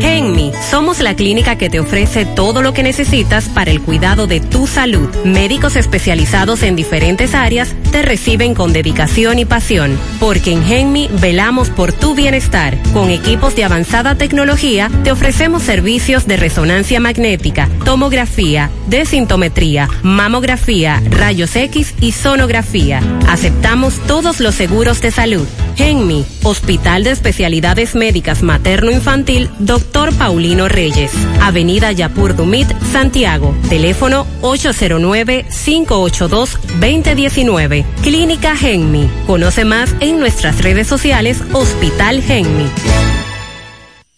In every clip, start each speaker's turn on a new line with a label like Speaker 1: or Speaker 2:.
Speaker 1: Genmi, somos la clínica que te ofrece todo lo que necesitas para el cuidado de tu salud. Médicos especializados en diferentes áreas te reciben con dedicación y pasión, porque en Genmi velamos por tu bienestar. Con equipos de avanzada tecnología te ofrecemos servicios de resonancia magnética, tomografía, desintometría, mamografía, rayos X y sonografía. Aceptamos todos los seguros de salud. Genmi, Hospital de Especialidades Médicas Materno-Infantil, Doctor Paulino Reyes, Avenida Yapur Dumit, Santiago. Teléfono 809-582-2019. Clínica Genmi. Conoce más en nuestras redes sociales Hospital Genmi.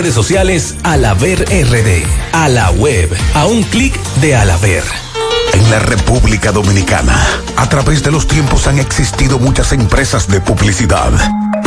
Speaker 2: redes sociales Alaber RD. A la web, a un clic de Alaber.
Speaker 3: En la República Dominicana, a través de los tiempos han existido muchas empresas de publicidad.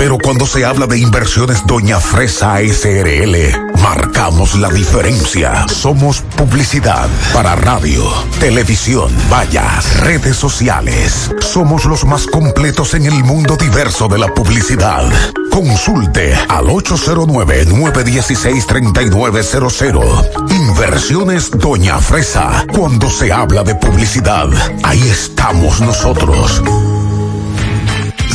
Speaker 3: Pero cuando se habla de inversiones Doña Fresa SRL, marcamos la diferencia. Somos publicidad para radio, televisión, vallas, redes sociales. Somos los más completos en el mundo diverso de la publicidad. Consulte al 809-916-3900. Inversiones Doña Fresa. Cuando se habla de publicidad, ahí estamos nosotros.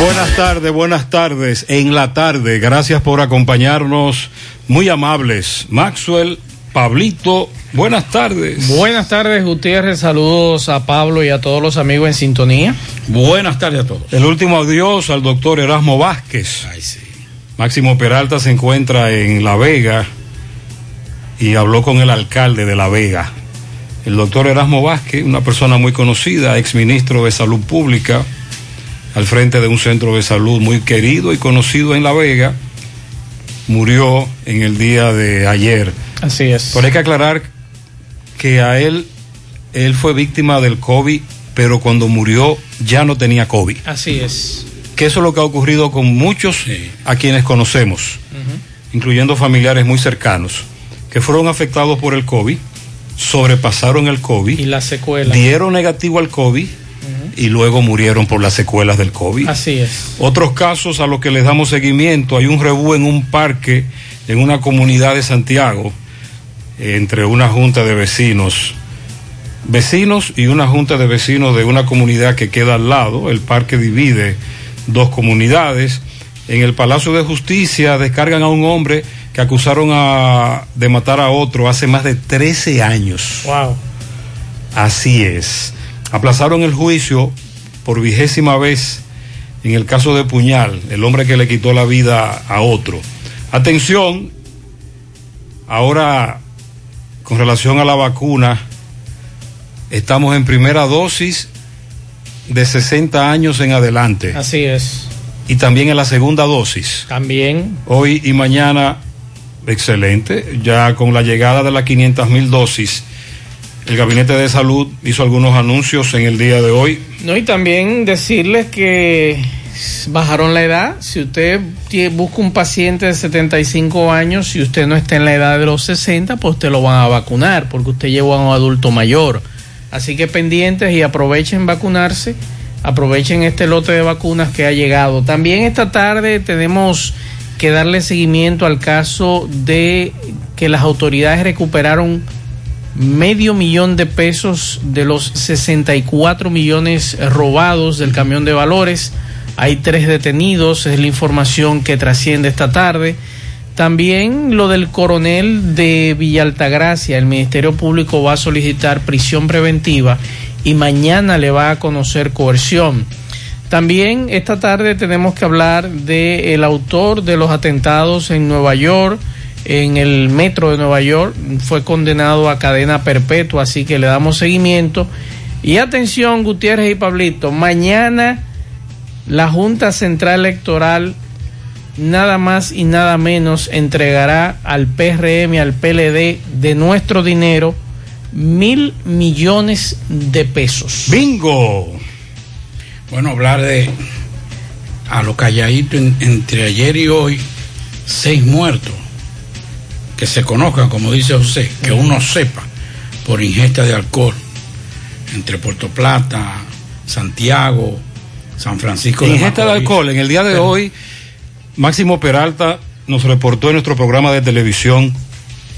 Speaker 4: Buenas tardes, buenas tardes. En la tarde, gracias por acompañarnos. Muy amables. Maxwell, Pablito, buenas tardes.
Speaker 5: Buenas tardes, Gutiérrez. Saludos a Pablo y a todos los amigos en sintonía.
Speaker 4: Buenas tardes a todos. El último adiós al doctor Erasmo Vázquez.
Speaker 5: Ay, sí.
Speaker 4: Máximo Peralta se encuentra en La Vega y habló con el alcalde de La Vega. El doctor Erasmo Vázquez, una persona muy conocida, exministro de Salud Pública al frente de un centro de salud muy querido y conocido en La Vega, murió en el día de ayer.
Speaker 5: Así es.
Speaker 4: Pero hay que aclarar que a él, él fue víctima del COVID, pero cuando murió ya no tenía COVID.
Speaker 5: Así es.
Speaker 4: Que eso es lo que ha ocurrido con muchos sí. a quienes conocemos, uh -huh. incluyendo familiares muy cercanos, que fueron afectados por el COVID, sobrepasaron el COVID.
Speaker 5: Y la secuela.
Speaker 4: Dieron negativo al COVID y luego murieron por las secuelas del COVID.
Speaker 5: Así es.
Speaker 4: Otros casos a los que les damos seguimiento, hay un rebú en un parque en una comunidad de Santiago entre una junta de vecinos, vecinos y una junta de vecinos de una comunidad que queda al lado. El parque divide dos comunidades. En el Palacio de Justicia descargan a un hombre que acusaron a, de matar a otro hace más de 13 años.
Speaker 5: Wow.
Speaker 4: Así es aplazaron el juicio por vigésima vez en el caso de Puñal, el hombre que le quitó la vida a otro. Atención, ahora con relación a la vacuna, estamos en primera dosis de 60 años en adelante.
Speaker 5: Así es.
Speaker 4: Y también en la segunda dosis.
Speaker 5: También.
Speaker 4: Hoy y mañana Excelente. Ya con la llegada de las 500 mil dosis, el Gabinete de Salud hizo algunos anuncios en el día de hoy.
Speaker 5: No, y también decirles que bajaron la edad. Si usted busca un paciente de 75 años, si usted no está en la edad de los 60, pues usted lo van a vacunar porque usted lleva a un adulto mayor. Así que pendientes y aprovechen vacunarse, aprovechen este lote de vacunas que ha llegado. También esta tarde tenemos que darle seguimiento al caso de que las autoridades recuperaron medio millón de pesos de los 64 millones robados del camión de valores. Hay tres detenidos, es la información que trasciende esta tarde. También lo del coronel de Villa Altagracia, el Ministerio Público va a solicitar prisión preventiva y mañana le va a conocer coerción. También esta tarde tenemos que hablar del autor de los atentados en Nueva York, en el metro de Nueva York, fue condenado a cadena perpetua, así que le damos seguimiento. Y atención, Gutiérrez y Pablito, mañana la Junta Central Electoral nada más y nada menos entregará al PRM, al PLD de nuestro dinero mil millones de pesos.
Speaker 4: ¡Bingo!
Speaker 6: Bueno, hablar de a lo calladito entre ayer y hoy, seis muertos. Que se conozcan, como dice José, que uno sepa por ingesta de alcohol entre Puerto Plata, Santiago, San Francisco.
Speaker 4: De ingesta de alcohol, en el día de hoy Máximo Peralta nos reportó en nuestro programa de televisión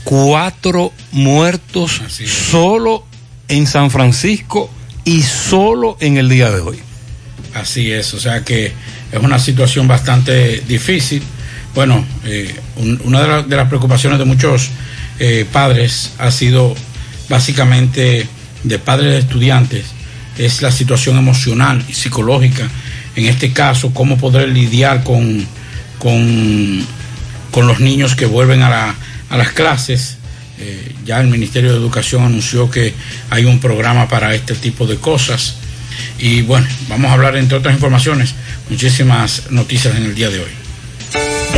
Speaker 4: cuatro muertos solo en San Francisco y solo en el día de hoy.
Speaker 6: Así es, o sea que es una situación bastante difícil. Bueno, eh, una de, las preocupaciones de muchos eh, padres ha sido básicamente de padres de estudiantes, es la situación emocional y psicológica. En este caso, cómo poder lidiar con con, los niños que vuelven a las clases. Eh, ya el Ministerio de Educación anunció que hay un programa para este tipo de cosas. Y bueno, vamos a hablar, entre otras informaciones, muchísimas noticias en el día de hoy.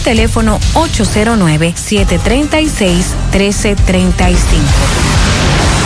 Speaker 7: teléfono 809-736-1335.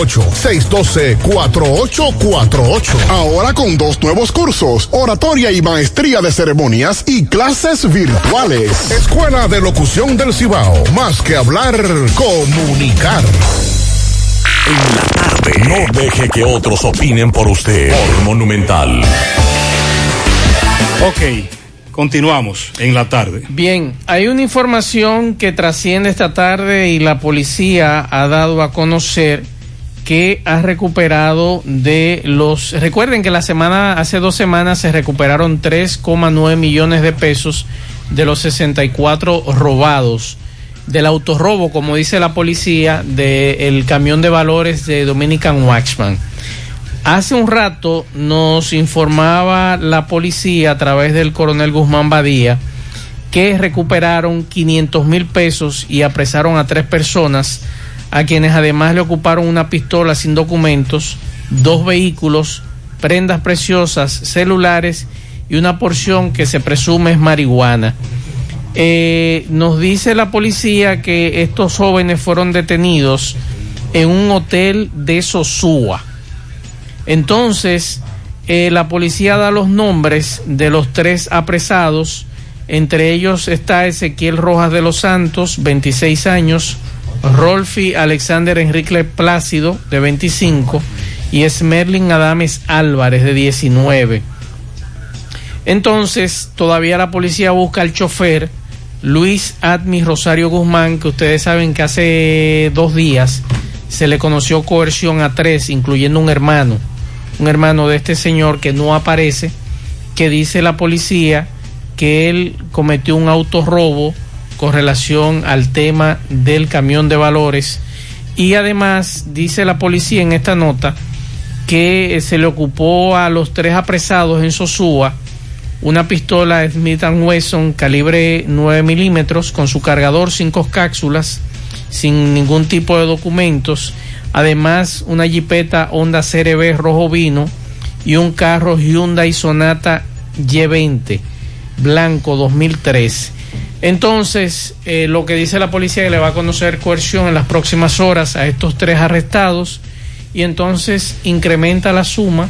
Speaker 3: 612-4848. Ahora con dos nuevos cursos, oratoria y maestría de ceremonias y clases virtuales. Escuela de Locución del Cibao. Más que hablar, comunicar.
Speaker 8: En la tarde. No deje que otros opinen por usted. Por Monumental.
Speaker 4: Ok. Continuamos en la tarde.
Speaker 5: Bien, hay una información que trasciende esta tarde y la policía ha dado a conocer que ha recuperado de los... Recuerden que la semana, hace dos semanas se recuperaron 3,9 millones de pesos de los 64 robados del autorrobo, como dice la policía, del camión de valores de Dominican Waxman. Hace un rato nos informaba la policía a través del coronel Guzmán Badía que recuperaron 500 mil pesos y apresaron a tres personas a quienes además le ocuparon una pistola sin documentos, dos vehículos, prendas preciosas, celulares y una porción que se presume es marihuana. Eh, nos dice la policía que estos jóvenes fueron detenidos en un hotel de Sosúa. Entonces, eh, la policía da los nombres de los tres apresados. Entre ellos está Ezequiel Rojas de los Santos, 26 años, Rolfi Alexander Enrique Plácido, de 25, y Esmerlin Adames Álvarez, de 19. Entonces, todavía la policía busca al chofer, Luis Admi Rosario Guzmán, que ustedes saben que hace dos días se le conoció coerción a tres, incluyendo un hermano, un hermano de este señor que no aparece, que dice la policía que él cometió un autorrobo con relación al tema del camión de valores. Y además dice la policía en esta nota que se le ocupó a los tres apresados en Sosúa una pistola Smith Wesson calibre 9 milímetros con su cargador, cinco cápsulas, sin ningún tipo de documentos. Además, una jipeta Honda CRB rojo vino y un carro Hyundai Sonata Y20 blanco 2003. Entonces, eh, lo que dice la policía es que le va a conocer coerción en las próximas horas a estos tres arrestados y entonces incrementa la suma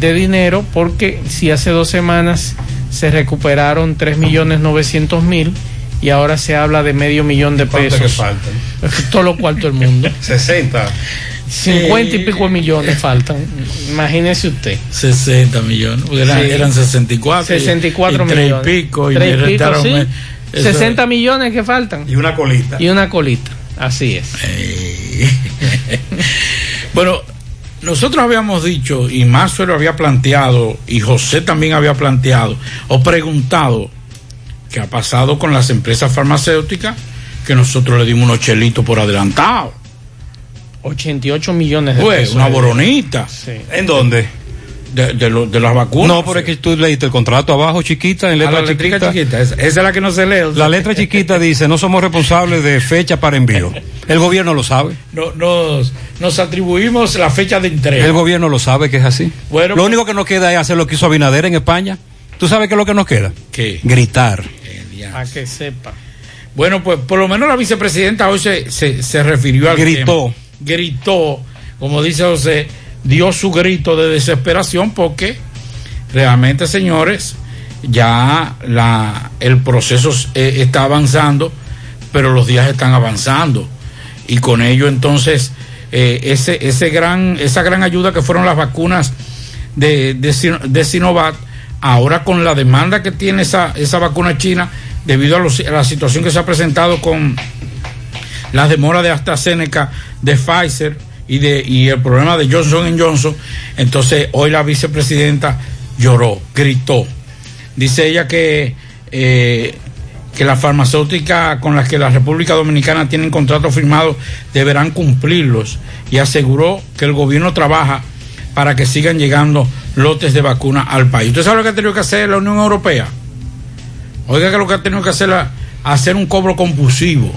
Speaker 5: de dinero porque si hace dos semanas se recuperaron tres millones novecientos mil y ahora se habla de medio millón de pesos.
Speaker 4: Que faltan?
Speaker 5: Todo lo cual todo el mundo.
Speaker 4: 60.
Speaker 5: 50 y pico millones faltan. Imagínese usted.
Speaker 6: 60 millones. Eran,
Speaker 5: Sí.
Speaker 6: eran 64.
Speaker 5: 64
Speaker 6: y, y
Speaker 5: millones.
Speaker 6: y pico. Y
Speaker 5: Tres
Speaker 6: me
Speaker 5: y pico,
Speaker 6: restaron,
Speaker 5: sí.
Speaker 6: me- eso-
Speaker 5: 60 millones que faltan.
Speaker 4: Y una colita.
Speaker 5: Y una colita. Así es.
Speaker 6: Bueno, nosotros habíamos dicho, y Mazo lo había planteado, y José también había planteado, o preguntado, ¿qué ha pasado con las empresas farmacéuticas? Que nosotros le dimos unos chelitos por adelantado.
Speaker 5: 88 millones de
Speaker 6: Pues,
Speaker 5: pesos.
Speaker 6: una boronita.
Speaker 4: ¿En dónde?
Speaker 6: De, de, lo- de las vacunas.
Speaker 4: No, pero es que tú leíste el contrato abajo, chiquita, en letra
Speaker 6: la
Speaker 4: chiquita.
Speaker 6: chiquita, esa, esa es la que no se lee.
Speaker 4: La letra chiquita dice, no somos responsables de fecha para envío. El gobierno lo sabe.
Speaker 6: No- nos, nos atribuimos la fecha de entrega.
Speaker 4: El gobierno lo sabe que es así.
Speaker 6: Bueno,
Speaker 4: lo único que nos queda es hacer lo que hizo Abinader en España. ¿Tú sabes qué es lo que nos queda?
Speaker 6: ¿Qué?
Speaker 4: Gritar.
Speaker 5: A que sepa.
Speaker 6: Bueno, pues por lo menos la vicepresidenta hoy se, se, se refirió al
Speaker 4: Gritó.
Speaker 6: tema. Gritó, como dice José, dio su grito de desesperación porque realmente, señores, ya la, el proceso eh, está avanzando, pero los días están avanzando. Y con ello entonces, eh, ese, ese gran, esa gran ayuda que fueron las vacunas de, de, Sino- de Sinovac, ahora con la demanda que tiene esa, esa vacuna china, debido a, los- a la situación que se ha presentado con las demoras de AstraZeneca, de Pfizer y, de, y el problema de Johnson Johnson. Entonces, hoy la vicepresidenta lloró, gritó. Dice ella que, eh, que las farmacéuticas con las que la República Dominicana tienen contratos firmados deberán cumplirlos y aseguró que el gobierno trabaja para que sigan llegando lotes de vacuna al país. ¿Usted sabe lo que ha tenido que hacer la Unión Europea? Oiga, que lo que ha tenido que hacer es hacer un cobro compulsivo.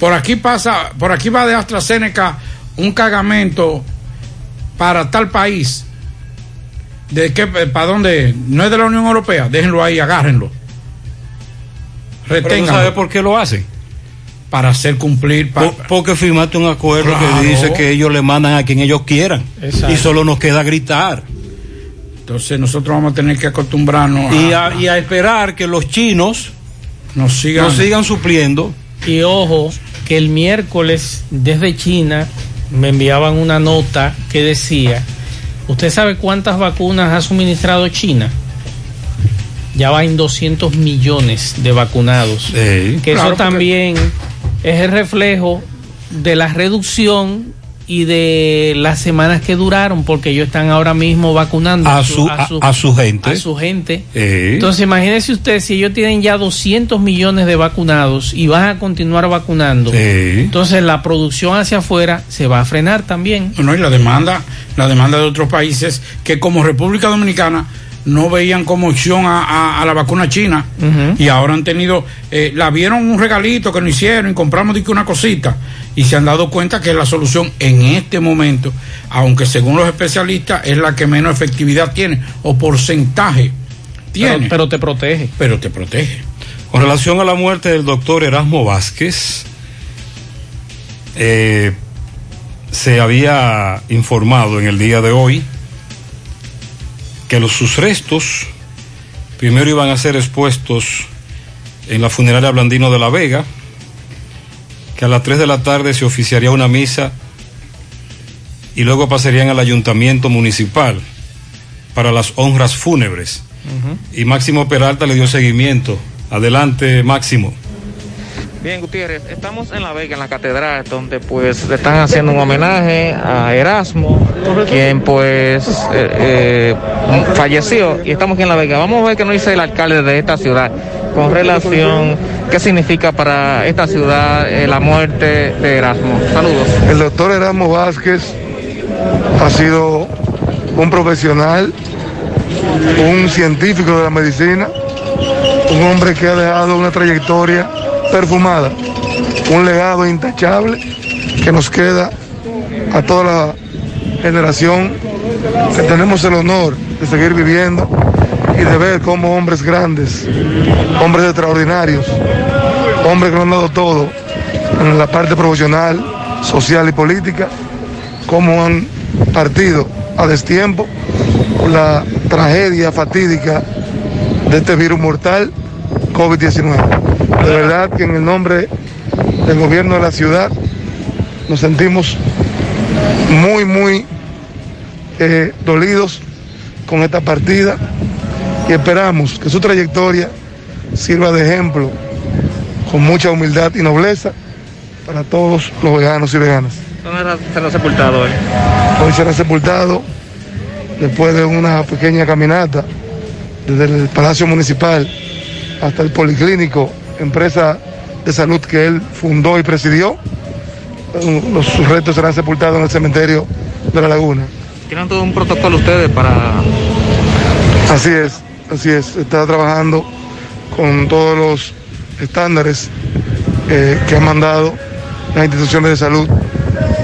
Speaker 6: Por aquí pasa, por aquí va de AstraZeneca un cargamento para tal país. ¿De qué? ¿Para dónde? No es de la Unión Europea. Déjenlo ahí, agárrenlo.
Speaker 4: Pero ¿tú
Speaker 6: Reténganlo.
Speaker 4: sabes por qué lo hacen?
Speaker 6: Para hacer cumplir.
Speaker 4: Por- porque firmaste un acuerdo
Speaker 6: Claro.
Speaker 4: que dice que ellos le mandan a quien ellos quieran.
Speaker 6: Exacto.
Speaker 4: Y solo nos queda gritar.
Speaker 6: Entonces nosotros vamos a tener que acostumbrarnos
Speaker 4: Y a, y a esperar que los chinos
Speaker 6: nos sigan,
Speaker 4: nos sigan supliendo.
Speaker 5: Y ojo, que el miércoles desde China me enviaban una nota que decía, ¿usted sabe cuántas vacunas ha suministrado China? Ya va en 200 millones de vacunados. que
Speaker 4: claro,
Speaker 5: eso
Speaker 4: porque-
Speaker 5: también es el reflejo de la reducción y de las semanas que duraron, porque ellos están ahora mismo vacunando
Speaker 4: A su- a- a su gente.
Speaker 5: a su gente.
Speaker 4: Eh.
Speaker 5: Entonces, imagínese usted si ellos tienen ya 200 millones de vacunados y van a continuar vacunando. Entonces, la producción hacia afuera se va a frenar también.
Speaker 6: No, y la demanda, la demanda de otros países que como República Dominicana no veían como opción a, a- a la vacuna china y ahora han tenido, eh, la vieron un regalito que nos hicieron y compramos de que una cosita y se han dado cuenta que la solución en este momento, aunque según los especialistas es la que menos efectividad tiene o porcentaje tiene.
Speaker 5: Pero, pero te protege.
Speaker 6: Pero te protege.
Speaker 4: Con relación a la muerte del doctor Erasmo Vázquez, eh, se había informado en el día de hoy que los, sus restos primero iban a ser expuestos en la funeraria Blandino de la Vega, que a las 3 de la tarde se oficiaría una misa y luego pasarían al ayuntamiento municipal para las honras fúnebres. Y Máximo Peralta le dio seguimiento. Adelante, Máximo.
Speaker 9: Bien, Gutiérrez, estamos en La Vega, en la catedral, donde pues le están haciendo un homenaje a Erasmo, quien pues eh, eh, falleció, y estamos aquí en La Vega. Vamos a ver qué nos dice el alcalde de esta ciudad con relación, qué significa para esta ciudad eh, la muerte de Erasmo. Saludos.
Speaker 10: El doctor Erasmo Vázquez ha sido un profesional, un científico de la medicina, un hombre que ha dejado una trayectoria perfumada, un legado intachable que nos queda a toda la generación que tenemos el honor de seguir viviendo y de ver cómo hombres grandes, hombres extraordinarios, hombres que lo han dado todo en la parte profesional, social y política, cómo han partido a destiempo la tragedia fatídica de este virus mortal COVID-19. De verdad que en el nombre del gobierno de la ciudad nos sentimos muy, muy eh, dolidos con esta partida y esperamos que su trayectoria sirva de ejemplo con mucha humildad y nobleza para todos los veganos y veganas.
Speaker 9: ¿Dónde será sepultado hoy?
Speaker 10: Hoy será sepultado después de una pequeña caminata desde el Palacio Municipal hasta el Policlínico, empresa de salud que él fundó y presidió. Los, sus restos serán sepultados en el cementerio de la Laguna.
Speaker 9: ¿Tienen todo un protocolo ustedes para
Speaker 10: Así es, así es. Está trabajando con todos los estándares eh, que han mandado las instituciones de salud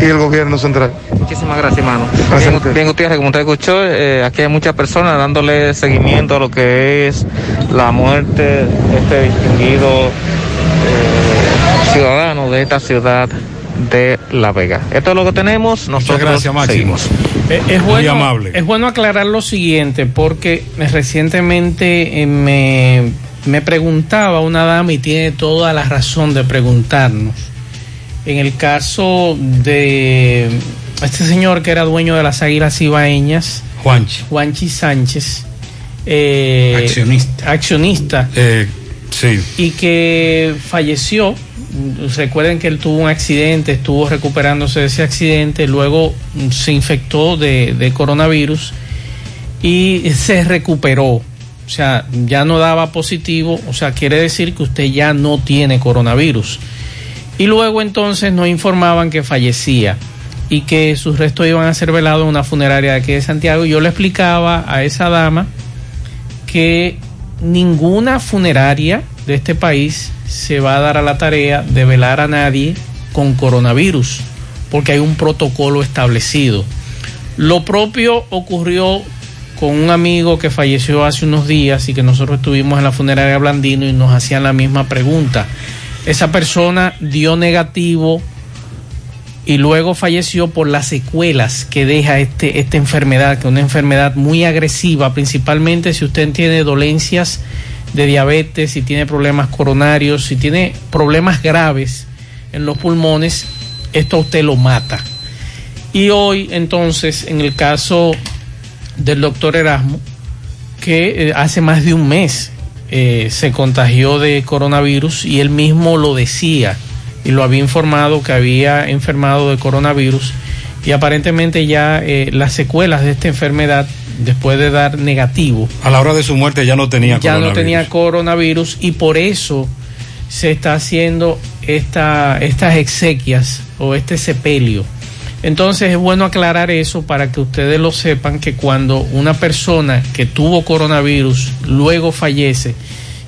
Speaker 10: y el gobierno central.
Speaker 9: Muchísimas gracias, hermano.
Speaker 10: Gracias
Speaker 9: Bien, bien, Gutiérrez, como usted escuchó, eh, aquí hay muchas personas dándole seguimiento a lo que es la muerte de este distinguido eh, ciudadano de esta ciudad de La Vega. Esto es lo que tenemos. Nosotros
Speaker 4: gracias, Máximo.
Speaker 9: seguimos.
Speaker 5: Eh, Es bueno,
Speaker 4: amable.
Speaker 5: es bueno aclarar lo siguiente, porque recientemente eh, me, me preguntaba una dama y tiene toda la razón de preguntarnos. En el caso de este señor que era dueño de las águilas ibaeñas,
Speaker 4: Juanchi.
Speaker 5: Juanchi Sánchez, eh,
Speaker 6: Accionista.
Speaker 5: accionista
Speaker 4: Eh, Sí.
Speaker 5: y que falleció. Recuerden que él tuvo un accidente, estuvo recuperándose de ese accidente, luego se infectó de, de coronavirus y se recuperó. O sea, ya no daba positivo, o sea, quiere decir que usted ya no tiene coronavirus. Y luego entonces nos informaban que fallecía y que sus restos iban a ser velados en una funeraria de aquí de Santiago. Yo le explicaba a esa dama que ninguna funeraria de este país se va a dar a la tarea de velar a nadie con coronavirus, porque hay un protocolo establecido. Lo propio ocurrió con un amigo que falleció hace unos días y que nosotros estuvimos en la funeraria Blandino y nos hacían la misma pregunta. Esa persona dio negativo y luego falleció por las secuelas que deja este, esta enfermedad, que es una enfermedad muy agresiva, principalmente si usted tiene dolencias de diabetes, si tiene problemas coronarios, si tiene problemas graves en los pulmones, esto a usted lo mata. Y hoy entonces, en el caso del doctor Erasmo, que eh, hace más de un mes eh, se contagió de coronavirus y él mismo lo decía y lo había informado que había enfermado de coronavirus y aparentemente ya eh, las secuelas de esta enfermedad después de dar negativo
Speaker 4: A la hora de su muerte ya no tenía
Speaker 5: ya no
Speaker 4: coronavirus.
Speaker 5: tenía coronavirus y por eso se está haciendo esta, estas exequias o este sepelio. Entonces es bueno aclarar eso para que ustedes lo sepan que cuando una persona que tuvo coronavirus luego fallece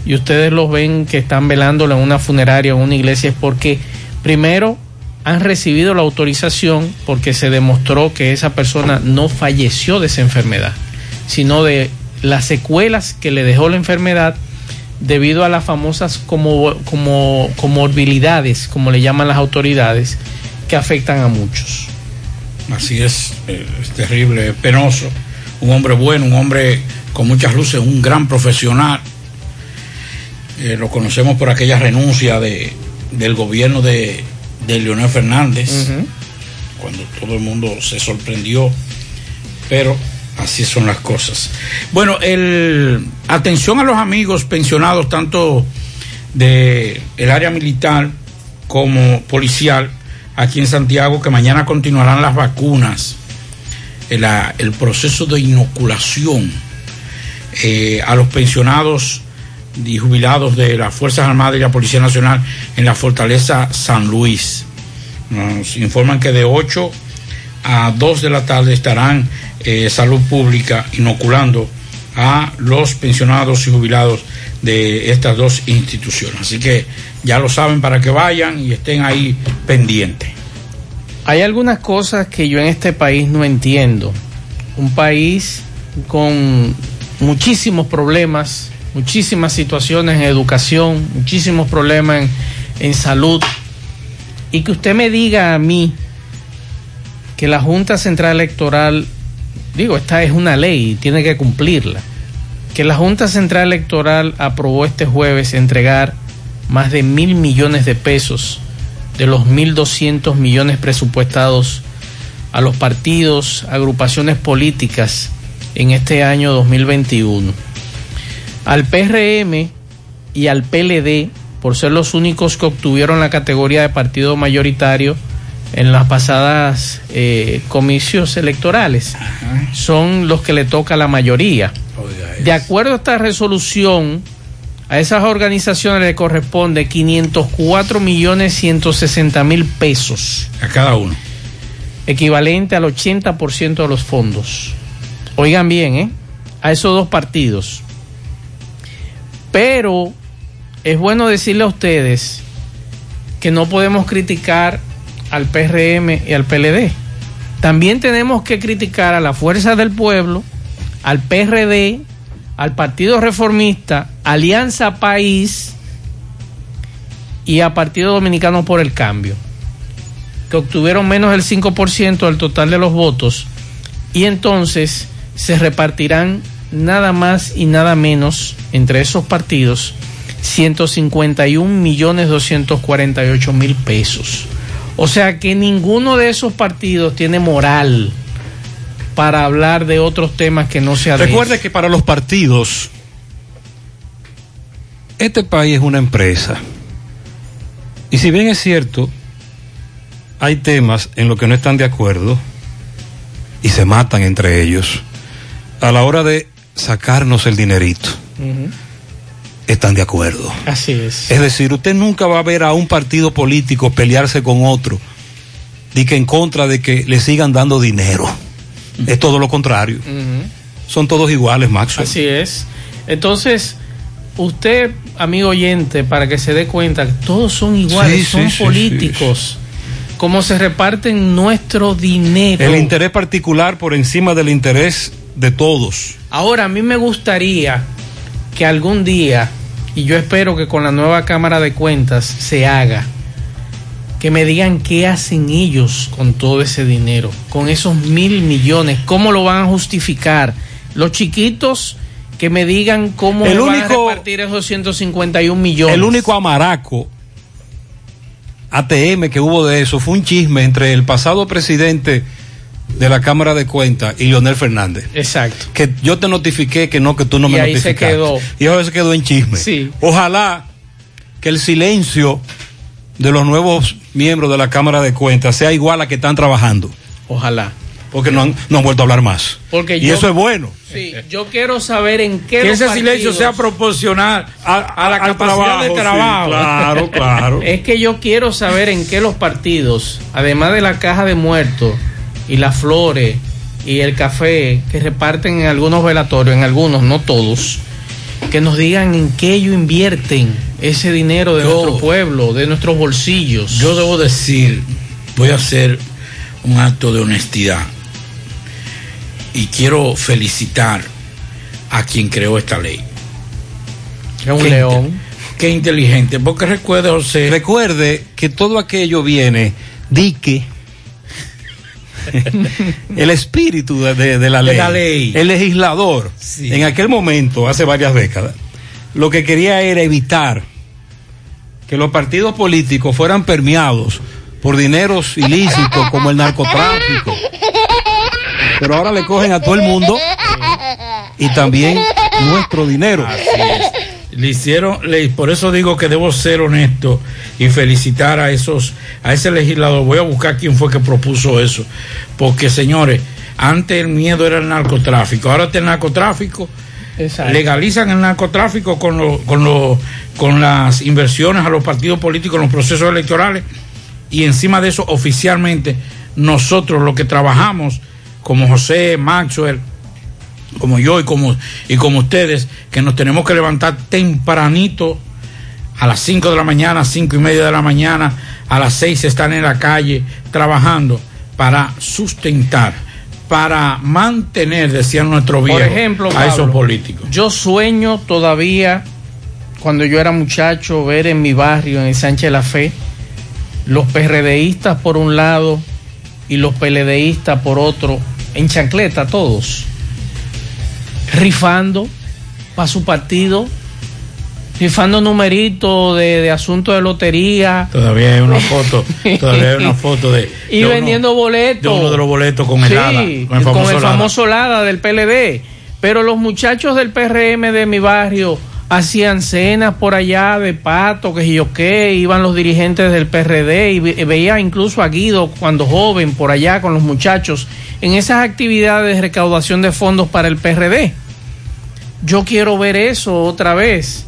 Speaker 5: y ustedes los ven que están velándolo en una funeraria o en una iglesia es porque primero han recibido la autorización porque se demostró que esa persona no falleció de esa enfermedad, sino de las secuelas que le dejó la enfermedad debido a las famosas como, como, comorbilidades, como le llaman las autoridades, que afectan a muchos.
Speaker 6: Así es, eh, es terrible, es penoso. Un hombre bueno, un hombre con muchas luces, un gran profesional. Eh, lo conocemos por aquella renuncia de, del gobierno de, de Leonel Fernández, cuando todo el mundo se sorprendió, pero así son las cosas. Bueno, el, atención a los amigos pensionados, tanto de el área militar como policial, aquí en Santiago, que mañana continuarán las vacunas, el, el proceso de inoculación eh, a los pensionados y jubilados de las Fuerzas Armadas y la Policía Nacional en la Fortaleza San Luis. Nos informan que de 8 a 2 de la tarde estarán eh, Salud Pública inoculando a los pensionados y jubilados de estas dos instituciones. Así que ya lo saben para que vayan y estén ahí pendientes.
Speaker 5: Hay algunas cosas que yo en este país no entiendo. Un país con muchísimos problemas, muchísimas situaciones en educación, muchísimos problemas en, en salud. Y que usted me diga a mí que la Junta Central Electoral, digo, esta es una ley y tiene que cumplirla, que la Junta Central Electoral aprobó este jueves entregar más de mil millones de pesos de los 1.200 millones presupuestados a los partidos, agrupaciones políticas en este año 2021. Al PRM y al PLD, por ser los únicos que obtuvieron la categoría de partido mayoritario en las pasadas eh, comicios electorales, son los que le toca la mayoría. De acuerdo a esta resolución, a esas organizaciones le corresponde 504 millones 160 mil pesos.
Speaker 6: A cada uno.
Speaker 5: Equivalente al 80% de los fondos. Oigan bien, ¿eh? A esos dos partidos. Pero es bueno decirle a ustedes que no podemos criticar al PRM y al PLD. También tenemos que criticar a la Fuerza del Pueblo, al PRD, al Partido Reformista, Alianza País y a Partido Dominicano por el Cambio, que obtuvieron menos del 5% del total de los votos y entonces se repartirán nada más y nada menos entre esos partidos 151 millones 248 mil pesos. O sea que ninguno de esos partidos tiene moral para hablar de otros temas que no sea de
Speaker 4: Recuerde que para los partidos este país es una empresa. Y si bien es cierto, hay temas en los que no están de acuerdo y se matan entre ellos, a la hora de sacarnos el dinerito, están de acuerdo.
Speaker 5: Así es.
Speaker 4: Es decir, usted nunca va a ver a un partido político pelearse con otro y que en contra de que le sigan dando dinero. Es todo lo contrario. Son todos iguales, Maxwell.
Speaker 5: Así es. Entonces, usted, amigo oyente, para que se dé cuenta, todos son iguales,
Speaker 4: Sí,
Speaker 5: son
Speaker 4: sí, sí,
Speaker 5: políticos. Cómo se reparten nuestro dinero.
Speaker 4: El interés particular por encima del interés de todos.
Speaker 5: Ahora, a mí me gustaría que algún día, y yo espero que con la nueva Cámara de Cuentas se haga, que me digan qué hacen ellos con todo ese dinero, con esos mil millones, cómo lo van a justificar. Los chiquitos que me digan cómo
Speaker 4: El
Speaker 5: van a
Speaker 4: único-
Speaker 5: repartir esos 151 millones.
Speaker 4: El único amaraco ATM que hubo de eso fue un chisme entre el pasado presidente de la Cámara de Cuentas y Leonel Fernández.
Speaker 5: Exacto.
Speaker 4: Que yo te notifiqué que no, que tú no
Speaker 5: Y
Speaker 4: me
Speaker 5: ahí se
Speaker 4: notificaste.
Speaker 5: quedó.
Speaker 4: Y ahora se quedó en chisme.
Speaker 5: Sí.
Speaker 4: Ojalá que el silencio de los nuevos miembros de la Cámara de Cuentas sea igual a que están trabajando.
Speaker 5: Ojalá.
Speaker 4: Porque no han, no han vuelto a hablar más.
Speaker 5: Porque
Speaker 4: y
Speaker 5: yo-
Speaker 4: eso es bueno.
Speaker 5: Sí, yo quiero saber en qué
Speaker 6: Que ese silencio sea proporcional a, la
Speaker 4: al
Speaker 6: capacidad
Speaker 4: trabajo,
Speaker 6: de
Speaker 4: sí,
Speaker 6: trabajo.
Speaker 4: claro, claro.
Speaker 5: Es que yo quiero saber en qué los partidos, además de la caja de muertos y las flores y el café que reparten en algunos velatorios, en algunos, no todos, que nos digan en qué ellos invierten ese dinero de
Speaker 6: Yo-
Speaker 5: nuestro pueblo, de nuestros bolsillos.
Speaker 6: Yo debo decir, voy a hacer un acto de honestidad y quiero felicitar a quien creó esta ley.
Speaker 5: Es un
Speaker 6: Qué
Speaker 5: león.
Speaker 6: inte- Qué inteligente, porque recuerde, José.
Speaker 4: Recuerde que todo aquello viene dique. el espíritu de, de- de la,
Speaker 6: De
Speaker 4: ley,
Speaker 6: la ley.
Speaker 4: El legislador,
Speaker 6: Sí.
Speaker 4: en aquel momento, hace varias décadas, lo que quería era evitar que los partidos políticos fueran permeados por dineros ilícitos como el narcotráfico. Pero ahora le cogen a todo el mundo y también nuestro dinero.
Speaker 6: Le hicieron, le- por eso digo que debo ser honesto y felicitar a esos, a ese legislador. Voy a buscar quién fue que propuso eso. Porque, señores, antes el miedo era el narcotráfico, ahora está el narcotráfico.
Speaker 5: Exacto.
Speaker 6: Legalizan el narcotráfico con, lo- con, lo- con las inversiones a los partidos políticos en los procesos electorales y encima de eso oficialmente nosotros los que trabajamos como José, Maxwell, como yo y como, y como ustedes, que nos tenemos que levantar tempranito a las 5 de la mañana, cinco y media de la mañana, a las 6 están en la calle trabajando para sustentar, para mantener, decían nuestros
Speaker 5: Por
Speaker 6: viejos,
Speaker 5: ejemplo,
Speaker 6: a esos políticos.
Speaker 5: Yo sueño todavía, cuando yo era muchacho, ver en mi barrio, en el Sánchez La Fe, los PRDistas por un lado y los PLDistas por otro, en chancleta todos, rifando para su partido, rifando numeritos de, de asuntos de lotería.
Speaker 6: Todavía hay una foto, todavía hay una foto de,
Speaker 5: y
Speaker 6: de uno-
Speaker 5: vendiendo boletos.
Speaker 6: de uno de los boletos con el
Speaker 5: Sí, con el famoso,
Speaker 6: hada.
Speaker 5: Lada del PLD. Pero los muchachos del PRM de mi barrio hacían cenas por allá de pato, que yo qué, iban los dirigentes del PRD y ve- veía incluso a Guido cuando joven por allá con los muchachos en esas actividades de recaudación de fondos para el PRD. Yo quiero ver eso otra vez.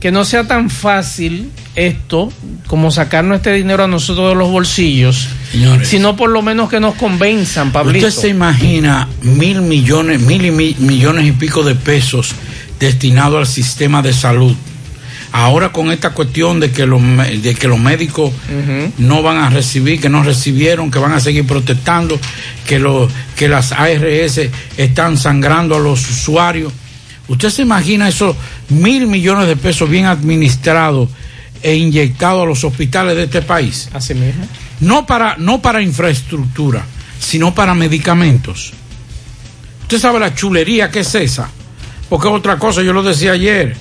Speaker 5: Que no sea tan fácil esto como sacarnos este dinero a nosotros de los bolsillos,
Speaker 6: Señores.
Speaker 5: sino por lo menos que nos convenzan, Pablito.
Speaker 6: Usted se imagina mil millones, mil y mi- millones y pico de pesos destinados al sistema de salud. Ahora con esta cuestión de que los, de que los médicos no van a recibir, que no recibieron, que van a seguir protestando, que, lo, que las ARS están sangrando a los usuarios. ¿Usted se imagina esos mil millones de pesos bien administrados e inyectados a los hospitales de este país?
Speaker 5: Así mismo.
Speaker 6: no para, no para infraestructura, sino para medicamentos. Usted sabe la chulería que es esa, porque es otra cosa, yo lo decía ayer.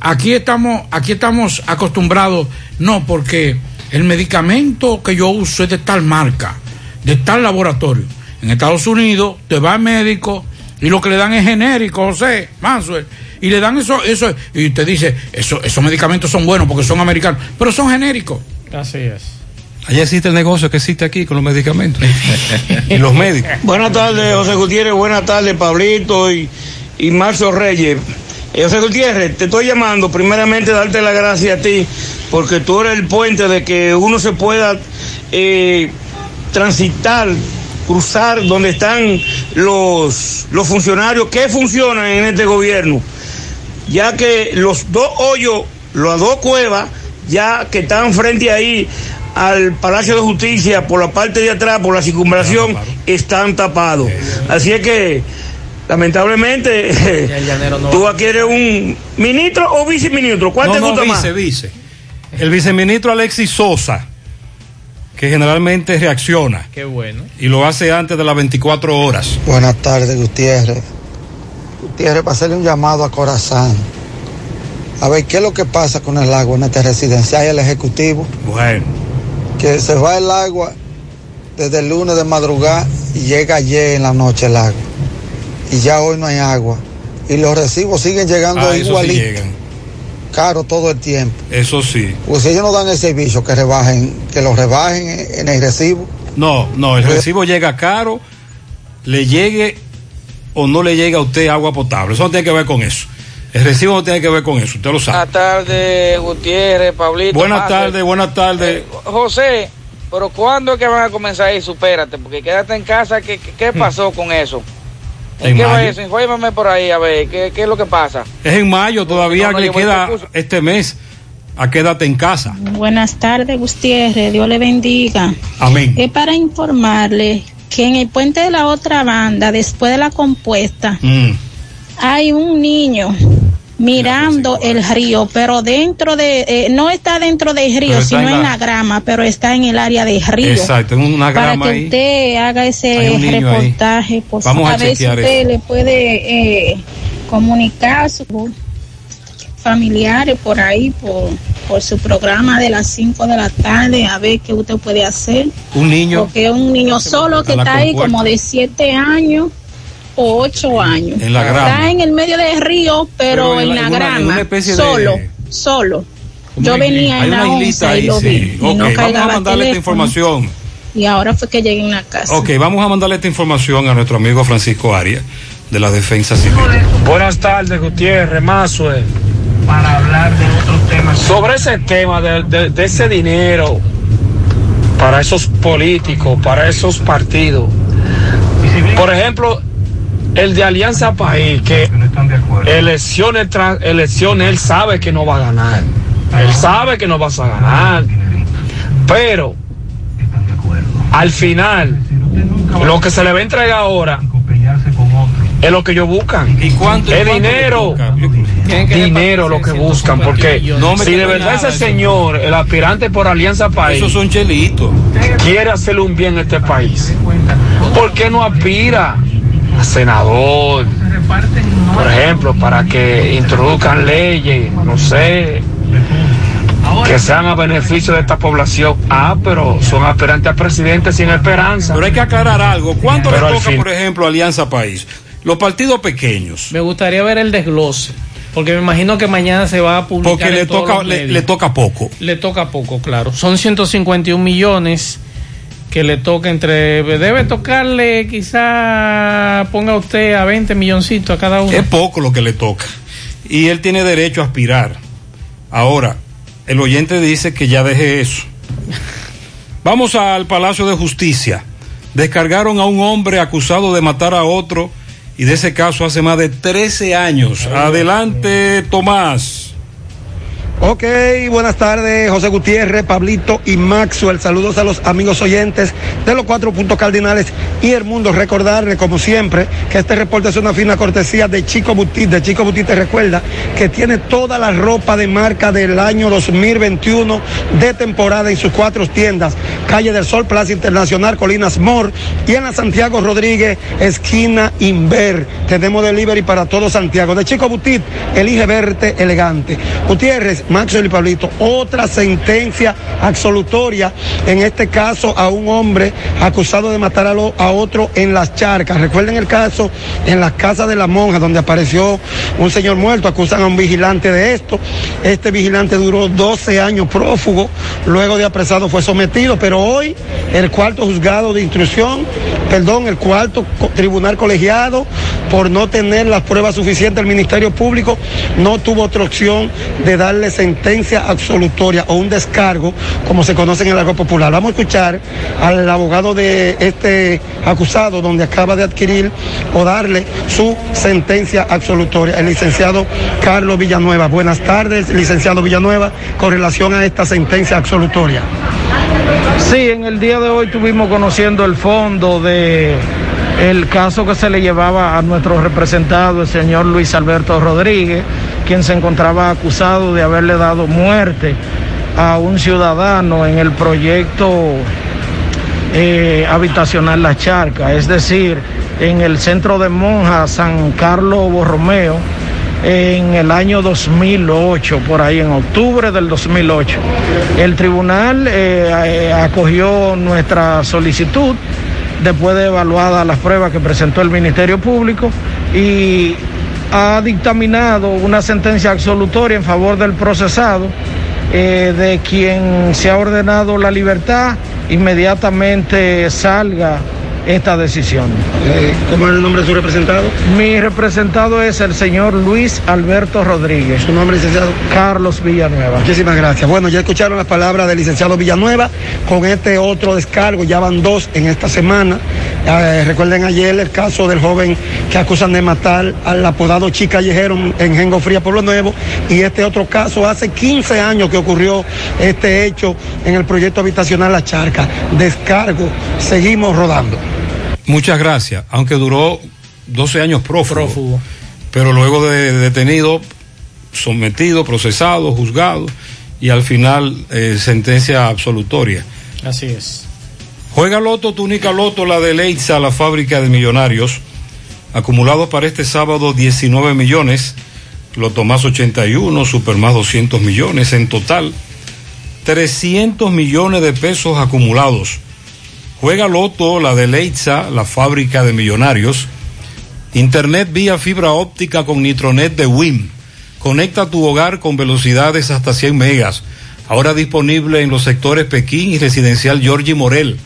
Speaker 6: Aquí estamos, aquí estamos acostumbrados, no, porque el medicamento que yo uso es de tal marca, de tal laboratorio. En Estados Unidos te va al médico y lo que le dan es genérico, José, Maxwell, Y le dan eso, eso, y usted dice, eso, esos medicamentos son buenos porque son americanos, pero son genéricos.
Speaker 5: Así es.
Speaker 4: Allá existe el negocio que existe aquí con los medicamentos. y los médicos.
Speaker 11: Buenas tardes, José Gutiérrez. Buenas tardes, Pablito y, y Marcio Reyes. José Gutiérrez, te estoy llamando primeramente darte las gracias a ti porque tú eres el puente de que uno se pueda eh, transitar, cruzar donde están los, los funcionarios que funcionan en este gobierno, ya que los dos hoyos, las dos cuevas, ya que están frente ahí al Palacio de Justicia por la parte de atrás, por la circunvalación, están tapados. Así es que, lamentablemente, tú adquieres un ministro o viceministro. ¿Cuál
Speaker 4: No,
Speaker 11: te
Speaker 4: no,
Speaker 11: gusta
Speaker 4: vice,
Speaker 11: más?
Speaker 4: vice. El viceministro Alexis Sosa, que generalmente reacciona
Speaker 5: Qué bueno.
Speaker 4: y lo hace antes de las 24 horas.
Speaker 12: Buenas tardes, Gutiérrez. Gutiérrez, para hacerle un llamado a Corazán. A ver, ¿qué es lo que pasa con el agua en este residencial y el ejecutivo?
Speaker 4: Bueno.
Speaker 12: Que se va el agua desde el lunes de madrugada y llega ayer en la noche el agua. Y ya hoy no hay agua. Y los recibos siguen llegando
Speaker 4: Ah, sí
Speaker 12: igualitos.
Speaker 4: llegan.
Speaker 12: Caro todo el tiempo.
Speaker 4: Eso sí.
Speaker 12: Pues si ellos no dan el servicio, que rebajen, que lo rebajen en el recibo.
Speaker 4: No, no, el recibo llega caro, le llegue o no le llegue a usted agua potable. Eso no tiene que ver con eso. El recibo no tiene que ver con eso, usted lo sabe.
Speaker 13: Buenas tardes, Gutiérrez, Pablito.
Speaker 4: Buenas tardes, buenas tardes.
Speaker 13: José, pero ¿cuándo es que van a comenzar ahí? Supérate, porque quédate en casa. ¿Qué, qué- qué pasó con eso? ¿En,
Speaker 4: En
Speaker 13: qué va
Speaker 4: mayo.
Speaker 13: Infórmame por ahí, a ver, ¿qué, qué es lo que pasa?
Speaker 4: Es en mayo, todavía
Speaker 13: No, no
Speaker 4: le queda
Speaker 13: este
Speaker 4: este mes a quédate en casa.
Speaker 14: Buenas tardes, Gutiérrez. Dios le bendiga.
Speaker 4: Amén.
Speaker 14: Es para informarle que en el puente de la otra banda, después de la compuesta,
Speaker 4: Mm.
Speaker 14: hay un niño mirando el río, pero dentro de, eh, no está dentro del río, sino
Speaker 4: en
Speaker 14: en
Speaker 4: la-
Speaker 14: grama, pero está en el área del río.
Speaker 4: Exacto, en una
Speaker 14: para
Speaker 4: grama
Speaker 14: que
Speaker 4: ahí.
Speaker 14: usted haga ese reportaje, por favor,
Speaker 4: a
Speaker 14: a ver si usted
Speaker 4: eso.
Speaker 14: le puede eh, comunicar su familiares por ahí, por, por su programa de las 5 de la tarde, a ver qué usted puede hacer.
Speaker 4: Un niño.
Speaker 14: Porque es un niño solo que está ahí como de 7 años o 8 años.
Speaker 4: En la grama.
Speaker 14: Está en el medio del río, pero,
Speaker 4: Pero en
Speaker 14: en,
Speaker 4: la-
Speaker 14: la
Speaker 4: en una- en
Speaker 14: grama,
Speaker 4: una especie de-
Speaker 14: solo, solo.
Speaker 4: Como
Speaker 14: Yo venía
Speaker 4: Hay
Speaker 14: en la 11 y lo
Speaker 4: sí.
Speaker 14: vi. y
Speaker 4: Ok,
Speaker 14: no
Speaker 4: vamos a mandarle esta información.
Speaker 14: Y ahora fue que llegué a una casa.
Speaker 4: Ok, vamos a mandarle esta información a nuestro amigo Francisco Arias de la Defensa Civil.
Speaker 15: Buenas tardes, Gutiérrez, Mazue. Para hablar de otros temas. Sobre ese tema de, de- de ese dinero para esos políticos, para esos partidos. Por ejemplo, el de Alianza País, que elecciones tras elecciones, él sabe que no va a ganar. Él sabe que no vas a ganar. Pero, al final, lo que se le va a entregar ahora es lo que ellos buscan.
Speaker 4: ¿Y cuánto?
Speaker 15: Es
Speaker 4: cuánto
Speaker 15: dinero. Dinero lo que buscan, porque
Speaker 4: No me
Speaker 15: si de verdad ese
Speaker 4: eso.
Speaker 15: señor, el aspirante por Alianza País,
Speaker 4: Esos son chelitos.
Speaker 15: quiere hacerle un bien a este país, ¿por qué no aspira senador? Por ejemplo, para que introduzcan leyes, no sé, que sean a beneficio de esta población. Ah, pero son aspirantes a presidente sin esperanza.
Speaker 4: Pero hay que aclarar algo. ¿Cuánto
Speaker 15: Pero
Speaker 4: le toca,
Speaker 15: fin-
Speaker 4: por ejemplo, Alianza País? Los partidos pequeños.
Speaker 5: Me gustaría ver el desglose. Porque me imagino que mañana se va a publicar.
Speaker 4: Porque
Speaker 5: en
Speaker 4: le
Speaker 5: todos
Speaker 4: toca,
Speaker 5: los
Speaker 4: le,
Speaker 5: medios.
Speaker 4: le toca poco.
Speaker 5: Le toca poco, claro. Son 151 millones que le toca entre. Debe tocarle, quizá ponga usted a 20 milloncitos a cada uno.
Speaker 4: Es poco lo que le toca. Y él tiene derecho a aspirar. Ahora, el oyente dice que ya deje eso. Vamos al Palacio de Justicia. Descargaron a un hombre acusado de matar a otro y de ese caso hace más de 13 años. Adelante, Tomás.
Speaker 16: Ok, buenas tardes, José Gutiérrez, Pablito y Maxwell. Saludos a los amigos oyentes de los cuatro puntos cardinales y el mundo. Recordarle, como siempre, que este reporte es una fina cortesía de Chico Butit. De Chico Butit te recuerda que tiene toda la ropa de marca del año 2021 de temporada en sus cuatro tiendas. Calle del Sol, Plaza Internacional, Colinas Mor y en la Santiago Rodríguez, esquina Inver. Tenemos delivery para todo Santiago. De Chico Butit, elige verte elegante. Gutiérrez, Maxwell y Pablito, otra sentencia absolutoria, en este caso a un hombre acusado de matar a, otro en las charcas. Recuerden el caso en la casa de la monja, donde apareció un señor muerto, acusan a un vigilante de esto. Este vigilante duró 12 años prófugo, luego de apresado fue sometido, pero hoy el cuarto juzgado de instrucción, perdón, el cuarto tribunal colegiado, por no tener las pruebas suficientes, el Ministerio Público no tuvo otra opción de darle sentencia absolutoria o un descargo, como se conoce en el argot popular. Vamos a escuchar al abogado de este acusado, donde acaba de adquirir o darle su sentencia absolutoria, el licenciado Carlos Villanueva. Buenas tardes, licenciado Villanueva, con relación a esta sentencia absolutoria.
Speaker 17: Sí, en el día de hoy estuvimos conociendo el fondo de el caso que se le llevaba a nuestro representado, el señor Luis Alberto Rodríguez, quien se encontraba acusado de haberle dado muerte a un ciudadano en el proyecto eh, habitacional La Charca, es decir, en el centro de monjas San Carlos Borromeo, en el año 2008, por ahí, en octubre del 2008. El tribunal eh, eh, acogió nuestra solicitud después de evaluadas las pruebas que presentó el Ministerio Público y ha dictaminado una sentencia absolutoria en favor del procesado, eh, de quien se ha ordenado la libertad, inmediatamente salga esta decisión.
Speaker 16: ¿Cómo es el nombre de su representado?
Speaker 17: Mi representado es el señor Luis Alberto Rodríguez.
Speaker 16: ¿Su nombre, licenciado?
Speaker 17: Carlos Villanueva.
Speaker 16: Muchísimas gracias. Bueno, ya escucharon las palabras del licenciado Villanueva. Con este otro descargo, ya van dos en esta semana. Eh, recuerden ayer el caso del joven que acusan de matar al apodado Chica Callejero en Gengo Fría, Pueblo Nuevo. Y este otro caso, hace 15 años que ocurrió este hecho en el proyecto habitacional La Charca. Descargo. Seguimos rodando.
Speaker 4: Muchas gracias. Aunque duró 12 años prófugo, pero luego de detenido, sometido, procesado, juzgado y al final eh, sentencia absolutoria.
Speaker 5: Así es.
Speaker 4: Juega Loto, túnica Loto, la de Leitza, la fábrica de millonarios. Acumulados para este sábado 19 millones, Loto más 81, Super más 200 millones. En total, 300 millones de pesos acumulados. Juega Loto, la de Leitza, la fábrica de millonarios. Internet vía fibra óptica con Nitronet de WIM. Conecta tu hogar con velocidades hasta 100 megas. Ahora disponible en los sectores Pekín y Residencial Giorgi Morel.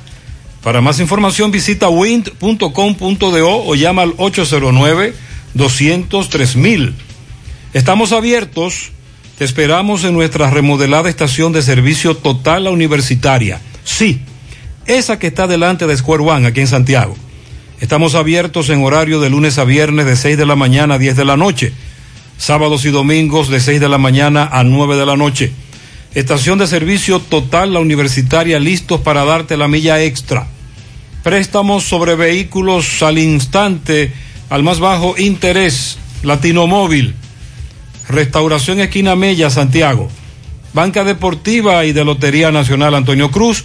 Speaker 4: Para más información visita wind.com.do o llama al 809-203 Estamos abiertos. Te esperamos en nuestra remodelada estación de servicio total la universitaria. Sí, esa que está delante de Square One aquí en Santiago. Estamos abiertos en horario de lunes a viernes de 6 de la mañana a 10 de la noche. Sábados y domingos de 6 de la mañana a 9 de la noche. Estación de servicio total la universitaria listos para darte la milla extra. Préstamos sobre vehículos al instante, al más bajo interés. Latino Móvil. Restauración Esquina Mella, Santiago. Banca Deportiva y de Lotería Nacional Antonio Cruz.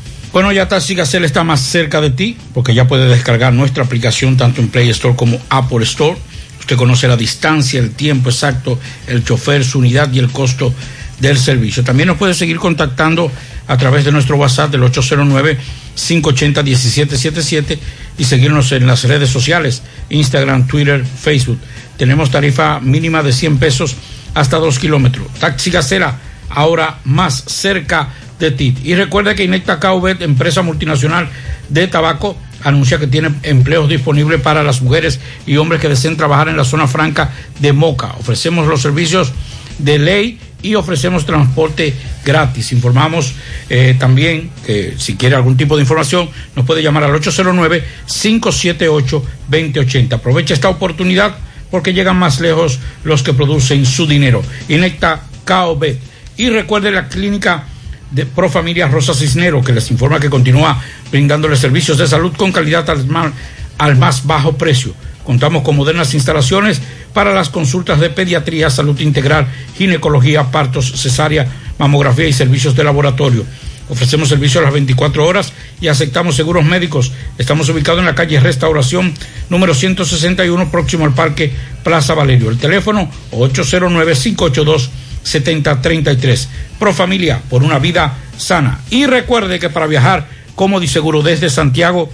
Speaker 6: Bueno, ya Taxi Gacela está más cerca de ti porque ya puede descargar nuestra aplicación tanto en Play Store como Apple Store. Usted conoce la distancia, el tiempo exacto, el chofer, su unidad y el costo del servicio. También nos puede seguir contactando a través de nuestro WhatsApp del 809-580-1777 y seguirnos en las redes sociales, Instagram, Twitter, Facebook. Tenemos tarifa mínima de 100 pesos hasta 2 kilómetros. Taxi Gacela, ahora más cerca de ti. Y recuerda que Inecta Caubet, empresa multinacional de tabaco, anuncia que tiene empleos disponibles para las mujeres y hombres que deseen trabajar en la zona franca de Moca. Ofrecemos los servicios de ley y ofrecemos transporte gratis. Informamos eh, también que si quiere algún tipo de información nos puede llamar al 809-578-2080. Aprovecha esta oportunidad porque llegan más lejos los que producen su dinero. Inecta Caobet. Y recuerde la clínica de Profamilia Rosa Cisnero, que les informa que continúa brindándoles servicios de salud con calidad al más, al más bajo precio. Contamos con modernas instalaciones para las consultas de pediatría, salud integral, ginecología, partos, cesárea, mamografía y servicios de laboratorio. Ofrecemos servicio a las 24 horas y aceptamos seguros médicos. Estamos ubicados en la calle Restauración número 161, próximo al Parque Plaza Valerio. El teléfono 809 582 7033. Profamilia, por una vida sana. Y recuerde que para viajar cómodo y seguro desde Santiago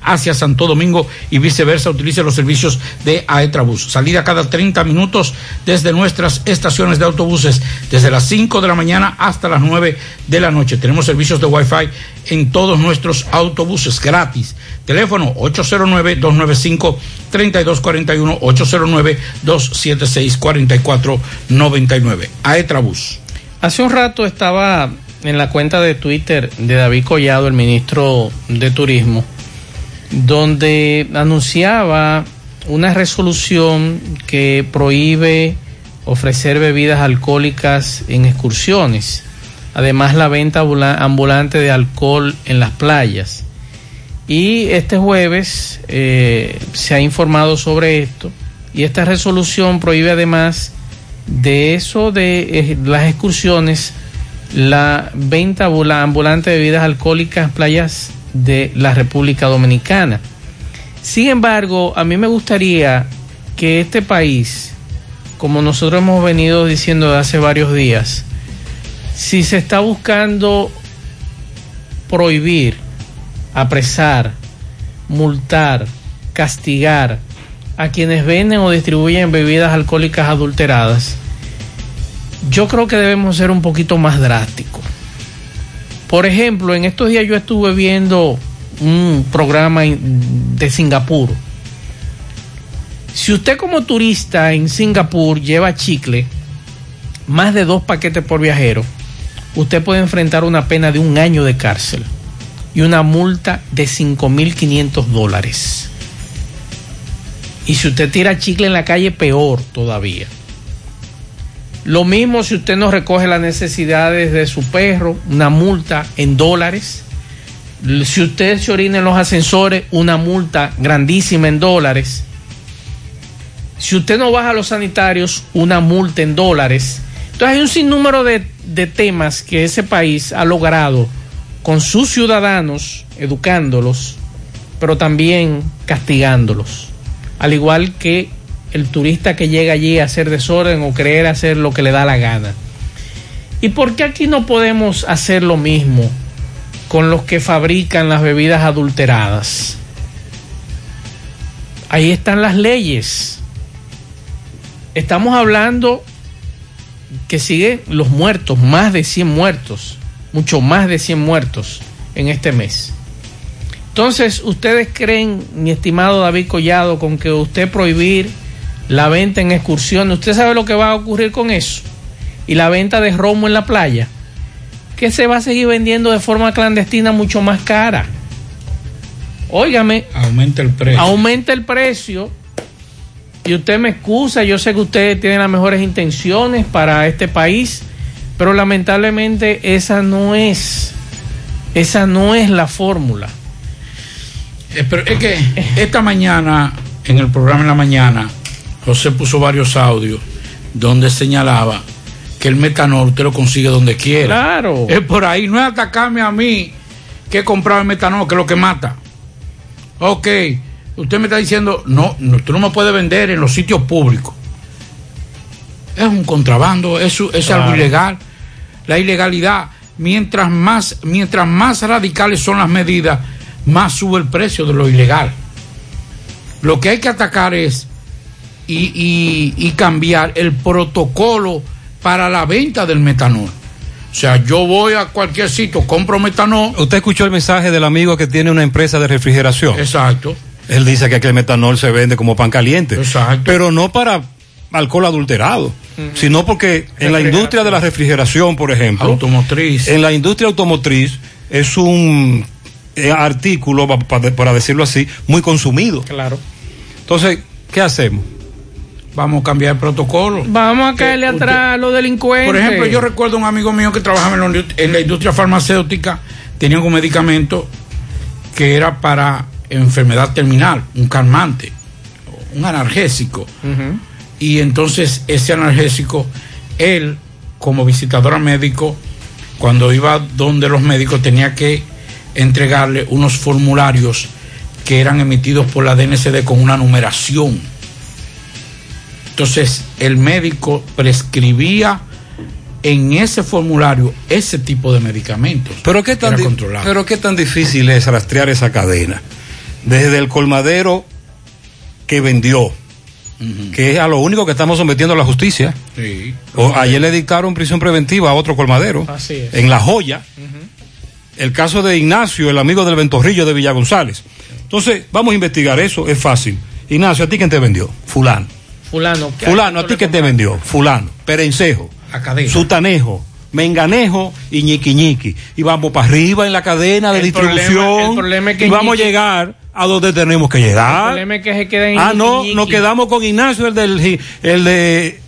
Speaker 6: hacia Santo Domingo y viceversa, utilice los servicios de Aetrabús. Salida cada 30 minutos desde nuestras estaciones de autobuses, desde las 5 de la mañana hasta las 9 de la noche. Tenemos servicios de Wi-Fi en todos nuestros autobuses gratis. Teléfono 809-295-3241, 809-276-4499. Aetrabús.
Speaker 5: Hace un rato estaba en la cuenta de Twitter de David Collado, el ministro de Turismo, donde anunciaba una resolución que prohíbe ofrecer bebidas alcohólicas en excursiones, además la venta ambulante de alcohol en las playas. Y este jueves eh, se ha informado sobre esto y esta resolución prohíbe además de eso de eh, las excursiones la venta ambulante de bebidas alcohólicas en playas de la República Dominicana. Sin embargo, a mí me gustaría que este país, como nosotros hemos venido diciendo de hace varios días, si se está buscando prohibir, apresar, multar, castigar a quienes venden o distribuyen bebidas alcohólicas adulteradas, yo creo que debemos ser un poquito más drásticos. Por ejemplo, en estos días yo estuve viendo un programa de Singapur. Si usted como turista en Singapur lleva chicle, más de dos paquetes por viajero, usted puede enfrentar una pena de un año de cárcel y una multa de 5.500 dólares. Y si usted tira chicle en la calle, peor todavía. Lo mismo si usted no recoge las necesidades de su perro, una multa en dólares. Si usted se orina en los ascensores, una multa grandísima en dólares. Si usted no baja a los sanitarios, una multa en dólares. Entonces hay un sinnúmero de, de temas que ese país ha logrado con sus ciudadanos, educándolos, pero también castigándolos. Al igual que el turista que llega allí a hacer desorden o creer hacer lo que le da la gana. ¿Y por qué aquí no podemos hacer lo mismo con los que fabrican las bebidas adulteradas? Ahí están las leyes. Estamos hablando que siguen los muertos, más de 100 muertos, mucho más de 100 muertos en este mes. Entonces, ¿ustedes creen, mi estimado David Collado, con que usted prohibir la venta en excursiones. ¿Usted sabe lo que va a ocurrir con eso? Y la venta de romo en la playa, que se va a seguir vendiendo de forma clandestina mucho más cara. Óigame.
Speaker 6: Aumenta el precio.
Speaker 5: Aumenta el precio. Y usted me excusa, yo sé que usted tiene las mejores intenciones para este país, pero lamentablemente esa no es, esa no es la fórmula.
Speaker 6: Eh, pero es que esta mañana, en el programa en la mañana, José puso varios audios donde señalaba que el metanol usted lo consigue donde quiera.
Speaker 5: Claro.
Speaker 6: Es por ahí, no es atacarme a mí que he comprado el metanol, que es lo que mata. Ok, usted me está diciendo, no, no usted no me puede vender en los sitios públicos. Es un contrabando, es, es algo ilegal. La ilegalidad, mientras más, mientras más radicales son las medidas, más sube el precio de lo ilegal. Lo que hay que atacar es y, cambiar el protocolo para la venta del metanol. O sea, yo voy a cualquier sitio, compro metanol.
Speaker 4: Usted escuchó el mensaje del amigo que tiene una empresa de refrigeración.
Speaker 6: Exacto.
Speaker 4: Él dice que aquí el metanol se vende como pan caliente. Exacto. Pero no para alcohol adulterado, sino porque en la industria de la refrigeración, por ejemplo.
Speaker 6: Automotriz.
Speaker 4: En la industria automotriz es un eh, artículo, para decirlo así, muy consumido.
Speaker 5: Claro.
Speaker 4: Entonces, ¿qué hacemos?
Speaker 6: vamos a cambiar el protocolo.
Speaker 5: Vamos a caerle atrás a los delincuentes.
Speaker 6: Por ejemplo, yo recuerdo un amigo mío que trabajaba en la, en la industria farmacéutica, tenía un medicamento que era para enfermedad terminal, un calmante, un analgésico. Y entonces ese analgésico, él, como visitador al médico, cuando iba donde los médicos, tenía que entregarle unos formularios que eran emitidos por la DNCD con una numeración. Entonces, el médico prescribía en ese formulario ese tipo de medicamentos.
Speaker 4: Pero qué tan, pero qué tan difícil es rastrear esa cadena. Desde el colmadero que vendió, que es a lo único que estamos sometiendo a la justicia. O, ayer le dictaron prisión preventiva a otro colmadero. En La Joya. El caso de Ignacio, el amigo del Ventorrillo de Villa González. Entonces, vamos a investigar eso, es fácil. Ignacio, ¿a ti quién te vendió? Fulano.
Speaker 5: Fulano.
Speaker 4: Fulano, ¿a ti quién te vendió? Fulano. Perencejo. Sutanejo. Menganejo y ñiqui ñiqui. Y vamos para arriba en la cadena de distribución. y vamos a llegar a donde tenemos que llegar.
Speaker 5: El problema es que se queden
Speaker 4: Ah, no, nos quedamos con Ignacio, el del el de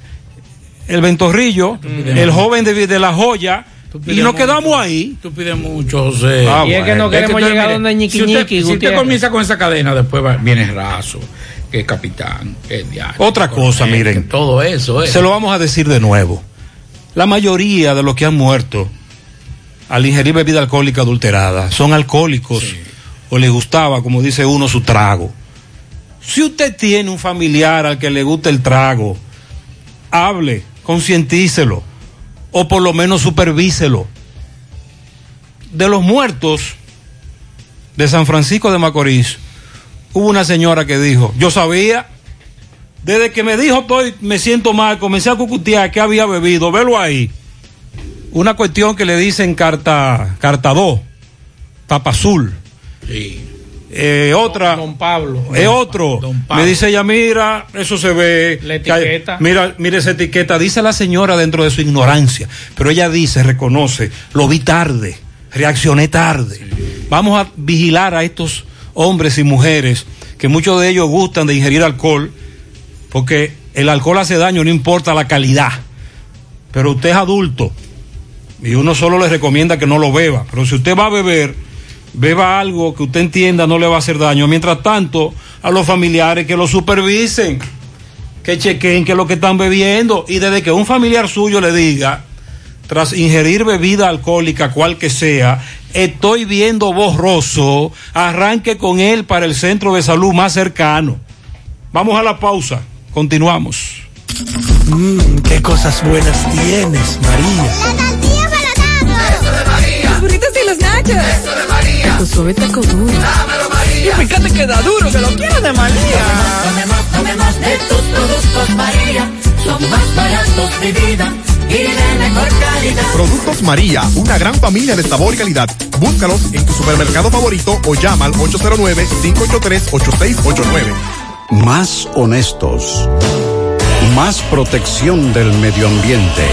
Speaker 4: el Ventorrillo, el joven de, de la joya. Y nos quedamos ahí.
Speaker 6: Tú pides mucho, José.
Speaker 5: Ah, y es que no queremos llegar donde ñiqui
Speaker 6: si usted,
Speaker 5: ñiqui.
Speaker 6: Si usted comienza con esa cadena, después va, viene raso, que es capitán, que es diario.
Speaker 4: Otra cosa, miren.
Speaker 6: Todo eso.
Speaker 4: Se lo vamos a decir de nuevo. La mayoría de los que han muerto al ingerir bebida alcohólica adulterada son alcohólicos o le gustaba, como dice uno, su trago. Si usted tiene un familiar al que le gusta el trago, hable, concientícelo o por lo menos supervíselo. De los muertos de San Francisco de Macorís, hubo una señora que dijo, yo sabía, desde que me dijo estoy, me siento mal, comencé a cucutear que había bebido, velo ahí. Una cuestión que le dicen carta, carta 2, tapa azul.
Speaker 6: Sí.
Speaker 4: Eh, otra.
Speaker 5: Don Pablo.
Speaker 4: Es otro. Me dice ella, mira, eso se ve.
Speaker 5: La etiqueta.
Speaker 4: Mira, mira esa etiqueta. Dice la señora dentro de su ignorancia. Pero ella dice, reconoce, lo vi tarde, reaccioné tarde. Vamos a vigilar a estos hombres y mujeres que muchos de ellos gustan de ingerir alcohol, porque el alcohol hace daño, no importa la calidad. Pero usted es adulto y uno solo le recomienda que no lo beba. Pero si usted va a beber, beba algo que usted entienda no le va a hacer daño. Mientras tanto, a los familiares que lo supervisen, que chequen que es lo que están bebiendo. Y desde que un familiar suyo le diga, tras ingerir bebida alcohólica, cual que sea, estoy viendo borroso, arranque con él para el centro de salud más cercano. Vamos a la pausa, continuamos.
Speaker 18: Mmm, qué cosas buenas tienes, María.
Speaker 19: La tortilla para Eso de María.
Speaker 18: Los burritos y los nachos.
Speaker 19: Eso de María.
Speaker 18: Tu suave taco duro.
Speaker 19: Dámelo, María.
Speaker 18: Y fíjate que da duro, que lo quiero de María.
Speaker 19: Tomemos, tomemos de tus productos, María. Son más baratos de vida. Y de mejor calidad.
Speaker 20: Productos María, una gran familia de sabor y calidad. Búscalos en tu supermercado favorito o llama al 809-583-8689.
Speaker 21: Más honestos. Más protección del medio ambiente.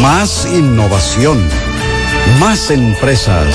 Speaker 21: Más innovación. Más empresas.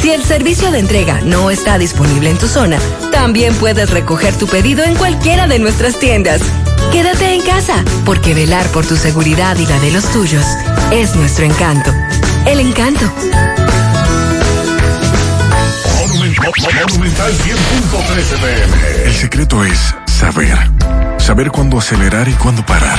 Speaker 22: Si el servicio de entrega no está disponible en tu zona, también puedes recoger tu pedido en cualquiera de nuestras tiendas. Quédate en casa, porque velar por tu seguridad y la de los tuyos es nuestro encanto. El encanto.
Speaker 8: Monumental 100.13 pm.
Speaker 23: El secreto es saber. Saber cuándo acelerar y cuándo parar.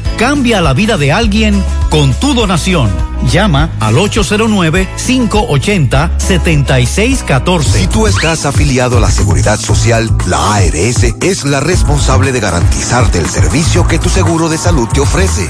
Speaker 24: Cambia la vida de alguien con tu donación. Llama al 809-580-7614.
Speaker 25: Si tú estás afiliado a la Seguridad Social, la ARS es la responsable de garantizarte el servicio que tu seguro de salud te ofrece.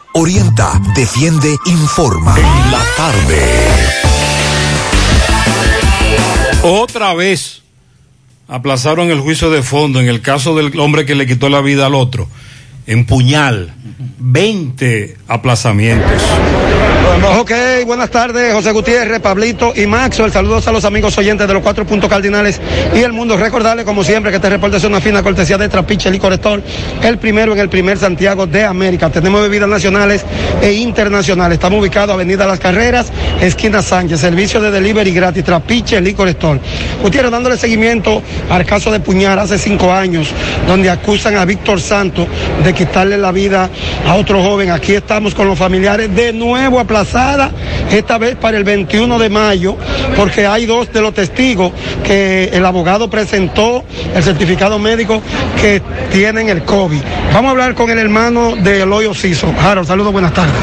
Speaker 25: Orienta, defiende, informa.
Speaker 8: En la tarde.
Speaker 4: Otra vez aplazaron el juicio de fondo en el caso del hombre que le quitó la vida al otro. En puñal. 20 aplazamientos.
Speaker 16: Ok, buenas tardes, José Gutiérrez, Pablito y Maxwell. Saludos a los amigos oyentes de los cuatro puntos cardinales y el mundo. Recordarles, como siempre, que este reporte es una fina cortesía de Trapiche Licor Store, el primero en el primer Santiago de América. Tenemos bebidas nacionales e internacionales. Estamos ubicados Avenida Las Carreras, esquina Sánchez, servicio de delivery gratis, Trapiche Licor Store. Gutiérrez, dándole seguimiento al caso de Puñar hace cinco años, donde acusan a Víctor Santos de quitarle la vida a otro joven. Aquí estamos con los familiares de nuevo aplazada, esta vez para el 21 de mayo, porque hay dos de los testigos que el abogado presentó el certificado médico que tienen el COVID. Vamos a hablar con el hermano de Eloy Ciso. Harold, saludos, buenas tardes.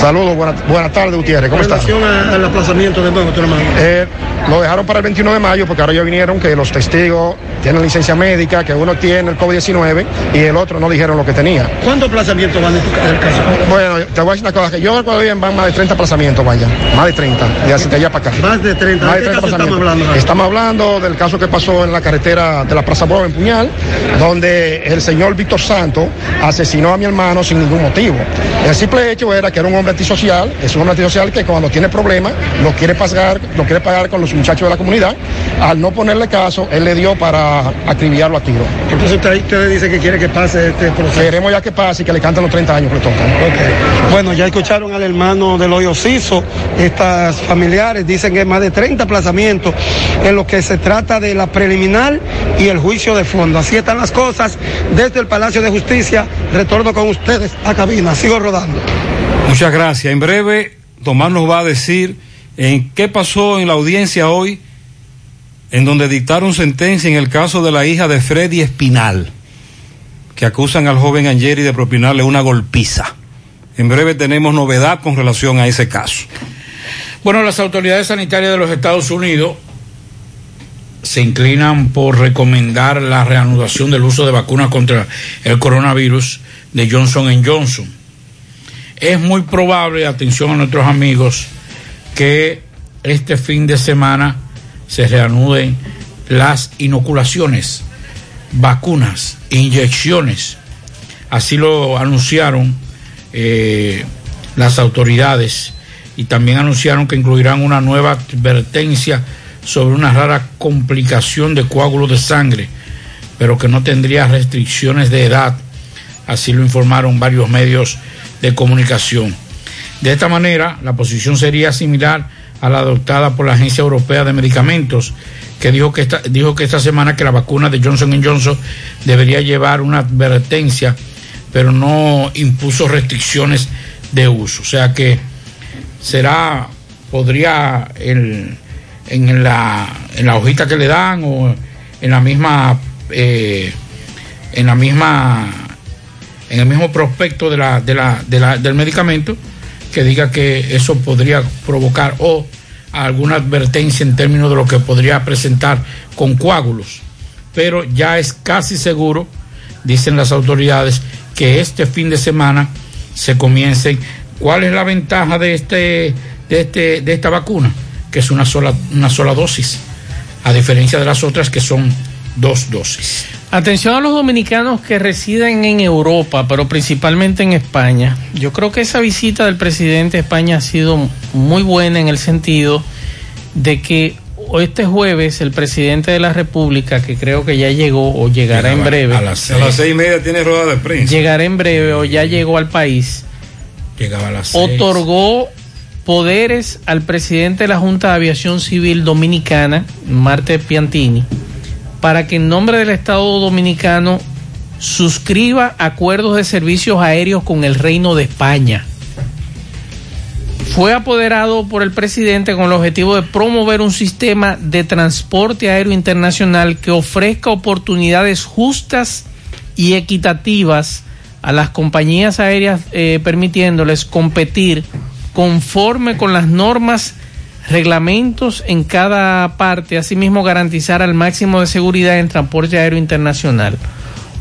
Speaker 10: Saludos, buenas, buenas tardes, Gutiérrez. ¿Cómo
Speaker 16: En
Speaker 10: estás?
Speaker 16: relación a- al aplazamiento de nuevo, tu hermano.
Speaker 10: Eh, lo dejaron para el 21 de mayo porque ahora ya vinieron que los testigos tienen licencia médica, que uno tiene el COVID-19 y el otro no dijeron lo que tenía.
Speaker 16: ¿Cuántos aplazamientos van en tu caso?
Speaker 10: Bueno, te voy a decir una cosa, que yo cuando bien van más de 30 aplazamientos, vaya, más de 30, de allá para acá.
Speaker 16: Más de 30.
Speaker 10: Más
Speaker 16: ¿De
Speaker 10: de
Speaker 16: qué
Speaker 10: 30
Speaker 16: caso estamos
Speaker 10: aplazamientos.
Speaker 16: hablando? Harold?
Speaker 10: Estamos hablando del caso que pasó en la carretera de la Plaza Bravo en Puñal, donde el señor Víctor Santos asesinó a mi hermano sin ningún motivo. El simple hecho era que era un hombre antisocial, es un hombre antisocial que cuando tiene problemas lo quiere pagar, lo quiere pagar con los muchachos de la comunidad. Al no ponerle caso, él le dio para acribillarlo a tiro.
Speaker 16: Entonces usted, usted dice que quiere que pase este proceso.
Speaker 10: Queremos ya que pase y que le canten los 30 años que le tocan.
Speaker 16: Ok. Bueno, ya escucharon al hermano del hoyo Ciso. Estas familiares dicen que más de 30 aplazamientos en lo que se trata de la preliminar y el juicio de fondo. Así están las cosas desde el Palacio de Justicia. Retorno con ustedes a cabina. Sigo rodando.
Speaker 4: Muchas gracias. En breve, Tomás nos va a decir ¿En qué pasó en la audiencia hoy? En donde dictaron sentencia en el caso de la hija de Freddy Espinal, que acusan al joven Angeri de propinarle una golpiza. En breve tenemos novedad con relación a ese caso.
Speaker 6: Bueno, las autoridades sanitarias de los Estados Unidos se inclinan por recomendar la reanudación del uso de vacunas contra el coronavirus de Johnson Johnson. Es muy probable, atención a nuestros amigos, que este fin de semana se reanuden las inoculaciones, vacunas, inyecciones. Así lo anunciaron eh, las autoridades y también anunciaron que incluirán una nueva advertencia sobre una rara complicación de coágulo de sangre, pero que no tendría restricciones de edad. Así lo informaron varios medios de comunicación. De esta manera, la posición sería similar a la adoptada por la Agencia Europea de Medicamentos, que dijo que esta, dijo que esta semana que la vacuna de Johnson Johnson debería llevar una advertencia, pero no impuso restricciones de uso. O sea que será, podría el, en, la, en la hojita que le dan o en la misma, eh, en la misma en el mismo prospecto del medicamento que diga que eso podría provocar o alguna advertencia en términos de lo que podría presentar con coágulos. Pero ya es casi seguro, dicen las autoridades, que este fin de semana se comiencen. ¿Cuál es la ventaja de, este, de, este, de esta vacuna? Que es una sola, una sola dosis, a diferencia de las otras que son dos dosis.
Speaker 5: Atención a los dominicanos que residen en Europa, pero principalmente en España. Yo creo que esa visita del presidente de España ha sido muy buena en el sentido de que este jueves el presidente de la República, que creo que ya llegó o llegará en breve.
Speaker 4: A las, seis. a las seis y media tiene rueda de prensa.
Speaker 5: Llegará en breve o ya llegó al país.
Speaker 6: Llegaba a las seis.
Speaker 5: Otorgó poderes al presidente de la Junta de Aviación Civil Dominicana, Marte Piantini para que en nombre del Estado Dominicano suscriba acuerdos de servicios aéreos con el Reino de España. Fue apoderado por el presidente con el objetivo de promover un sistema de transporte aéreo internacional que ofrezca oportunidades justas y equitativas a las compañías aéreas, eh, permitiéndoles competir conforme con las normas reglamentos en cada parte, asimismo garantizar al máximo de seguridad en transporte aéreo internacional.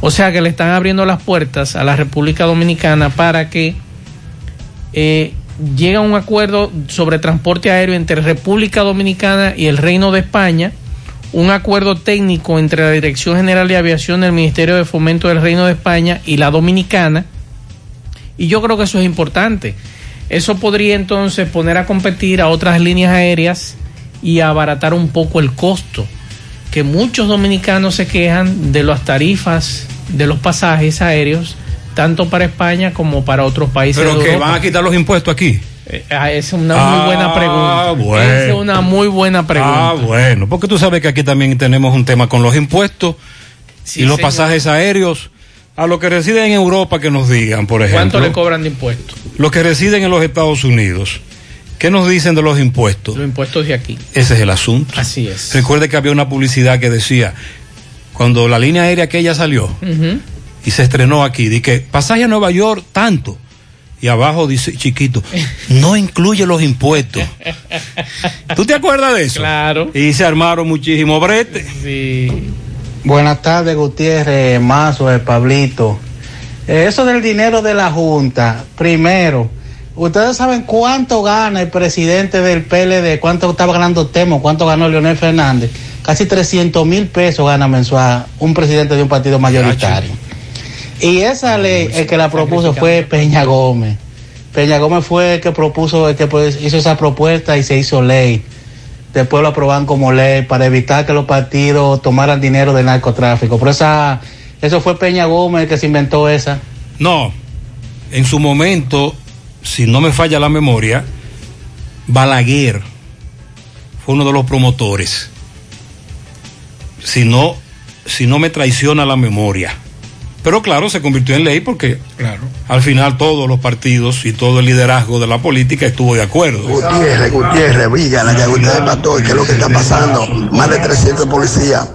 Speaker 5: O sea que le están abriendo las puertas a la República Dominicana para que eh, llegue a un acuerdo sobre transporte aéreo entre República Dominicana y el Reino de España, un acuerdo técnico entre la Dirección General de Aviación del Ministerio de Fomento del Reino de España y la Dominicana. Y yo creo que eso es importante eso podría entonces poner a competir a otras líneas aéreas y abaratar un poco el costo, que muchos dominicanos se quejan de las tarifas de los pasajes aéreos, tanto para España como para otros países.
Speaker 4: Pero que van a quitar los impuestos aquí.
Speaker 5: Eh, ah, es una muy buena pregunta.
Speaker 4: Bueno.
Speaker 5: Es una muy buena pregunta.
Speaker 4: Ah, bueno, porque tú sabes que aquí también tenemos un tema con los impuestos
Speaker 5: Sí,
Speaker 4: y los
Speaker 5: señor.
Speaker 4: pasajes aéreos. A los que residen en Europa que nos digan, por ejemplo.
Speaker 5: ¿Cuánto le cobran de impuestos?
Speaker 4: Los que residen en los Estados Unidos, ¿qué nos dicen de los impuestos?
Speaker 5: Los impuestos de aquí.
Speaker 4: Ese es el asunto.
Speaker 5: Así es.
Speaker 4: Recuerde que había una publicidad que decía, cuando la línea aérea aquella salió y se estrenó aquí, di que pasaje a Nueva York tanto. Y abajo dice chiquito, no incluye los impuestos. ¿Tú te acuerdas de eso?
Speaker 5: Claro.
Speaker 4: Y se armaron muchísimos bretes.
Speaker 5: Sí.
Speaker 26: Buenas tardes, Gutiérrez, Mazo, Pablito. Eh, eso del dinero de la Junta, primero, ¿ustedes saben cuánto gana el presidente del PLD? ¿Cuánto estaba ganando Temo? ¿Cuánto ganó Leonel Fernández? Casi 300 mil pesos gana mensual un presidente de un partido mayoritario. Y esa ley, el que la propuso fue Peña Gómez. Peña Gómez fue el que propuso, el que pues, hizo esa propuesta y se hizo ley. Después lo aprobaron como ley para evitar que los partidos tomaran dinero del narcotráfico. Pero esa, eso fue Peña Gómez que se inventó esa.
Speaker 4: No, en su momento, si no me falla la memoria, Balaguer fue uno de los promotores. Si no, si no me traiciona la memoria. Pero claro, se convirtió en ley porque
Speaker 6: claro.
Speaker 4: al final todos los partidos y todo el liderazgo de la política estuvo de acuerdo.
Speaker 27: Gutiérrez, Gutiérrez, Viga, la que usted mató, ¿qué es lo que está pasando? Más de 300 policías.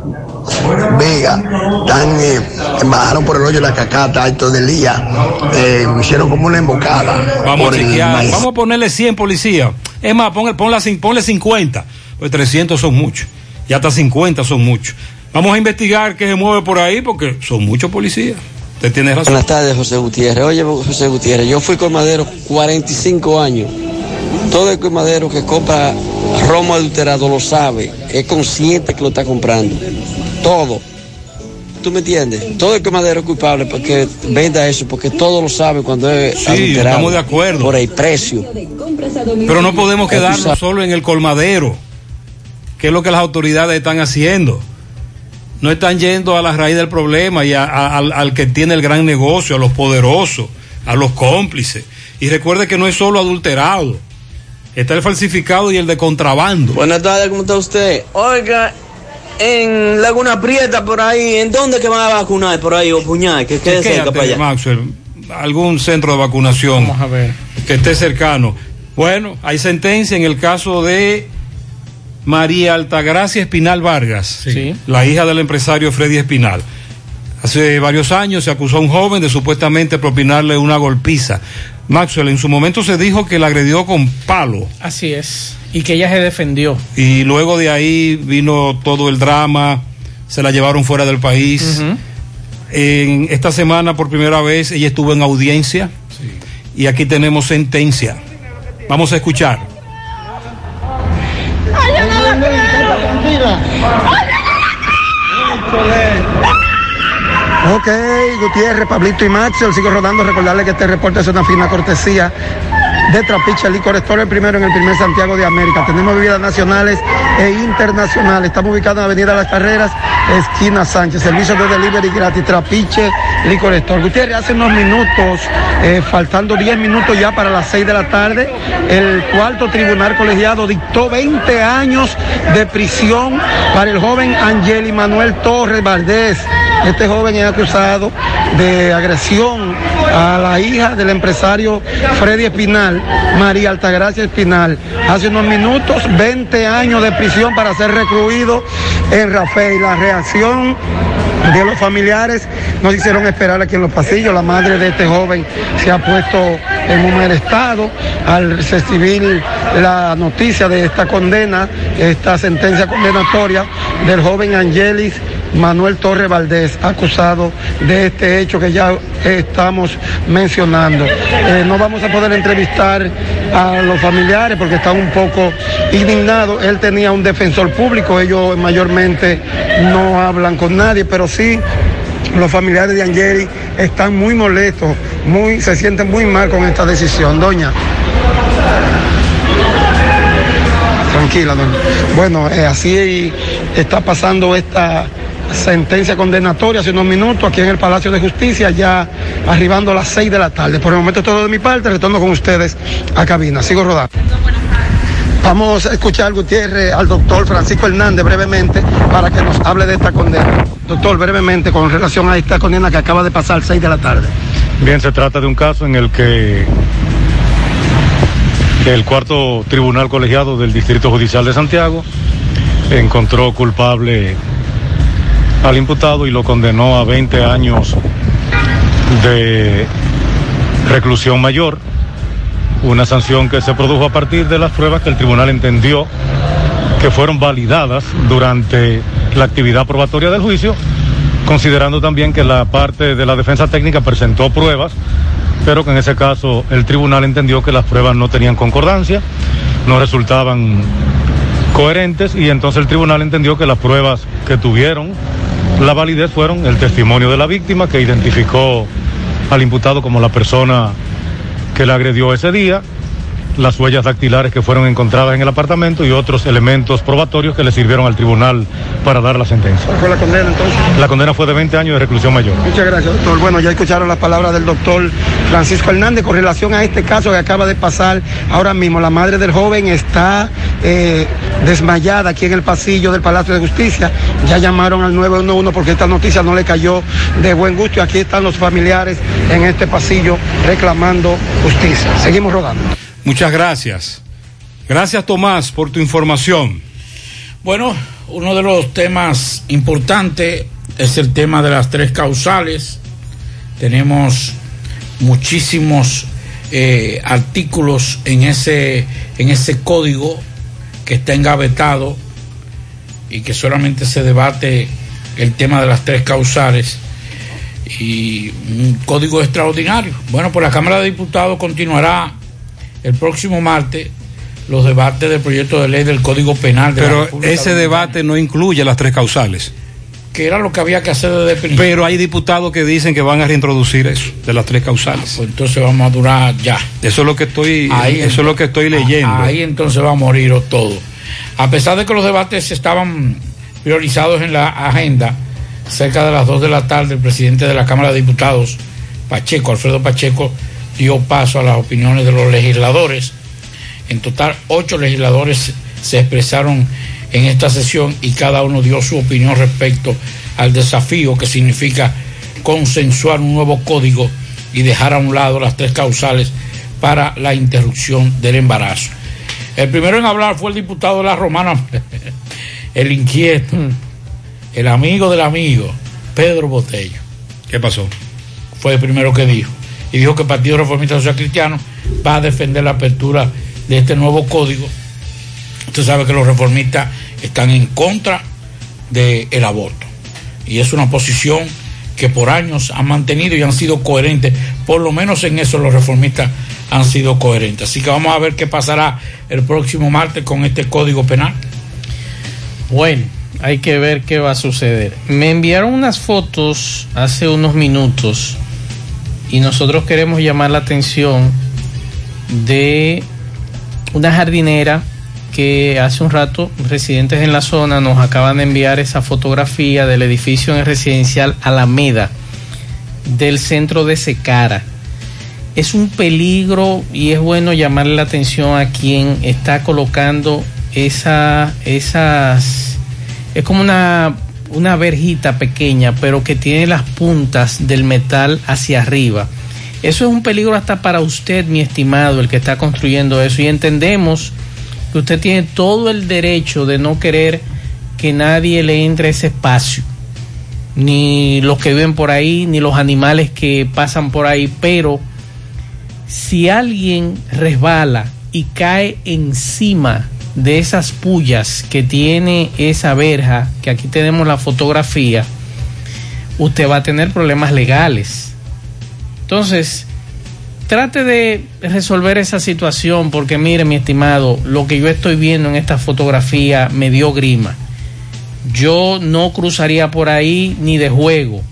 Speaker 27: Vega, están, eh, bajaron por el hoyo de la cacata, alto del día, eh, hicieron como una embocada.
Speaker 4: Vamos a
Speaker 27: por
Speaker 4: chequear, vamos a ponerle 100 policías. Es más, ponle, ponle, ponle 50, pues 300 son muchos. Y hasta 50 son muchos. Vamos a investigar qué se mueve por ahí porque son muchos policías. Usted tiene razón.
Speaker 28: Buenas tardes, José Gutiérrez. Oye, José Gutiérrez, yo fui colmadero 45 años. Todo el colmadero que compra romo adulterado lo sabe, es consciente que lo está comprando. Todo. ¿Tú me entiendes? Todo el colmadero es culpable porque venda eso, porque todo lo sabe cuando es
Speaker 4: Sí,
Speaker 28: adulterado.
Speaker 4: estamos de acuerdo.
Speaker 28: Por el precio.
Speaker 4: Pero no podemos quedarnos solo en el colmadero. ¿Qué es lo que las autoridades están haciendo? No están yendo a la raíz del problema y a- a- al, al que tiene el gran negocio, a los poderosos, a los cómplices. Y recuerde que no es solo adulterado. Está el falsificado y el de contrabando.
Speaker 28: Buenas tardes, ¿cómo está usted? Oiga, en Laguna Prieta, por ahí, ¿en dónde que van a vacunar? Por ahí, o puñal, que quede cerca para allá.
Speaker 4: Maxwell, algún centro de vacunación
Speaker 5: Vamos a ver.
Speaker 4: que esté cercano. Bueno, hay sentencia en el caso de María Altagracia Espinal Vargas,
Speaker 5: Sí.
Speaker 4: la hija del empresario Freddy Espinal. Hace varios años se acusó a un joven de supuestamente propinarle una golpiza. Maxwell, en su momento se dijo que la agredió con palo
Speaker 5: Así es. Y que ella se defendió.
Speaker 4: y luego de ahí vino todo el drama, se la llevaron fuera del país. En esta semana por primera vez ella estuvo en audiencia y aquí tenemos sentencia. Vamos a escuchar.
Speaker 16: Ok, Gutiérrez, Pablito y Maxwell, sigo rodando. Recordarle que este reporte es una fina cortesía de Trapiche Licor Store, el primero en el primer Santiago de América. Tenemos bebidas nacionales e internacionales. Estamos ubicados en Avenida Las Carreras, esquina Sánchez. Servicio de delivery gratis, Trapiche Licor Store. Gutiérrez, hace unos minutos, eh, faltando 10 minutos ya para las 6 de la tarde, el cuarto tribunal colegiado dictó 20 años de prisión para el joven Angeli Manuel Torres Valdés. Este joven es acusado de agresión a la hija del empresario Freddy Espinal, María Altagracia Espinal. Hace unos minutos, 20 años de prisión para ser recluido en Rafael. La reacción de los familiares nos hicieron esperar aquí en los pasillos. La madre de este joven se ha puesto en un mal estado al recibir la noticia de esta condena, esta sentencia condenatoria del joven Angelis Manuel Torre Valdés, acusado de este hecho que ya estamos mencionando. Eh, no vamos a poder entrevistar a los familiares porque están un poco indignados. Él tenía un defensor público, ellos mayormente no hablan con nadie, pero sí los familiares de Angeli están muy molestos, muy, se sienten muy mal con esta decisión. Doña. Tranquila, doña. Bueno, eh, así está pasando esta sentencia condenatoria hace unos minutos aquí en el Palacio de Justicia, ya arribando a las 6 de la tarde. Por el momento todo de mi parte, retorno con ustedes a cabina. Sigo rodando. Vamos a escuchar, Gutiérrez, al doctor Francisco Hernández brevemente para que nos hable de esta condena. Doctor, brevemente, con relación a esta condena que acaba de pasar 6 de la tarde.
Speaker 29: Bien, se trata de un caso en el que el cuarto tribunal colegiado del Distrito Judicial de Santiago encontró culpable al imputado y lo condenó a 20 años de reclusión mayor, una sanción que se produjo a partir de las pruebas que el tribunal entendió que fueron validadas durante la actividad probatoria del juicio, considerando también que la parte de la defensa técnica presentó pruebas, pero que en ese caso el tribunal entendió que las pruebas no tenían concordancia, no resultaban coherentes y entonces el tribunal entendió que las pruebas que tuvieron la validez fueron el testimonio de la víctima que identificó al imputado como la persona que le agredió ese día, las huellas dactilares que fueron encontradas en el apartamento y otros elementos probatorios que le sirvieron al tribunal para dar la sentencia.
Speaker 16: ¿Cuál fue la condena entonces?
Speaker 29: La condena fue de 20 años de reclusión mayor.
Speaker 16: Muchas gracias, doctor. Bueno, ya escucharon las palabras del doctor Francisco Hernández con relación a este caso que acaba de pasar ahora mismo. La madre del joven está eh, desmayada aquí en el pasillo del Palacio de Justicia. Ya llamaron al 911 porque esta noticia no le cayó de buen gusto aquí están los familiares en este pasillo reclamando justicia. Seguimos rodando.
Speaker 4: Muchas gracias. Gracias Tomás por tu información.
Speaker 6: Bueno, uno de los temas importantes es el tema de las tres causales. Tenemos muchísimos eh, artículos en ese, en ese código que está engavetado y que solamente se debate el tema de las tres causales y un código extraordinario. Bueno, pues la Cámara de Diputados continuará el próximo martes los debates del proyecto de ley del Código Penal de la
Speaker 4: Pero ese debate no incluye las tres causales.
Speaker 6: que era lo que había que hacer desde el principio.
Speaker 4: Pero hay diputados que dicen que van a reintroducir eso, de las tres causales.
Speaker 6: Pues entonces vamos a durar ya.
Speaker 4: Eso es lo que estoy,
Speaker 6: Ahí
Speaker 4: eso es lo que estoy leyendo.
Speaker 6: Ahí entonces va a morir todo. A pesar de que los debates estaban priorizados en la agenda, cerca de las 2 de la tarde, el presidente de la Cámara de Diputados, Pacheco, Alfredo Pacheco, dio paso a las opiniones de los legisladores. En total, ocho legisladores se expresaron en esta sesión y cada uno dio su opinión respecto al desafío que significa consensuar un nuevo código y dejar a un lado las tres causales para la interrupción del embarazo. El primero en hablar fue el diputado de la Romana, el inquieto, el amigo del amigo, Pedro Botello.
Speaker 4: ¿Qué pasó?
Speaker 6: Fue el primero que dijo. Y dijo que el Partido Reformista Social Cristiano va a defender la apertura de este nuevo código. Usted sabe que los reformistas están en contra del aborto. Y es una posición que por años han mantenido y han sido coherentes. Por lo menos en eso los reformistas han sido coherentes. Así que vamos a ver qué pasará el próximo martes con este código penal.
Speaker 5: Bueno, hay que ver qué va a suceder. Me enviaron unas fotos hace unos minutos y nosotros queremos llamar la atención de una jardinera que hace un rato residentes en la zona nos acaban de enviar esa fotografía del edificio en el residencial Alameda del centro de Secara. Es un peligro y es bueno llamarle la atención a quien está colocando esa, esas... Es como una, una verjita pequeña, pero que tiene las puntas del metal hacia arriba. Eso es un peligro hasta para usted, mi estimado, el que está construyendo eso. Y entendemos que usted tiene todo el derecho de no querer que nadie le entre ese espacio. Ni los que viven por ahí, ni los animales que pasan por ahí. Pero si alguien resbala y cae encima de esas pullas que tiene esa verja, que aquí tenemos la fotografía, usted va a tener problemas legales. Entonces, trate de resolver esa situación porque mire mi estimado, lo que yo estoy viendo en esta fotografía me dio grima. Yo no cruzaría por ahí ni de juego.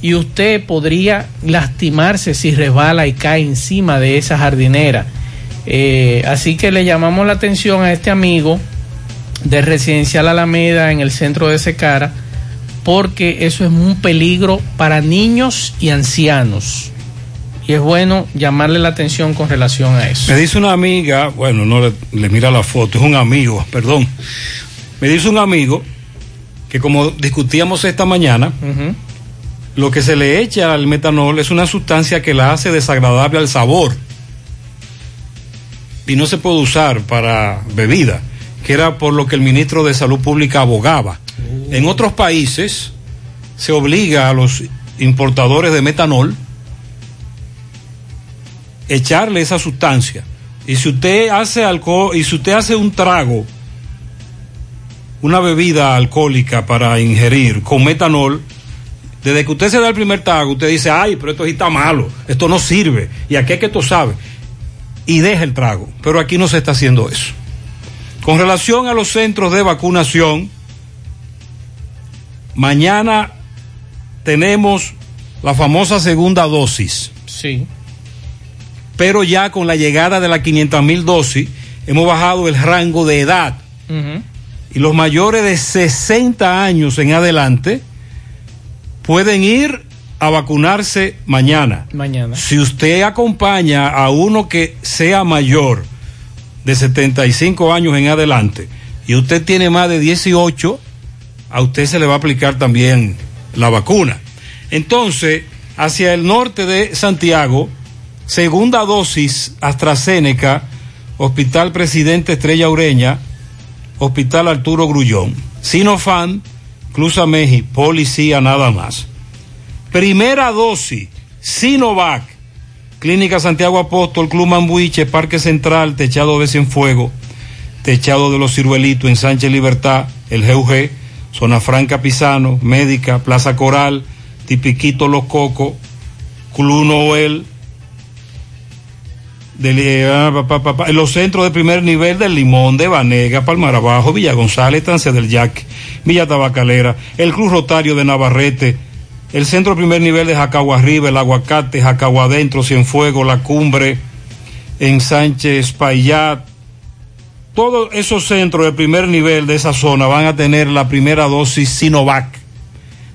Speaker 5: Y usted podría lastimarse si resbala y cae encima de esa jardinera. Eh, así que le llamamos la atención a este amigo de Residencial Alameda en el centro de Secara, porque eso es un peligro para niños y ancianos. Y es bueno llamarle la atención con relación a eso.
Speaker 4: Me dice una amiga, bueno, no le, le mira la foto, es un amigo, perdón. Me dice un amigo que como discutíamos esta mañana, lo que se le echa al metanol es una sustancia que la hace desagradable al sabor y no se puede usar para bebida, que era por lo que el ministro de Salud Pública abogaba. En otros países se obliga a los importadores de metanol echarle esa sustancia. Y si usted hace alcohol, y si usted hace un trago, una bebida alcohólica para ingerir con metanol, desde que usted se da el primer trago, usted dice, ay, pero esto sí está malo, esto no sirve, y aquí es que esto sabe, y deja el trago. Pero aquí no se está haciendo eso. Con relación a los centros de vacunación, mañana tenemos la famosa segunda dosis.
Speaker 5: Sí.
Speaker 4: pero ya con la llegada de las 500 mil dosis hemos bajado el rango de edad y los mayores de 60 años en adelante pueden ir a vacunarse mañana.
Speaker 5: Mañana.
Speaker 4: Si usted acompaña a uno que sea mayor de 75 años en adelante y usted tiene más de 18, a usted se le va a aplicar también la vacuna. Entonces, hacia el norte de Santiago, segunda dosis AstraZeneca, Hospital Presidente Estrella Ureña, Hospital Arturo Grullón, Sinofan, Cruz Ameji, Policía nada más. Primera dosis, Sinovac, Clínica Santiago Apóstol, Club Mambuiche, Parque Central, Techado de Cienfuego, Techado de los Ciruelitos, en Sánchez Libertad, el GUG, Zona Franca Pisano, Médica, Plaza Coral, Tipiquito Los Cocos, Club Noel, de, ah, los centros de primer nivel del Limón, de Banega, Palmar Abajo, Villa González, Estancia del Yaque, Villa Tabacalera, el Cruz Rotario de Navarrete, el centro de primer nivel de Jacagua Arriba, el Aguacate, Jacagua Adentro, Cienfuego, La Cumbre, en Sánchez Payat, todos esos centros de primer nivel de esa zona van a tener la primera dosis Sinovac.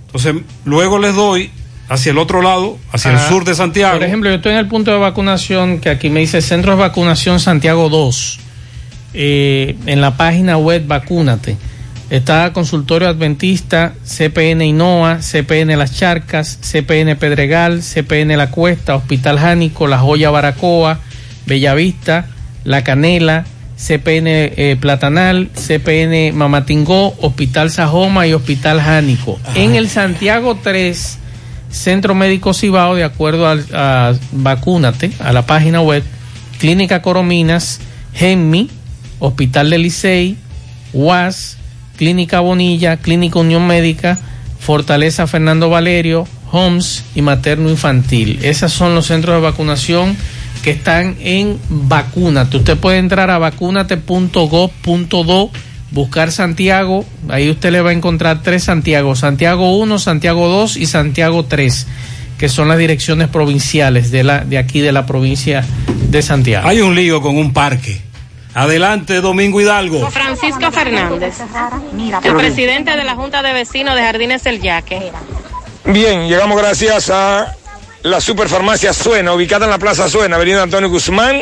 Speaker 4: Entonces, luego les doy hacia el otro lado, hacia el
Speaker 5: Ah,
Speaker 4: sur de Santiago.
Speaker 5: Por ejemplo, yo estoy en el punto de vacunación que aquí me dice Centro de Vacunación Santiago 2. Eh, en la página web Vacúnate. Está Consultorio Adventista, CPN Inoa, CPN Las Charcas, CPN Pedregal, CPN La Cuesta, Hospital Jánico, La Joya Baracoa, Bellavista, La Canela, CPN eh, Platanal, CPN Mamatingó, Hospital Sajoma y Hospital Jánico. En el Santiago 3, Centro Médico Cibao, de acuerdo al- a, Vacúnate, a la página web, Clínica Corominas, GEMMI, Hospital del Licey, UAS, Clínica Bonilla, Clínica Unión Médica, Fortaleza Fernando Valerio, Homs y Materno Infantil. Esos son los centros de vacunación que están en Vacúnate. Usted puede entrar a vacunate.gov.do, buscar Santiago, ahí usted le va a encontrar tres Santiago, Santiago 1, Santiago 2 y Santiago 3, que son las direcciones provinciales de, la, de aquí de la provincia de Santiago.
Speaker 4: Hay un lío con un parque. Adelante, Domingo Hidalgo.
Speaker 30: Francisco Fernández, el presidente de la Junta de Vecinos de Jardines del Yaque.
Speaker 31: Bien, llegamos gracias a la Superfarmacia Suena, ubicada en la Plaza Suena, Avenida Antonio Guzmán,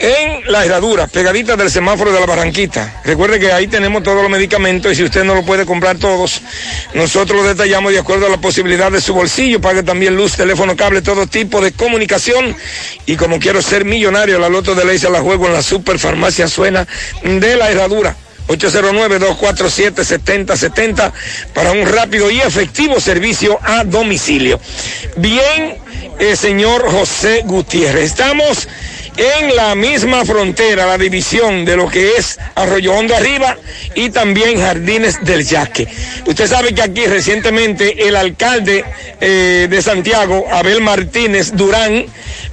Speaker 31: en la herradura, pegadita del semáforo de la Barranquita. Recuerde que ahí tenemos todos los medicamentos y si usted no lo puede comprar todos, nosotros lo detallamos de acuerdo a la posibilidad de su bolsillo. Pague también luz, teléfono, cable, todo tipo de comunicación. Y como quiero ser millonario, la loto de ley se la juego en la Superfarmacia Suena de la herradura. 809-247-7070 para un rápido y efectivo servicio a domicilio. Bien, eh, señor José Gutiérrez, estamos en la misma frontera, la división de lo que es Arroyo Hondo Arriba y también Jardines del Yaque. Usted sabe que aquí recientemente el alcalde eh, de Santiago, Abel Martínez Durán,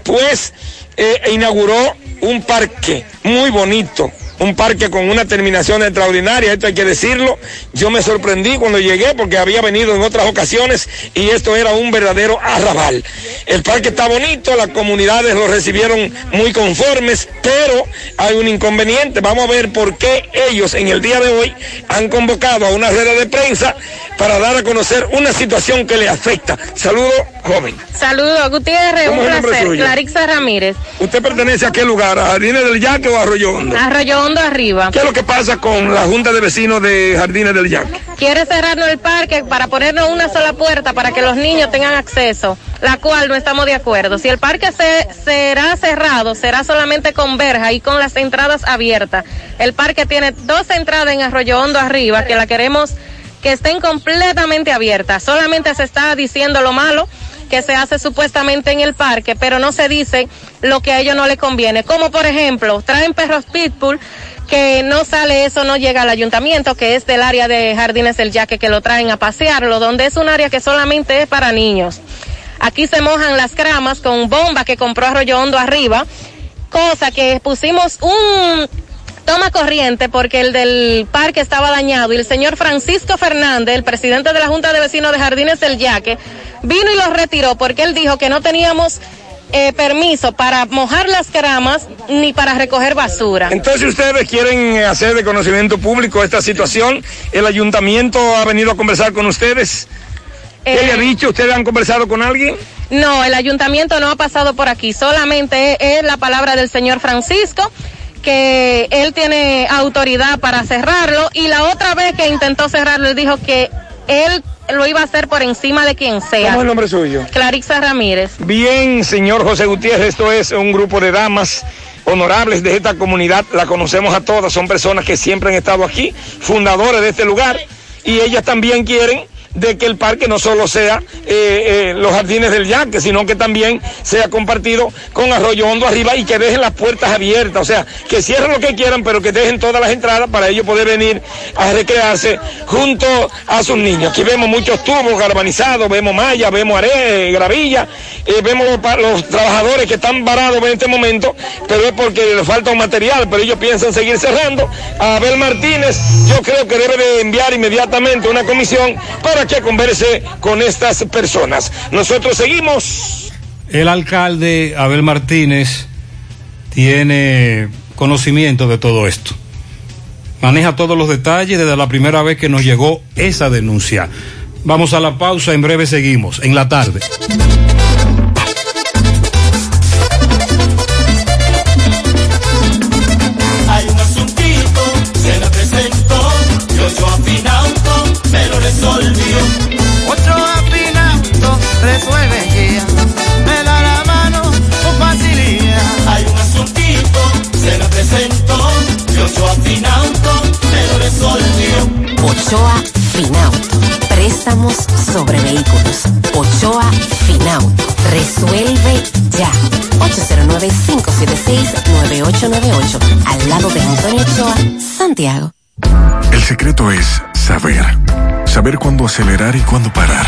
Speaker 31: pues eh, inauguró un parque muy bonito, un parque con una terminación extraordinaria, esto hay que decirlo. Yo me sorprendí cuando llegué porque había venido en otras ocasiones y esto era un verdadero arrabal. El parque está bonito, las comunidades lo recibieron muy conformes, pero hay un inconveniente. Vamos a ver por qué ellos en el día de hoy han convocado a una rueda de prensa para dar a conocer una situación que le afecta. Saludo, joven.
Speaker 30: Saludos, Gutiérrez, un
Speaker 31: ¿Cómo es el nombre
Speaker 30: placer. Clarixa Ramírez,
Speaker 31: ¿Usted pertenece a qué lugar? ¿A Jardines del Yaque o a Arroyo Hondo?
Speaker 30: Arroyo Hondo Arriba.
Speaker 31: ¿Qué es lo que pasa con la Junta de Vecinos de Jardines del Yaque?
Speaker 30: Quiere cerrarnos el parque para ponernos una sola puerta para que los niños tengan acceso, la cual no estamos de acuerdo. Si el parque se, será cerrado, será solamente con verja y con las entradas abiertas. El parque tiene dos entradas en Arroyo Hondo arriba que la queremos que estén completamente abiertas. Solamente se está diciendo lo malo que se hace supuestamente en el parque, pero no se dice lo que a ellos no les conviene. Como por ejemplo, traen perros pitbull que no sale eso, no llega al ayuntamiento, que es del área de Jardines del Yaque, que lo traen a pasearlo, donde es un área que solamente es para niños. Aquí se mojan las cramas con bomba que compró Arroyo Hondo arriba, cosa que pusimos un toma corriente porque el del parque estaba dañado y el señor Francisco Fernández, el presidente de la Junta de Vecinos de Jardines del Yaque, vino y lo retiró porque él dijo que no teníamos eh, permiso para mojar las gramas ni para recoger basura.
Speaker 31: Entonces ustedes quieren eh, hacer de conocimiento público esta situación. El ayuntamiento ha venido a conversar con ustedes. ¿Qué le ha dicho? ¿Ustedes han conversado con alguien?
Speaker 30: No, el ayuntamiento no ha pasado por aquí, solamente es la palabra del señor Francisco que él tiene autoridad para cerrarlo y la otra vez que intentó cerrarlo él dijo que él lo iba a hacer por encima de quien sea.
Speaker 31: ¿Cómo es el nombre suyo?
Speaker 30: Clarixa Ramírez.
Speaker 31: Bien, señor José Gutiérrez, esto es un grupo de damas honorables de esta comunidad, la conocemos a todas, son personas que siempre han estado aquí, fundadores de este lugar, y ellas también quieren de que el parque no solo sea eh, eh, los jardines del yaque, sino que también sea compartido con Arroyo Hondo arriba y que dejen las puertas abiertas, o sea, que cierren lo que quieran, pero que dejen todas las entradas para ellos poder venir a recrearse junto a sus niños. Aquí vemos muchos tubos galvanizados, vemos malla, vemos arena, gravilla, eh, vemos los, los trabajadores que están varados en este momento, pero es porque les falta un material, pero ellos piensan seguir cerrando. Abel Martínez, yo creo que debe de enviar inmediatamente una comisión para que converse con estas personas. Nosotros seguimos.
Speaker 4: El alcalde Abel Martínez tiene conocimiento de todo esto. Maneja todos los detalles desde la primera vez que nos llegó esa denuncia. Vamos a la pausa, en breve seguimos, en la tarde.
Speaker 32: Afinauto
Speaker 33: resuelve guía, me da la mano con facilidad.
Speaker 32: Hay un asuntito, se me presentó, yo yo afinauto, me lo resolvió.
Speaker 34: Ochoa Finauto. Préstamos sobre vehículos. Ochoa Finauto. Resuelve ya. 809-576-9898. Al lado de Antonio Ochoa, Santiago.
Speaker 23: El secreto es saber. Saber cuándo acelerar y cuándo parar.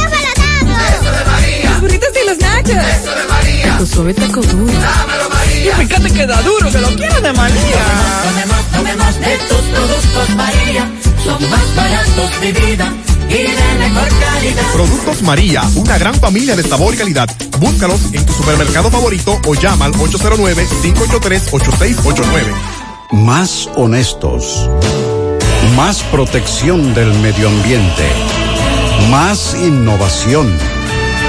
Speaker 7: Y los nachos.
Speaker 35: Eso de María.
Speaker 7: Tu suave taco duro.
Speaker 35: Dámelo, María.
Speaker 7: Y fíjate que da duro, que lo quiero de María.
Speaker 32: Tomemos, tomemos de tus productos María, son más baratos de vida y de mejor calidad.
Speaker 36: Productos María, una gran familia de sabor y calidad. Búscalos en tu supermercado favorito o llama al 809-583-8689.
Speaker 21: Más honestos. Más protección del medio ambiente. Más innovación.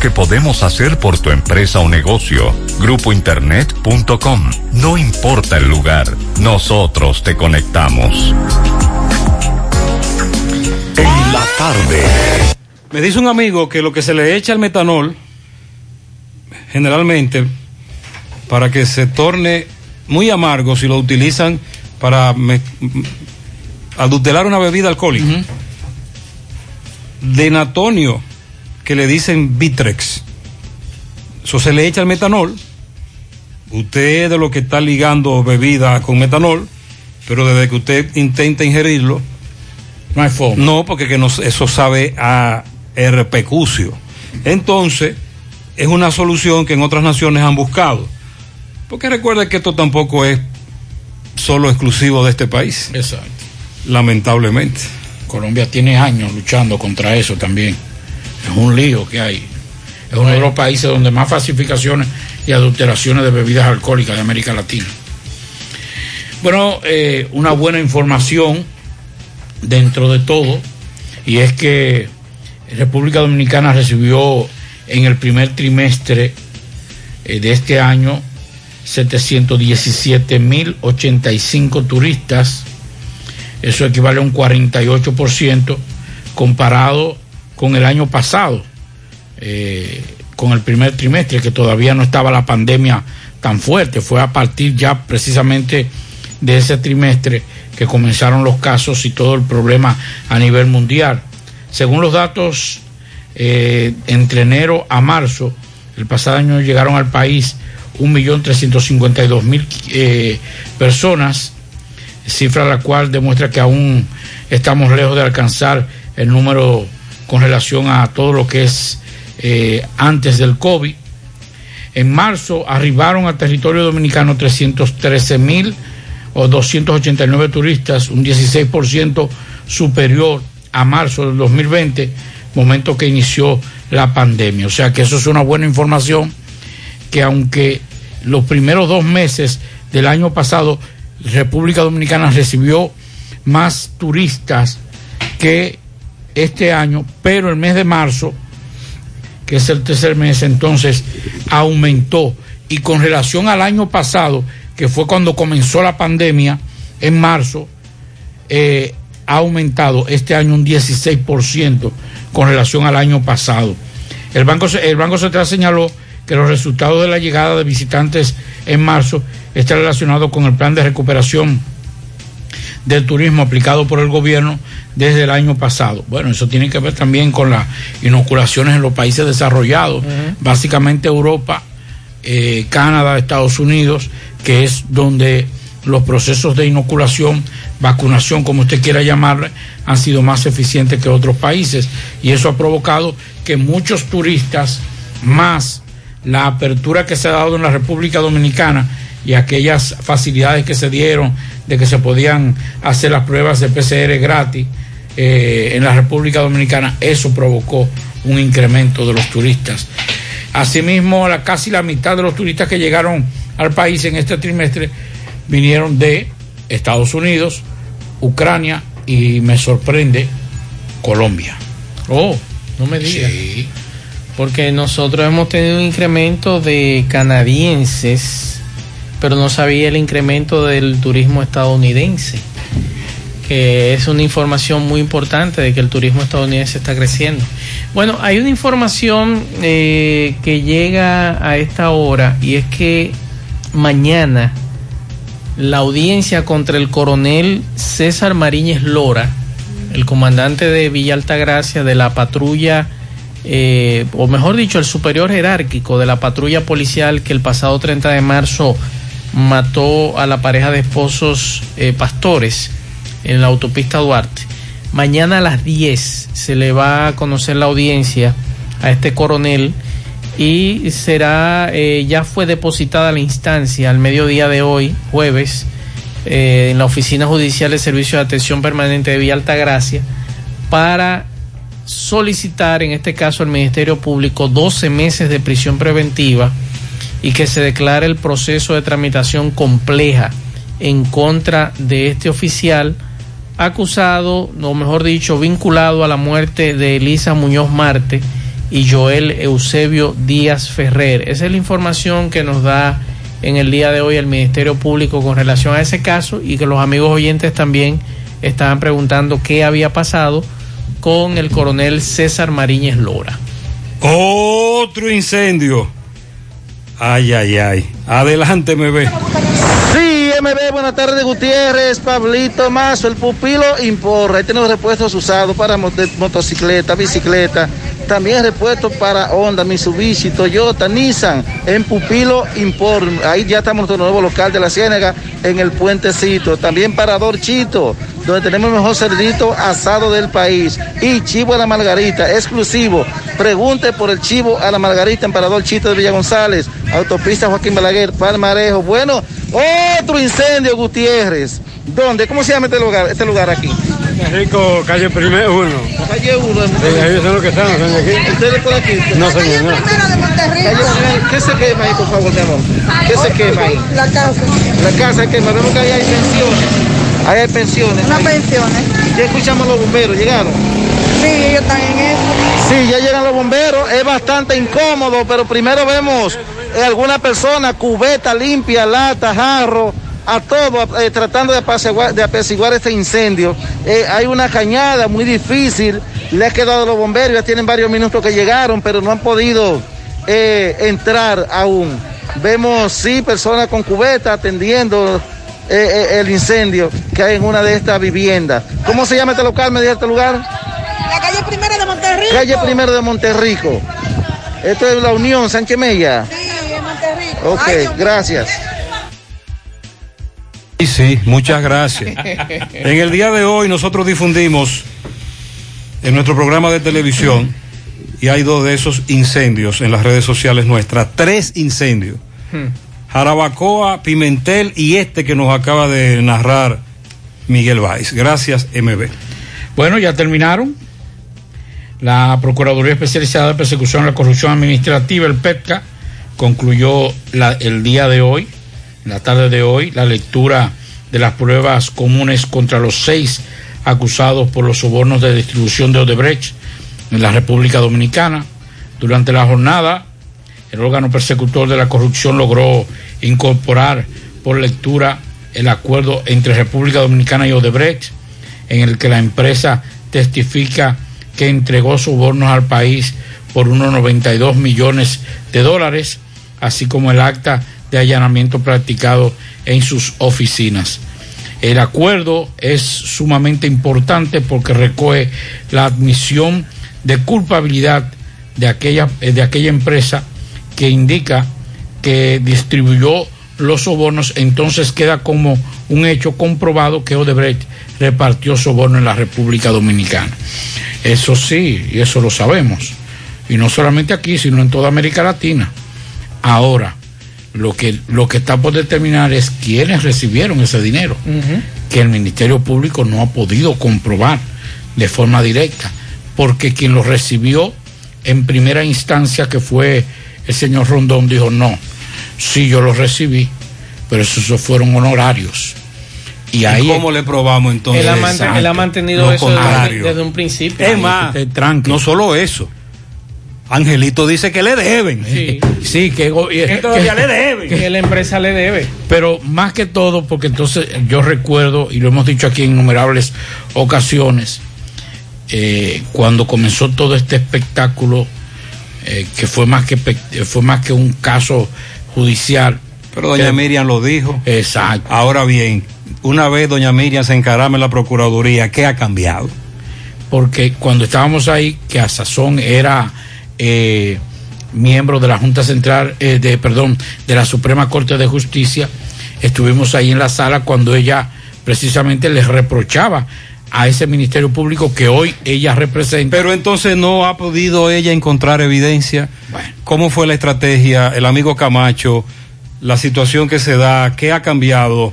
Speaker 37: que podemos hacer por tu empresa o negocio. Grupointernet.com. No importa el lugar, nosotros te conectamos.
Speaker 38: En la tarde.
Speaker 4: Me dice un amigo que lo que se le echa al metanol, generalmente, para que se torne muy amargo si lo utilizan para me- adulterar una bebida alcohólica. De natonio, que le dicen Vitrex. Eso se le echa al metanol. Usted de lo que está ligando bebida con metanol, pero desde que usted intenta ingerirlo,
Speaker 6: no hay forma.
Speaker 4: No, porque que nos- eso sabe a herpecucio. Entonces, es una solución que en otras naciones han buscado. Porque recuerda que esto tampoco es solo exclusivo de este país.
Speaker 6: Exacto.
Speaker 4: Lamentablemente.
Speaker 6: Colombia tiene años luchando contra eso también. Es un lío que hay. Es uno de los países donde más falsificaciones y adulteraciones de bebidas alcohólicas de América Latina. Bueno, eh, una buena información dentro de todo, y es que República Dominicana recibió en el primer trimestre eh, de este año 717.085 turistas, eso equivale a un 48% comparado con el año pasado, eh, con el primer trimestre, que todavía no estaba la pandemia tan fuerte, fue a partir ya precisamente de ese trimestre que comenzaron los casos y todo el problema a nivel mundial. Según los datos, eh, entre enero a marzo, el pasado año llegaron al país 1.352.000 eh, personas, cifra la cual demuestra que aún estamos lejos de alcanzar el número con relación a todo lo que es eh, antes del COVID. En marzo arribaron al territorio dominicano 313 mil o 289 turistas, un 16% superior a marzo del 2020, momento que inició la pandemia. O sea que eso es una buena información que aunque los primeros dos meses del año pasado República Dominicana recibió más turistas que este año, pero el mes de marzo, que es el tercer mes, entonces aumentó. Y con relación al año pasado, que fue cuando comenzó la pandemia, en marzo, eh, ha aumentado este año un 16% con relación al año pasado. El Banco, el Banco Central señaló que los resultados de la llegada de visitantes en marzo están relacionados con el plan de recuperación del turismo aplicado por el gobierno desde el año pasado. Bueno, eso tiene que ver también con las inoculaciones en los países desarrollados, básicamente Europa, eh, Canadá, Estados Unidos, que es donde los procesos de inoculación, vacunación, como usted quiera llamarle, han sido más eficientes que otros países. Y eso ha provocado que muchos turistas, más la apertura que se ha dado en la República Dominicana y aquellas facilidades que se dieron de que se podían hacer las pruebas de PCR gratis eh, en la República Dominicana, eso provocó un incremento de los turistas. Asimismo, la, casi la mitad de los turistas que llegaron al país en este trimestre vinieron de Estados Unidos, Ucrania y me sorprende Colombia.
Speaker 5: Oh, no me digas. Porque nosotros hemos tenido un incremento de canadienses, pero no sabía el incremento del turismo estadounidense, que es una información muy importante de que el turismo estadounidense está creciendo. Bueno, hay una información eh, que llega a esta hora y es que mañana la audiencia contra el coronel César Mariñez Lora, el comandante de Villa Altagracia de la patrulla, eh, o mejor dicho, el superior jerárquico de la patrulla policial que el pasado 30 de marzo mató a la pareja de esposos eh, pastores en la autopista Duarte. Mañana a las 10 se le va a conocer la audiencia a este coronel y será, eh, ya fue depositada la instancia al mediodía de hoy, jueves, eh, en la Oficina Judicial de Servicio de Atención Permanente de Villa Altagracia, para solicitar, en este caso al Ministerio Público, 12 meses de prisión preventiva y que se declare el proceso de tramitación compleja en contra de este oficial acusado, o mejor dicho, vinculado a la muerte de Elisa Muñoz Marte y Joel Eusebio Díaz Ferrer. Esa es la información que nos da en el día de hoy el Ministerio Público con relación a ese caso y que los amigos oyentes también estaban preguntando qué había pasado con el coronel César Mariñez Lora.
Speaker 4: Otro incendio. Ay, ay, ay. Adelante, me ve.
Speaker 33: MB, buenas tardes, Gutiérrez, Pablito Mazo, el pupilo Imporra. Ahí tenemos repuestos usados para motocicleta, bicicleta. También repuestos para Honda, Mitsubishi, Toyota, Nissan, en Pupilo Import. Ahí ya estamos en nuestro nuevo local de la Ciénaga, en el puentecito. También para Dorchito, donde tenemos el mejor cerdito asado del país. Y chivo a la margarita, exclusivo. Pregunte por el chivo a la margarita en Parador Chito de Villa González, autopista Joaquín Balaguer, Palmarejo. Bueno, otro incendio, Gutiérrez. ¿Dónde? ¿Cómo se llama este lugar, este lugar aquí?
Speaker 39: Rico, calle primero uno.
Speaker 33: Calle 1.
Speaker 39: Sí, ahí son los que están, son de aquí.
Speaker 33: ¿Ustedes por aquí?
Speaker 39: No, señor, no.
Speaker 33: ¿Qué se quema ahí, por favor, mi amor? ¿Qué se quema ahí?
Speaker 40: La casa.
Speaker 33: La casa quema. Vemos que ahí hay pensiones. Ahí hay pensiones.
Speaker 40: Unas pensiones.
Speaker 33: Ya escuchamos los bomberos, ¿llegaron?
Speaker 40: Sí, ellos están en eso.
Speaker 33: Sí, ya llegan los bomberos, es bastante incómodo, pero primero vemos alguna persona, cubeta limpia, lata, jarro, a todo, eh, tratando de apaciguar, de apaciguar este incendio. Eh, hay una cañada muy difícil, le ha quedado a los bomberos, ya tienen varios minutos que llegaron, pero no han podido eh, entrar aún. Vemos, sí, personas con cubeta atendiendo eh, eh, el incendio que hay en una de estas viviendas. ¿Cómo se llama este local, me este lugar?
Speaker 40: La calle primera de Monterrico.
Speaker 33: Calle Primero de Monterrico. Esto es la Unión Sánchez Mella.
Speaker 40: Sí.
Speaker 33: Ok, gracias.
Speaker 4: Sí, sí, muchas gracias. En el día de hoy nosotros difundimos en nuestro programa de televisión y hay dos de esos incendios en las redes sociales nuestras, tres incendios. Jarabacoa, Pimentel y este que nos acaba de narrar Miguel Valls. Gracias, MB.
Speaker 6: Bueno, ya terminaron. La Procuraduría Especializada de Persecución a la Corrupción Administrativa, el PEPCA, concluyó la- el día de hoy, la tarde de hoy, la lectura de las pruebas comunes contra los seis acusados por los sobornos de distribución de Odebrecht en la República Dominicana. Durante la jornada, el órgano persecutor de la corrupción logró incorporar por lectura el acuerdo entre República Dominicana y Odebrecht, en el que la empresa testifica que entregó sobornos al país por unos 92 millones de dólares, así como el acta de allanamiento practicado en sus oficinas. El acuerdo es sumamente importante porque recoge la admisión de culpabilidad de aquella, eh, de aquella empresa que indica que distribuyó los sobornos, entonces queda como un hecho comprobado que Odebrecht repartió soborno en la República Dominicana. Eso sí, y eso lo sabemos. Y no solamente aquí, sino en toda América Latina. Ahora, lo que, lo que está por determinar es quiénes recibieron ese dinero, que el Ministerio Público no ha podido comprobar de forma directa, porque quien lo recibió en primera instancia, que fue el señor Rondón, dijo, no, sí yo lo recibí, pero esos fueron honorarios. Y ahí
Speaker 4: ¿Cómo le probamos entonces?
Speaker 5: Él ha, mant- él ha mantenido eso desde un principio.
Speaker 4: Es más, no solo eso. Angelito dice que le deben.
Speaker 5: Sí.
Speaker 6: Sí, que,
Speaker 5: Que
Speaker 4: todavía le deben.
Speaker 5: Que la empresa le debe.
Speaker 6: Pero más que todo, porque entonces yo recuerdo, y lo hemos dicho aquí en innumerables ocasiones, eh, cuando comenzó todo este espectáculo, eh, que fue más que, fue más que un caso judicial.
Speaker 4: Pero doña
Speaker 6: Que-
Speaker 4: Miriam lo dijo.
Speaker 6: Exacto.
Speaker 4: Ahora bien, una vez doña Miriam se encarama en la Procuraduría, ¿qué ha cambiado?
Speaker 6: porque cuando estábamos ahí, que a Sazón era eh, miembro de la Junta Central, eh, de perdón, de la Suprema Corte de Justicia, estuvimos ahí en la sala cuando ella precisamente les reprochaba a ese Ministerio Público que hoy ella representa.
Speaker 4: Pero entonces no ha podido ella encontrar evidencia. ¿Cómo fue la estrategia? El amigo Camacho, la situación que se da, ¿qué ha cambiado?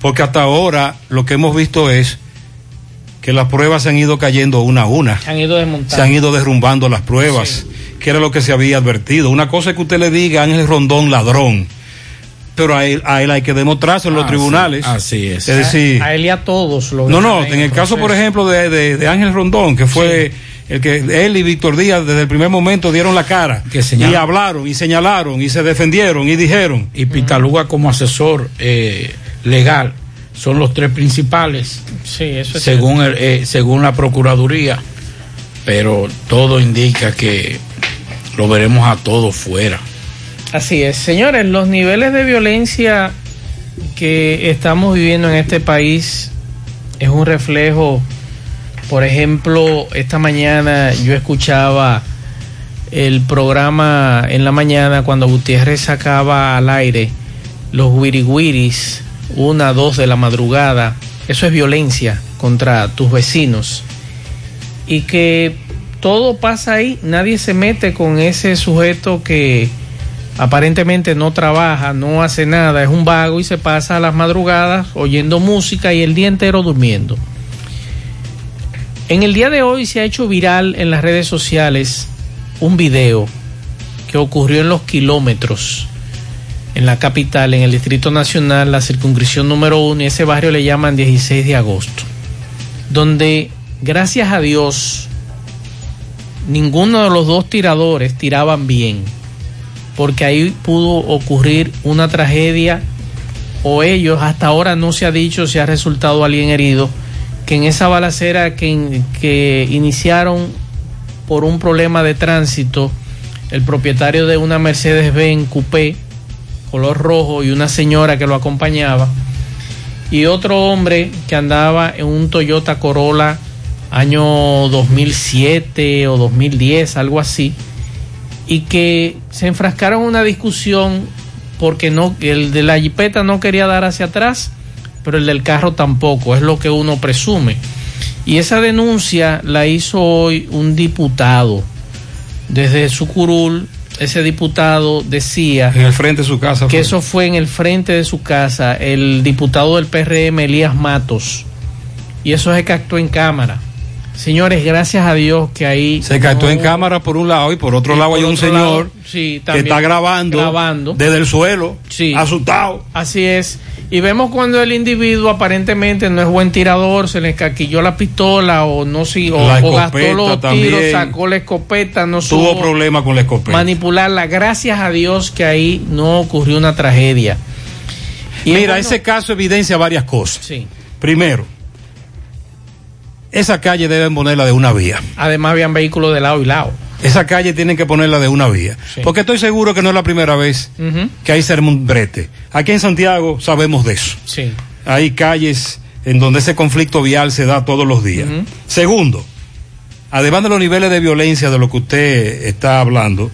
Speaker 4: Porque hasta ahora lo que hemos visto es que las pruebas se han ido cayendo una a una.
Speaker 5: Se han ido desmontando.
Speaker 4: Se han ido derrumbando las pruebas, que era lo que se había advertido. Una cosa es que usted le diga a Ángel Rondón ladrón, pero a él, a él hay que demostrarse en los
Speaker 6: Ah,
Speaker 4: tribunales.
Speaker 6: sí, así es.
Speaker 4: Es decir,
Speaker 5: a, él y a todos. Lo
Speaker 4: no, no, en el caso, por ejemplo, de, de- de Ángel Rondón, que fue el que él y Víctor Díaz desde el primer momento dieron la cara
Speaker 6: señala-
Speaker 4: y hablaron y señalaron y se defendieron y dijeron.
Speaker 6: Y Pitaluga como asesor eh, legal son los tres principales.
Speaker 5: Sí, eso es
Speaker 6: según, el, eh, según la Procuraduría. pero todo indica que lo veremos a todos fuera.
Speaker 5: Así es, señores, los niveles de violencia que estamos viviendo en este país es un reflejo, por ejemplo, esta mañana yo escuchaba el programa en la mañana cuando Gutiérrez sacaba al aire los wiriwiris, una, dos de la madrugada, eso es violencia contra tus vecinos. Y que todo pasa ahí, nadie se mete con ese sujeto que aparentemente no trabaja, no hace nada, es un vago y se pasa a las madrugadas oyendo música y el día entero durmiendo. En el día de hoy se ha hecho viral en las redes sociales un video que ocurrió en los kilómetros, en la capital, en el Distrito Nacional, la circunscripción número uno, y ese barrio le llaman 16 de agosto, donde gracias a Dios ninguno de los dos tiradores tiraban bien, porque ahí pudo ocurrir una tragedia o ellos, hasta ahora no se ha dicho si ha resultado alguien herido, que en esa balacera que, que iniciaron por un problema de tránsito, el propietario de una Mercedes-Benz Coupé, color rojo, y una señora que lo acompañaba, y otro hombre que andaba en un Toyota Corolla año 2007 o 2010, algo así, y que se enfrascaron en una discusión porque no, el de la jipeta no quería dar hacia atrás, pero el del carro tampoco, es lo que uno presume. Y esa denuncia la hizo hoy un diputado desde su curul. Ese diputado decía
Speaker 4: En el frente de su casa.
Speaker 5: que
Speaker 4: fue.
Speaker 5: eso fue en el frente de su casa, el diputado del PRM, Elías Matos. Y eso se captó en cámara. Señores, gracias a Dios que ahí...
Speaker 4: Se captó
Speaker 5: no-
Speaker 4: en cámara por un lado y por otro
Speaker 5: Y
Speaker 4: lado
Speaker 5: por
Speaker 4: hay un señor
Speaker 5: lado, sí,
Speaker 4: que está grabando,
Speaker 5: grabando.
Speaker 4: desde el suelo,
Speaker 5: Sí.
Speaker 4: asustado.
Speaker 5: Así es. Y vemos cuando el individuo aparentemente no es buen tirador, se le escaquilló la pistola o no si, o, gastó los
Speaker 4: también.
Speaker 5: tiros, sacó la escopeta, no
Speaker 4: Tuvo
Speaker 5: supo
Speaker 4: problemas con la escopeta.
Speaker 5: manipularla. Gracias a Dios que ahí no ocurrió una tragedia. Y
Speaker 4: Mira,
Speaker 5: bueno-
Speaker 4: ese caso evidencia varias cosas.
Speaker 5: Sí.
Speaker 4: Primero, esa calle deben ponerla de una vía.
Speaker 5: Además habían vehículos de lado y lado.
Speaker 4: Esa calle tienen que ponerla de una vía.
Speaker 5: Sí.
Speaker 4: Porque estoy seguro que no es la primera vez que hay se un brete. Aquí en Santiago sabemos de eso.
Speaker 5: Sí.
Speaker 4: Hay calles en donde ese conflicto vial se da todos los días. Segundo, además de los niveles de violencia de lo que usted está hablando,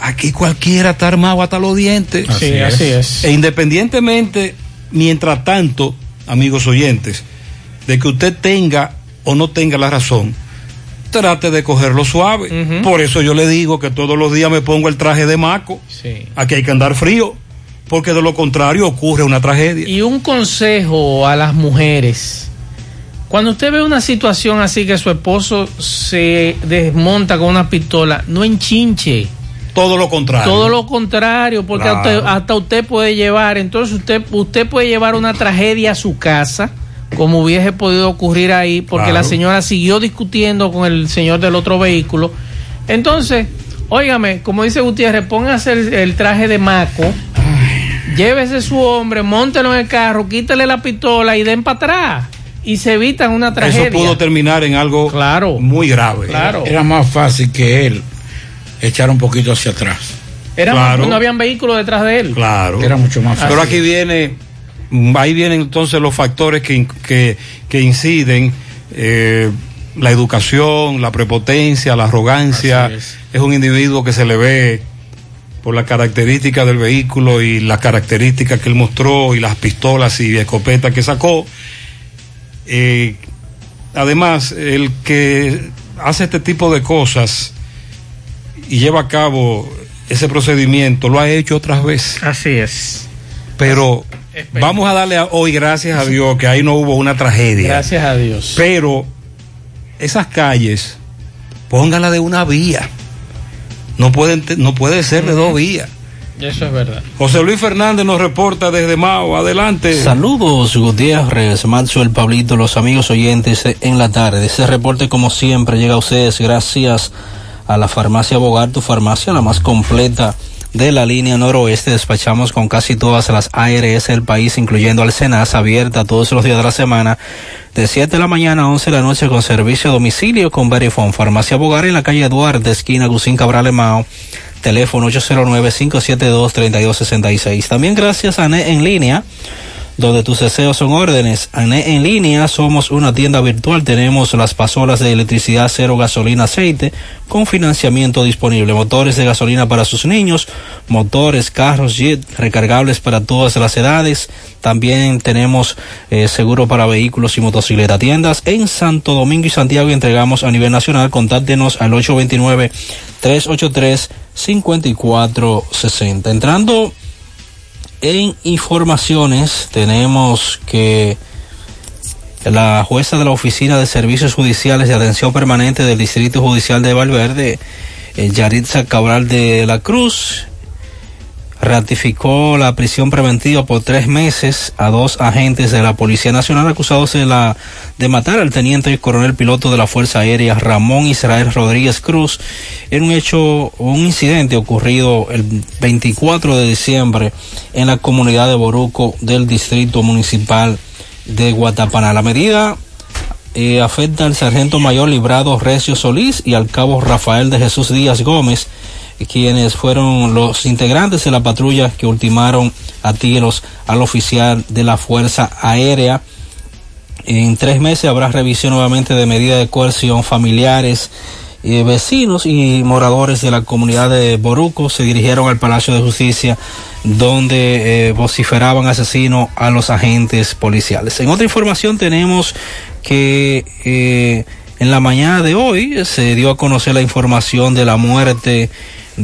Speaker 4: aquí cualquiera está armado hasta los dientes.
Speaker 5: Sí, así es.
Speaker 4: E independientemente, mientras tanto, amigos oyentes, de que usted tenga o no tenga la razón, trate de cogerlo suave. Por eso yo le digo que todos los días me pongo el traje de maco.
Speaker 5: Sí.
Speaker 4: Aquí hay que andar frío, porque de lo contrario ocurre una tragedia.
Speaker 5: Y un consejo a las mujeres. Cuando usted ve una situación así que su esposo se desmonta con una pistola, no enchinche.
Speaker 4: Todo lo contrario.
Speaker 5: Todo lo contrario, porque
Speaker 4: Claro.
Speaker 5: usted- hasta usted puede llevar, entonces usted, usted puede llevar una tragedia a su casa, como hubiese podido ocurrir ahí, porque
Speaker 4: Claro.
Speaker 5: la señora siguió discutiendo con el señor del otro vehículo. Entonces, óigame, como dice Gutiérrez, póngase el, el traje de maco, llévese su hombre, móntelo en el carro, quítale la pistola y den para atrás. Y se evitan una tragedia.
Speaker 4: Eso pudo terminar en algo
Speaker 5: Claro.
Speaker 4: muy grave.
Speaker 5: Claro.
Speaker 6: Era más fácil que él echara un poquito hacia atrás.
Speaker 5: Era
Speaker 4: Claro.
Speaker 5: no habían vehículos detrás de él.
Speaker 4: Claro.
Speaker 6: Era mucho más fácil.
Speaker 4: Pero aquí viene, ahí vienen entonces los factores que, que, que inciden, eh, la educación, la prepotencia, la arrogancia.
Speaker 6: Es.
Speaker 4: Es un individuo que se le ve por las características del vehículo y las características que él mostró y las pistolas y escopetas que sacó. Eh, además, el que hace este tipo de cosas y lleva a cabo ese procedimiento lo ha hecho otras veces.
Speaker 5: Así es.
Speaker 4: Pero vamos a darle a- hoy gracias a Dios que ahí no hubo una tragedia.
Speaker 5: Gracias a Dios.
Speaker 4: Pero esas calles, póngala de una vía. No, pueden, no puede ser de dos vías.
Speaker 5: Eso es verdad.
Speaker 4: José Luis Fernández nos reporta desde Mao. Adelante.
Speaker 41: Saludos Gutiérrez, Maxwell, Pablito, los amigos oyentes en la tarde. Ese reporte como siempre llega a ustedes gracias a la farmacia Bogar, tu farmacia la más completa de la línea noroeste. Despachamos con casi todas las ARS del país, incluyendo al Senas, abierta todos los días de la semana, de 7 de la mañana a 11 de la noche con servicio a domicilio con Verifone. Farmacia Bogar en la calle Duarte, esquina Gusín Cabral Emao. Teléfono 809-572-3266. También gracias a NE en línea donde tus deseos son órdenes. En línea somos una tienda virtual, tenemos las pasolas de electricidad cero gasolina aceite con financiamiento disponible, motores de gasolina para sus niños, motores, carros, jet, recargables para todas las edades. También tenemos eh, seguro para vehículos y motocicleta. Tiendas en Santo Domingo y Santiago entregamos a nivel nacional. Contáctenos al 829 383 5460. Entrando en informaciones tenemos que la jueza de la Oficina de Servicios Judiciales de Atención Permanente del Distrito Judicial de Valverde, eh, Yaritza Cabral de la Cruz, ratificó la prisión preventiva por tres meses a dos agentes de la Policía Nacional acusados de, la, de matar al teniente y coronel piloto de la Fuerza Aérea Ramón Israel Rodríguez Cruz en un hecho, un incidente ocurrido el 24 de diciembre en la comunidad de Boruco del Distrito Municipal de Guatapaná. La medida eh, afecta al sargento mayor Librado Recio Solís y al cabo Rafael de Jesús Díaz Gómez, quienes fueron los integrantes de la patrulla que ultimaron a tiros al oficial de la Fuerza Aérea. En tres meses habrá revisión nuevamente de medidas de coerción familiares. Eh, vecinos y moradores de la comunidad de Boruco se dirigieron al Palacio de Justicia donde eh, vociferaban asesinos a los agentes policiales. En otra información tenemos que eh, en la mañana de hoy se dio a conocer la información de la muerte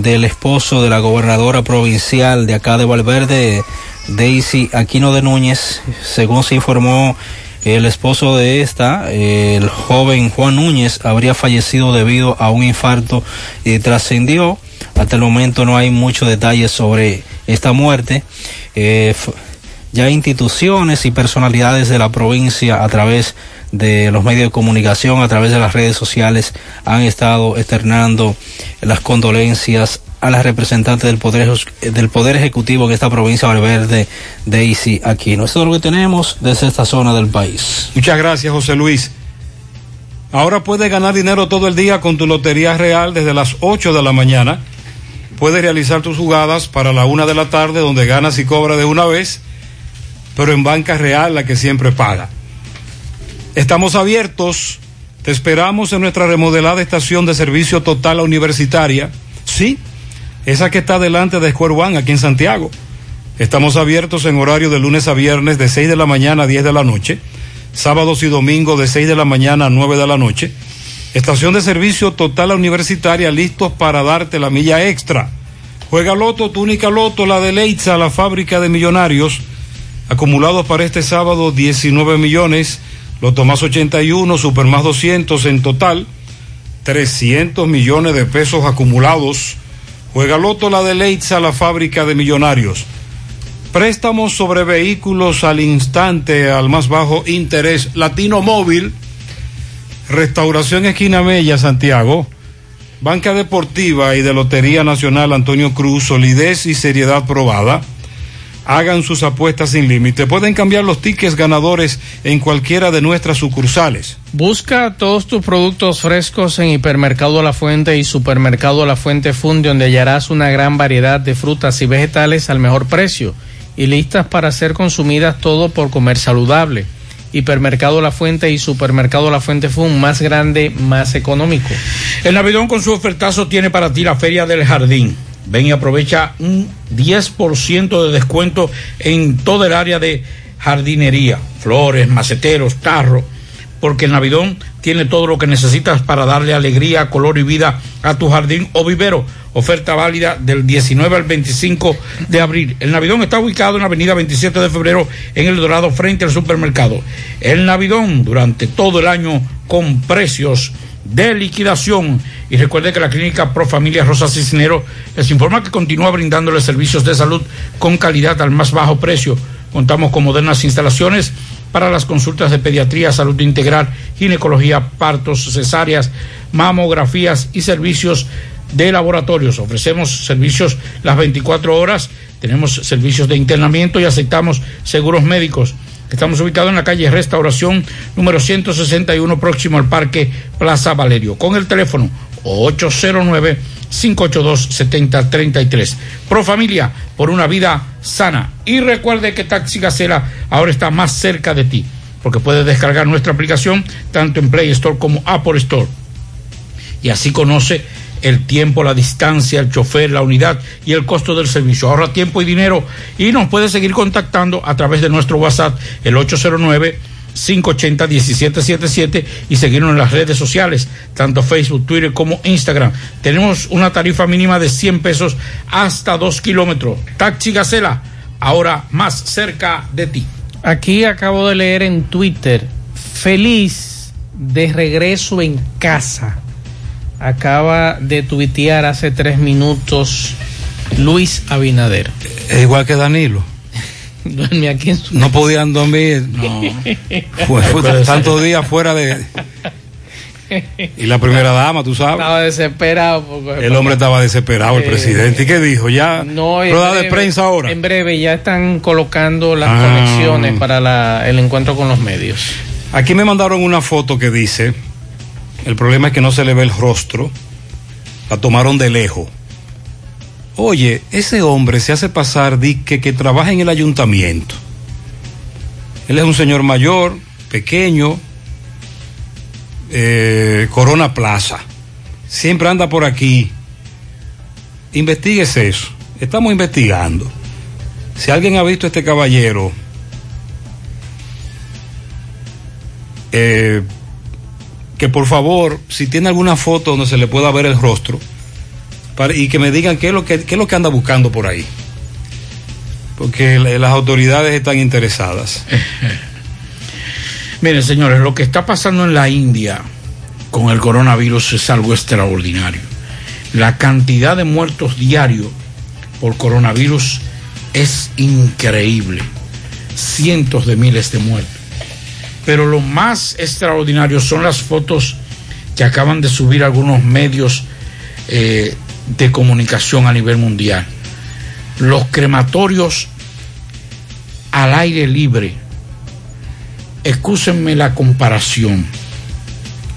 Speaker 41: del esposo de la gobernadora provincial de acá de Valverde, Daisy Aquino de Núñez. Según se informó, el esposo de esta, el joven Juan Núñez, habría fallecido debido a un infarto y trascendió. Hasta el momento no hay muchos detalles sobre esta muerte. Eh, ya instituciones y personalidades de la provincia a través de los medios de comunicación, a través de las redes sociales, han estado externando las condolencias a las representantes del poder, del poder ejecutivo de esta provincia Valverde, Daisy Aquino. Esto es lo que tenemos desde esta zona del país.
Speaker 4: Muchas gracias, José Luis. Ahora puedes ganar dinero todo el día con tu Lotería Real desde las 8 de la mañana. Puedes realizar tus jugadas para la una de la tarde donde ganas y cobras de una vez, pero en Banca Real la que siempre paga. Estamos abiertos. Te esperamos en nuestra remodelada estación de servicio total universitaria. Sí, esa que está delante de Square One aquí en Santiago. Estamos abiertos en horario de lunes a viernes de 6 de la mañana a 10 de la noche, sábados y domingos de 6 de la mañana a 9 de la noche. Estación de servicio total universitaria listos para darte la milla extra. Juega Loto, túnica Loto, la de Leitza, la fábrica de millonarios. Acumulados para este sábado 19 millones, Loto más 81, Super más 200 en total, 300 millones de pesos acumulados. Juega Loto, la de Leitza, la fábrica de millonarios. Préstamos sobre vehículos al instante, al más bajo interés. Latino Móvil, Restauración Esquina Mella, Santiago. Banca Deportiva y de Lotería Nacional Antonio Cruz, solidez y seriedad probada. Hagan sus apuestas sin límite. Pueden cambiar los tickets ganadores en cualquiera de nuestras sucursales.
Speaker 5: Busca todos tus productos frescos en Hipermercado La Fuente y Supermercado La Fuente Fund, donde hallarás una gran variedad de frutas y vegetales al mejor precio y listas para ser consumidas todo por comer saludable. Hipermercado La Fuente y Supermercado La Fuente Fun, más grande, más económico.
Speaker 6: El Navidón con su ofertazo tiene para ti la Feria del Jardín. Ven y aprovecha un 10% de descuento en todo el área de jardinería, flores, maceteros, tarro, porque el Navidón tiene todo lo que necesitas para darle alegría, color y vida a tu jardín o vivero. Oferta válida del 19 al 25 de abril. El Navidón está ubicado en la avenida 27 de febrero en El Dorado frente al supermercado. El Navidón durante todo el año con precios de liquidación. Y recuerde que la clínica Pro Familia Rosa Cisnero les informa que continúa brindándoles servicios de salud con calidad al más bajo precio. Contamos con modernas instalaciones para las consultas de pediatría, salud integral, ginecología, partos, cesáreas, mamografías y servicios de laboratorios. Ofrecemos servicios las 24 horas, tenemos servicios de internamiento y aceptamos seguros médicos. Estamos ubicados en la calle Restauración número 161 próximo al Parque Plaza Valerio. Con el teléfono 809 582 7033. Pro Familia por una vida sana. Y recuerde que Taxi Gacela ahora está más cerca de ti porque puedes descargar nuestra aplicación tanto en Play Store como Apple Store. Y así conoce el tiempo, la distancia, el chofer, la unidad y el costo del servicio. Ahorra tiempo y dinero y nos puede seguir contactando a través de nuestro WhatsApp, el 809 580-1777 y seguirnos en las redes sociales, tanto Facebook, Twitter como Instagram. Tenemos una tarifa mínima de 100 pesos hasta 2 kilómetros. Taxi Gacela, ahora más cerca de ti.
Speaker 5: Aquí acabo de leer en Twitter, feliz de regreso en casa. Acaba de tuitear hace tres minutos Luis Abinader.
Speaker 4: Es igual que Danilo.
Speaker 5: Duerme aquí en su
Speaker 4: No podían dormir. No. Fue, fue tantos días fuera de. Y la primera dama, tú sabes.
Speaker 5: Estaba desesperado. porque-
Speaker 4: El hombre estaba desesperado, el
Speaker 5: Eh,
Speaker 4: presidente. ¿Y qué dijo? Ya.
Speaker 5: No, en
Speaker 4: rueda de
Speaker 5: breve-
Speaker 4: prensa ahora.
Speaker 5: En breve ya están colocando las
Speaker 4: Ah.
Speaker 5: conexiones para la- el encuentro con los medios.
Speaker 4: Aquí me mandaron una foto que dice: el problema es que no se le ve el rostro. La tomaron de lejos. Oye, ese hombre se hace pasar di que, que trabaja en el ayuntamiento. Él es un señor mayor, pequeño, eh, Corona Plaza. Siempre anda por aquí. Investíguese eso. Estamos investigando. Si alguien ha visto a este caballero, eh, que por favor, si tiene alguna foto donde se le pueda ver el rostro, y que me digan qué es lo que, es lo que anda buscando por ahí. Porque la- las autoridades están interesadas.
Speaker 6: Miren, señores, lo que está pasando en la India con el coronavirus es algo extraordinario. La cantidad de muertos diarios por coronavirus es increíble. Cientos de miles de muertos. Pero lo más extraordinario son las fotos que acaban de subir algunos medios eh, de comunicación a nivel mundial. Los crematorios al aire libre excúsenme la comparación.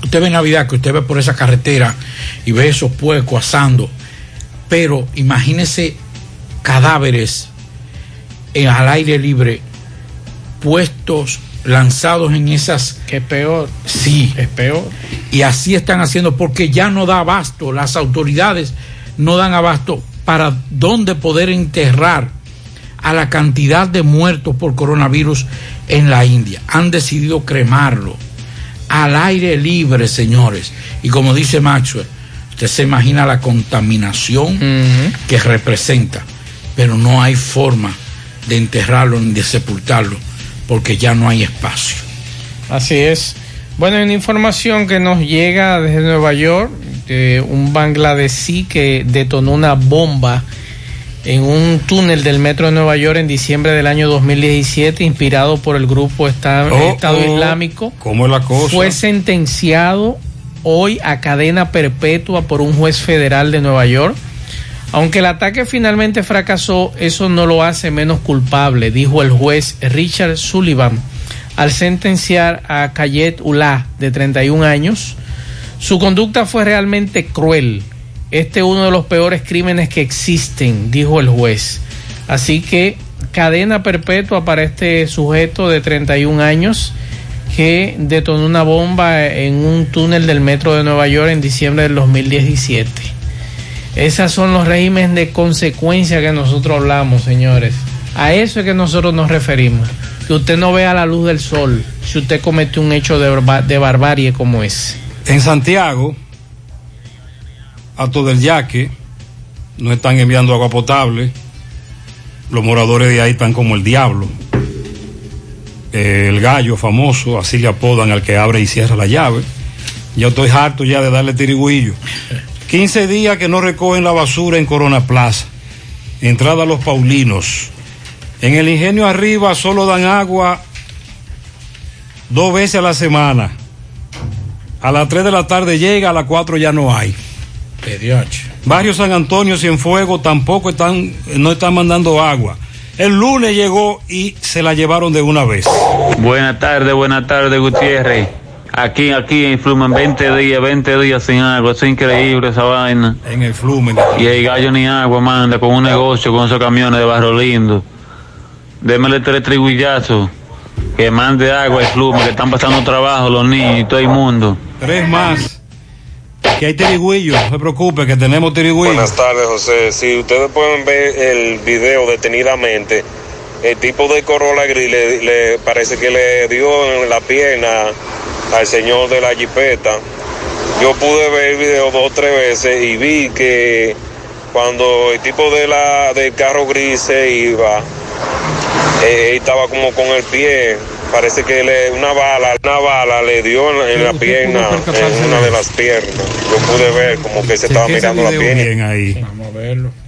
Speaker 6: Usted ve Navidad que usted ve por esa carretera y ve esos puercos asando, pero imagínese cadáveres en- al aire libre puestos, lanzados en esas...
Speaker 5: Que peor.
Speaker 6: Sí.
Speaker 5: Es peor.
Speaker 6: Y así están haciendo porque ya no da abasto, las autoridades no dan abasto para dónde poder enterrar a la cantidad de muertos por coronavirus en la India. Han decidido cremarlo al aire libre, señores. Y como dice Maxwell, usted se imagina la contaminación que representa, pero no hay forma de enterrarlo ni de sepultarlo porque ya no hay espacio.
Speaker 5: Así es. Bueno, hay una información que nos llega desde Nueva York de un bangladesí que detonó una bomba en un túnel del metro de Nueva York en diciembre del año 2017, inspirado por el grupo
Speaker 4: Oh,
Speaker 5: Estado
Speaker 4: oh,
Speaker 5: Islámico.
Speaker 4: ¿Cómo es la cosa?
Speaker 5: Fue sentenciado hoy a cadena perpetua por un juez federal de Nueva York. Aunque el ataque finalmente fracasó, eso no lo hace menos culpable, dijo el juez Richard Sullivan al sentenciar a Kayet Ullah, de 31 años. Su conducta fue realmente cruel. Este es uno de los peores crímenes que existen, dijo el juez. Así que cadena perpetua para este sujeto de 31 años que detonó una bomba en un túnel del metro de Nueva York en diciembre del 2017. Esos son los regímenes de consecuencia que nosotros hablamos, señores. A eso es que nosotros nos referimos. Que usted no vea la luz del sol si usted comete un hecho de, barba- de barbarie como ese.
Speaker 4: En Santiago, a todo el yaque, no están enviando agua potable. Los moradores de ahí están como el diablo. El gallo famoso, así le apodan al que abre y cierra la llave. Yo estoy harto ya de darle tirigüillo. 15 días que no recogen la basura en Corona Plaza. Entrada a los Paulinos. En el ingenio arriba solo dan agua dos veces a la semana. A las 3 de la tarde llega, a las 4 ya no hay.
Speaker 6: PDH.
Speaker 4: Barrio San Antonio, Cienfuegos, tampoco están, no están mandando agua. El lunes llegó y se la llevaron de una vez.
Speaker 42: Buenas tardes, buenas tardes, Gutiérrez. Aquí, aquí en Flumen, 20 días, 20 días sin agua. Es increíble esa vaina.
Speaker 4: En el Flumen.
Speaker 42: Y el gallo ni agua manda con un negocio con esos camiones de Barro Lindo. Démele tres triguillazos. Que mande agua al Flumen, que están pasando trabajo los niños y todo el mundo.
Speaker 4: Tres más. Que hay tirigüillo, no se preocupe, que tenemos tirigüillo.
Speaker 43: Buenas tardes, José. Si ustedes pueden ver el video detenidamente, el tipo de Corolla gris le, le parece que le dio en la pierna al señor de la jipeta. Yo pude ver el video dos o tres veces y vi que cuando el tipo de la del carro gris se iba, eh, él estaba como con el pie. Parece que le, una bala, una bala le dio en, en la pierna, en una de las piernas. Yo pude ver como que se estaba mirando la pierna.
Speaker 4: Bien ahí.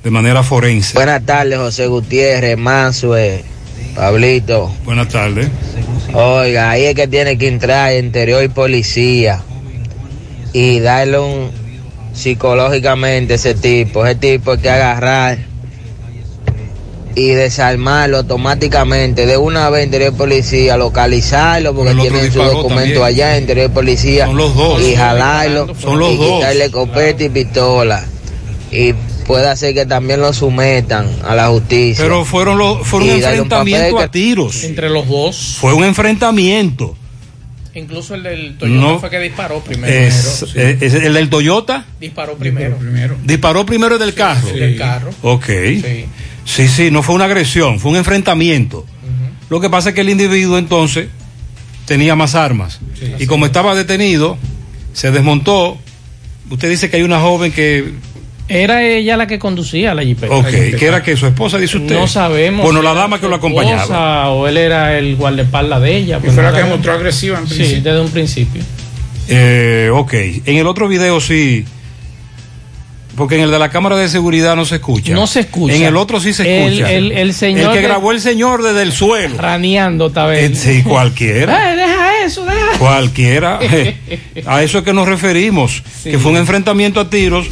Speaker 4: De manera forense.
Speaker 44: Buenas tardes, José Gutiérrez, Mansue, Pablito.
Speaker 4: Buenas tardes.
Speaker 44: Oiga, ahí es que tiene que entrar interior y policía y darle un psicológicamente ese tipo. Ese tipo hay que agarrar y desarmarlo automáticamente de una vez interior y policía, localizarlo porque tienen su documento allá interior y policía y jalarlo
Speaker 4: Son los
Speaker 44: y
Speaker 4: dos.
Speaker 44: quitarle escopeta y pistola y puede hacer que también lo sometan a la justicia.
Speaker 4: Pero fueron los, fue un enfrentamiento a tiros.
Speaker 5: Entre los dos.
Speaker 4: Fue un enfrentamiento.
Speaker 5: Incluso el del Toyota
Speaker 4: No.
Speaker 5: fue que disparó primero.
Speaker 4: Es, eh, es el del Toyota
Speaker 5: Disparó primero.
Speaker 4: disparó primero del carro.
Speaker 5: Del carro.
Speaker 4: Ok. Sí. sí, no fue una agresión, fue un enfrentamiento. Lo que pasa es que el individuo entonces tenía más armas. y como estaba detenido, se desmontó. Usted dice que hay una joven que.
Speaker 5: Era ella la que conducía la jipeta.
Speaker 4: Ok, que era que su esposa, dice usted.
Speaker 5: No sabemos.
Speaker 4: Bueno, la dama que lo acompañaba.
Speaker 5: esposa O él era el guardaespaldas de ella.
Speaker 6: Y
Speaker 5: pues
Speaker 6: fue
Speaker 5: no
Speaker 6: la que mostró agresiva en
Speaker 5: Sí, desde un principio.
Speaker 4: Eh, ok, en el otro video sí. Porque en el de la cámara de seguridad no se escucha.
Speaker 5: No se escucha.
Speaker 4: En el otro sí se escucha.
Speaker 5: el- el señor
Speaker 4: El que
Speaker 5: de-
Speaker 4: grabó el señor desde el suelo.
Speaker 5: Raneando, tal vez.
Speaker 4: Eh, sí, cualquiera.
Speaker 5: Eh, deja eso, deja.
Speaker 4: Cualquiera. A eso es que nos referimos. Que fue un enfrentamiento a tiros.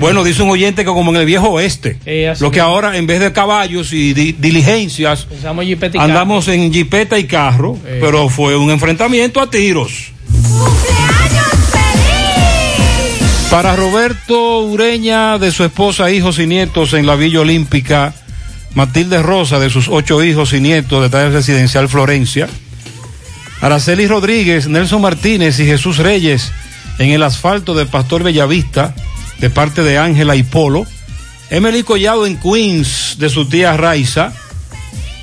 Speaker 4: Bueno, dice un oyente que como en el viejo oeste.
Speaker 5: Eh,
Speaker 4: lo que ahora en vez de caballos y di- diligencias,
Speaker 5: y
Speaker 4: andamos en jipeta y carro,
Speaker 5: Eh.
Speaker 4: pero fue un enfrentamiento a tiros. Para Roberto Ureña, de su esposa, hijos y nietos en la Villa Olímpica, Matilde Rosa, de sus ocho hijos y nietos de talla residencial Florencia, Araceli Rodríguez, Nelson Martínez y Jesús Reyes en el asfalto de Pastor Bellavista, de parte de Ángela y Polo, Emily Collado en Queens, de su tía Raiza,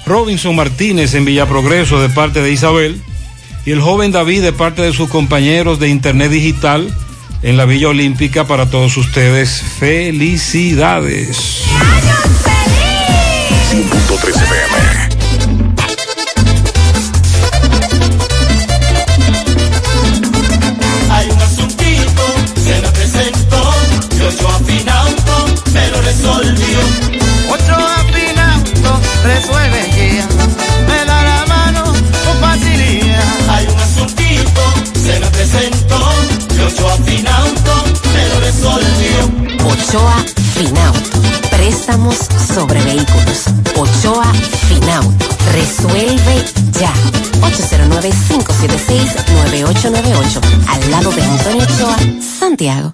Speaker 4: Robinson Martínez en Villa Progreso, de parte de Isabel, y el joven David, de parte de sus compañeros de Internet Digital, en la Villa Olímpica, para todos ustedes. Felicidades.
Speaker 25: 100.3 FM.
Speaker 19: Yo afinauto, me lo resolvió.
Speaker 45: Ochoa Finauto. Préstamos sobre vehículos. Ochoa Finauto. Resuelve ya. 809-576-9898. Al lado de Antonio Ochoa, Santiago.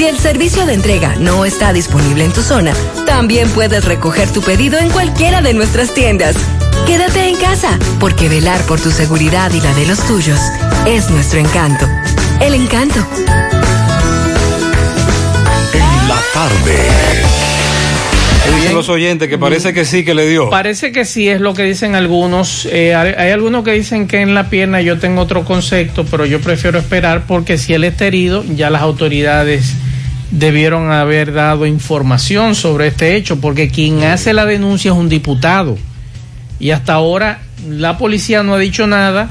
Speaker 22: Si el servicio de entrega no está disponible en tu zona, también puedes recoger tu pedido en cualquiera de nuestras tiendas. Quédate en casa, porque velar por tu seguridad y la de los tuyos es nuestro encanto. El encanto.
Speaker 8: En la tarde.
Speaker 4: Dicen los oyentes que parece que sí que le dio.
Speaker 5: Parece que sí, es lo que dicen algunos. Eh, hay, hay algunos que dicen que en la pierna yo tengo otro concepto, pero yo prefiero esperar porque si él está herido, ya las autoridades debieron haber dado información sobre este hecho, porque quien hace la denuncia es un diputado. Y hasta ahora la policía no ha dicho nada,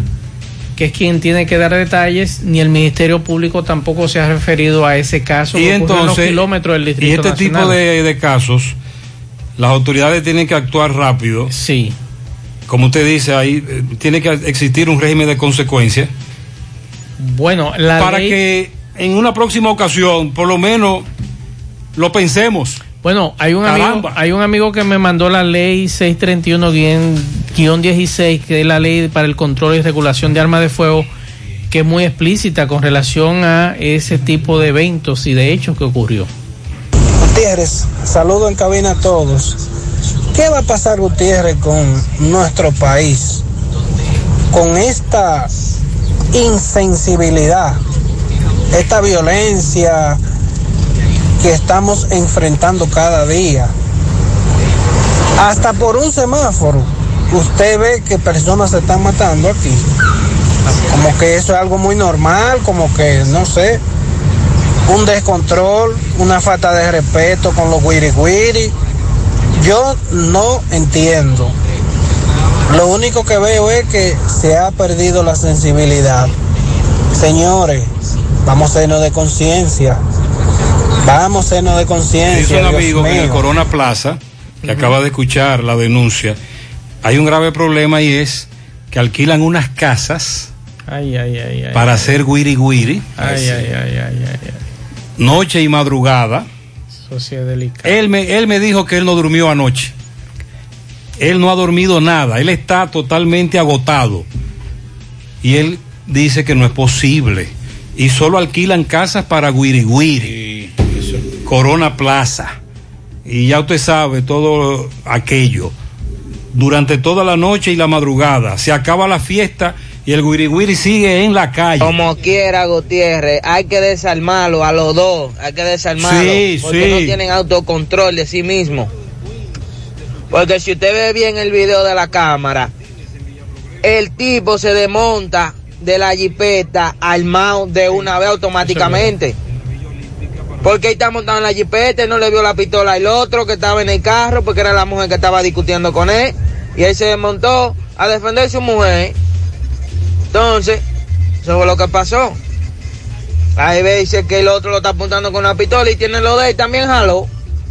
Speaker 5: que es quien tiene que dar detalles, ni el Ministerio Público tampoco se ha referido a ese caso.
Speaker 4: Y
Speaker 5: que ocurrió en los
Speaker 4: entonces,
Speaker 5: kilómetros del
Speaker 4: y
Speaker 5: Distrito
Speaker 4: este tipo de casos, las autoridades tienen que actuar rápido.
Speaker 5: Sí.
Speaker 4: Como usted dice, ahí eh, tiene que existir un régimen de consecuencias.
Speaker 5: Bueno, la
Speaker 4: para
Speaker 5: ley-
Speaker 4: que en una próxima ocasión, por lo menos, lo pensemos.
Speaker 5: Bueno, hay un, amigo,
Speaker 4: Caramba.
Speaker 5: hay un amigo que me mandó la ley 631-16, que es la ley para el control y regulación de armas de fuego, que es muy explícita con relación a ese tipo de eventos y de hechos que ocurrió.
Speaker 46: Gutiérrez, saludo en cabina a todos. ¿Qué va a pasar, Gutiérrez, con nuestro país? Con esta insensibilidad, esta violencia que estamos enfrentando cada día. Hasta por un semáforo, usted ve que personas se están matando aquí. Como que eso es algo muy normal, como que, no sé, un descontrol, una falta de respeto con los guiri. Yo no entiendo. Lo único que veo es que se ha perdido la sensibilidad. Señores, vamos a sernos de conciencia. Vamos a sernos de
Speaker 4: Dice
Speaker 46: conciencia.
Speaker 4: un amigo que en el. Corona Plaza, que acaba de escuchar la denuncia, hay un grave problema y es que alquilan unas casas
Speaker 5: Ay, ay, ay, ay.
Speaker 4: para hacer guiri guiri,
Speaker 5: Ay, ay, ay, ay, ay, ay.
Speaker 4: noche y madrugada.
Speaker 5: Eso sí es delicado.
Speaker 4: Él me, él me dijo que él no durmió anoche. Él no ha dormido nada. Él está totalmente agotado. Y él dice que no es posible. Y solo alquilan casas para Guiri Guiri. Corona Plaza. Y ya usted sabe todo aquello. Durante toda la noche y la madrugada. Se acaba la fiesta y el Guiri Guiri sigue en la calle.
Speaker 44: Como quiera, Gutiérrez, hay que desarmarlo a los dos, hay que desarmarlo.
Speaker 4: Sí,
Speaker 44: porque
Speaker 4: sí.
Speaker 44: no tienen autocontrol de sí mismos. Porque si usted ve bien el video de la cámara, el tipo se desmonta de la jipeta armado de una vez automáticamente. Porque él está montado en la jipeta, no le vio la pistola al otro que estaba en el carro, porque era la mujer que estaba discutiendo con él. Y él se desmontó a defender a su mujer. Entonces, eso fue lo que pasó. Ahí ve, dice que el otro lo está apuntando con una pistola y tiene lo de él también jaló.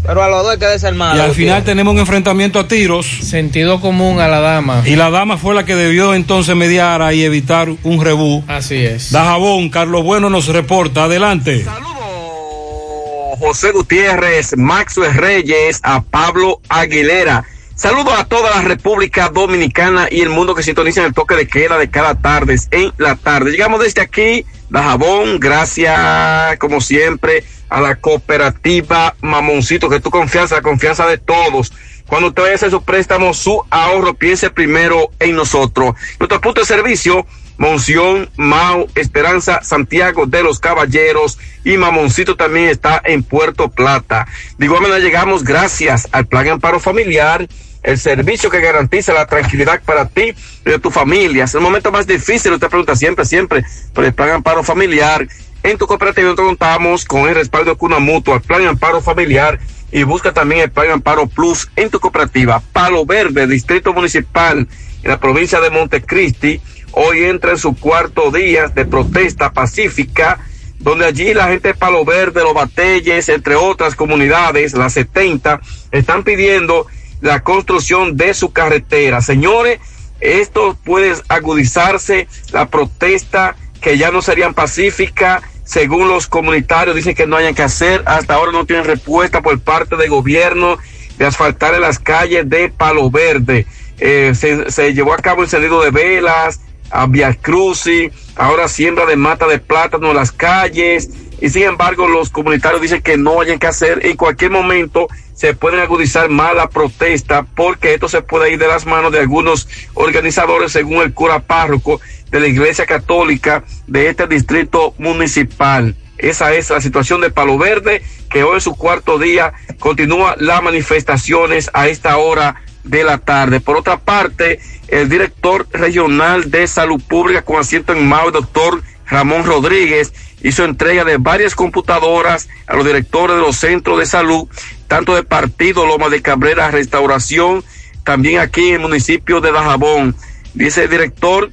Speaker 44: Pero a los dos hay que desarmarlo.
Speaker 4: Y al final tenemos un enfrentamiento a tiros.
Speaker 5: Sentido común a la dama.
Speaker 4: Y la dama fue la que debió entonces mediar y evitar un rebú.
Speaker 5: Así es.
Speaker 4: Dajabón, Carlos Bueno nos reporta. Adelante.
Speaker 47: José Gutiérrez, Maxwell Reyes, a Pablo Aguilera. Saludos a toda la República Dominicana y el mundo que sintoniza el toque de queda de cada tarde en la tarde. Llegamos desde aquí, Dajabón, gracias como siempre a la cooperativa Mamoncito, que tu confianza, la confianza de todos. Cuando usted vaya a hacer su préstamo, su ahorro, piense primero en nosotros. Nuestro punto de servicio, Monción, Mau, Esperanza, Santiago de los Caballeros y Mamoncito también está en Puerto Plata. De igual manera llegamos gracias al Plan Amparo Familiar, el servicio que garantiza la tranquilidad para ti y de tu familia. Es el momento más difícil, usted pregunta siempre, siempre, por el Plan Amparo Familiar. En tu cooperativa nosotros contamos con el respaldo de Cuna Mutua, Plan Amparo Familiar y busca también el Plan Amparo Plus en tu cooperativa. Palo Verde, Distrito Municipal, en la provincia de Montecristi, hoy entra en su cuarto día de protesta pacífica, donde allí la gente de Palo Verde, Los Batelles, entre otras comunidades, las 70, están pidiendo la construcción de su carretera. Señores, esto puede agudizarse la protesta que ya no serían pacíficas, según los comunitarios dicen que no hayan que hacer, hasta ahora no tienen respuesta por parte del gobierno de asfaltar en las calles de Palo Verde. Eh, se, llevó a cabo encendido de velas, a Via Crucis, ahora siembra de mata de plátano en las calles, y sin embargo los comunitarios dicen que no hayan que hacer, en cualquier momento se pueden agudizar más la protesta porque esto se puede ir de las manos de algunos organizadores según el cura párroco de la Iglesia Católica de este distrito municipal. Esa es la situación de Palo Verde, que hoy en su cuarto día continúa las manifestaciones a esta hora de la tarde. Por otra parte, el director regional de salud pública con asiento en Mao, el doctor Ramón Rodríguez, hizo entrega de varias computadoras a los directores de los centros de salud, tanto de Partido Loma de Cabrera Restauración, también aquí en el municipio de Dajabón. Dice el director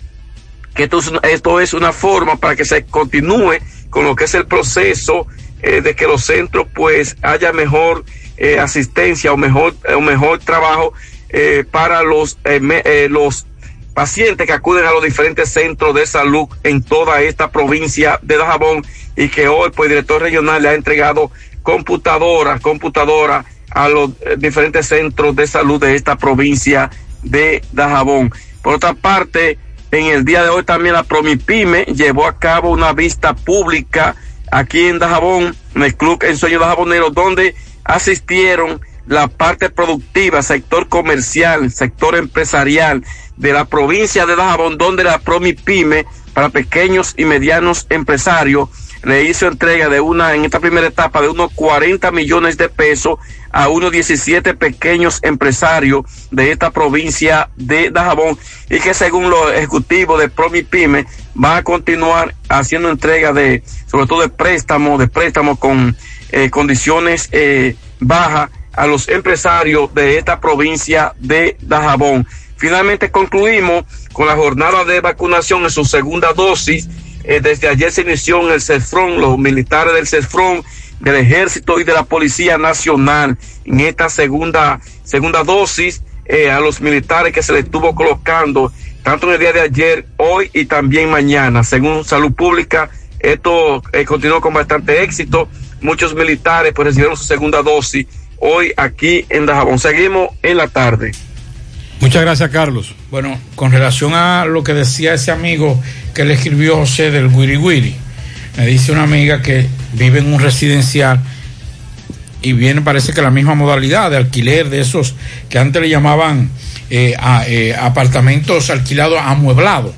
Speaker 47: que esto es, esto es una forma para que se continúe con lo que es el proceso eh, de que los centros pues haya mejor eh, asistencia o mejor o mejor trabajo eh, para los eh, eh, los pacientes que acuden a los diferentes centros de salud en toda esta provincia de Dajabón y que hoy pues el director regional le ha entregado computadoras computadoras a los eh, diferentes centros de salud de esta provincia de Dajabón. Por otra parte, en el día de hoy también la Promipyme llevó a cabo una vista pública aquí en Dajabón, en el Club Ensueño Dajabonero, donde asistieron la parte productiva, sector comercial, sector empresarial de la provincia de Dajabón, donde la Promipyme para pequeños y medianos empresarios le hizo entrega de una, en esta primera etapa, de unos 40 millones de pesos a unos 17 pequeños empresarios de esta provincia de Dajabón y que según los ejecutivos de Promipyme va a continuar haciendo entrega de, sobre todo de préstamos, de préstamos con eh, condiciones eh, bajas a los empresarios de esta provincia de Dajabón. Finalmente concluimos con la jornada de vacunación en su segunda dosis. Eh, desde ayer se inició en el CEFRON, los militares del CEFRON, del Ejército y de la Policía Nacional, en esta segunda, segunda dosis eh, a los militares que se le estuvo colocando, tanto en el día de ayer, hoy y también mañana. Según Salud Pública, esto eh, continuó con bastante éxito. Muchos militares pues recibieron su segunda dosis hoy aquí en Dajabón. Seguimos en la tarde.
Speaker 4: Muchas gracias, Carlos.
Speaker 6: Bueno, con relación a lo que decía ese amigo que le escribió José del Wiri Wiri, me dice una amiga que vive en un residencial y viene, parece que la misma modalidad de alquiler de esos que antes le llamaban eh, a- eh, apartamentos alquilados amueblados.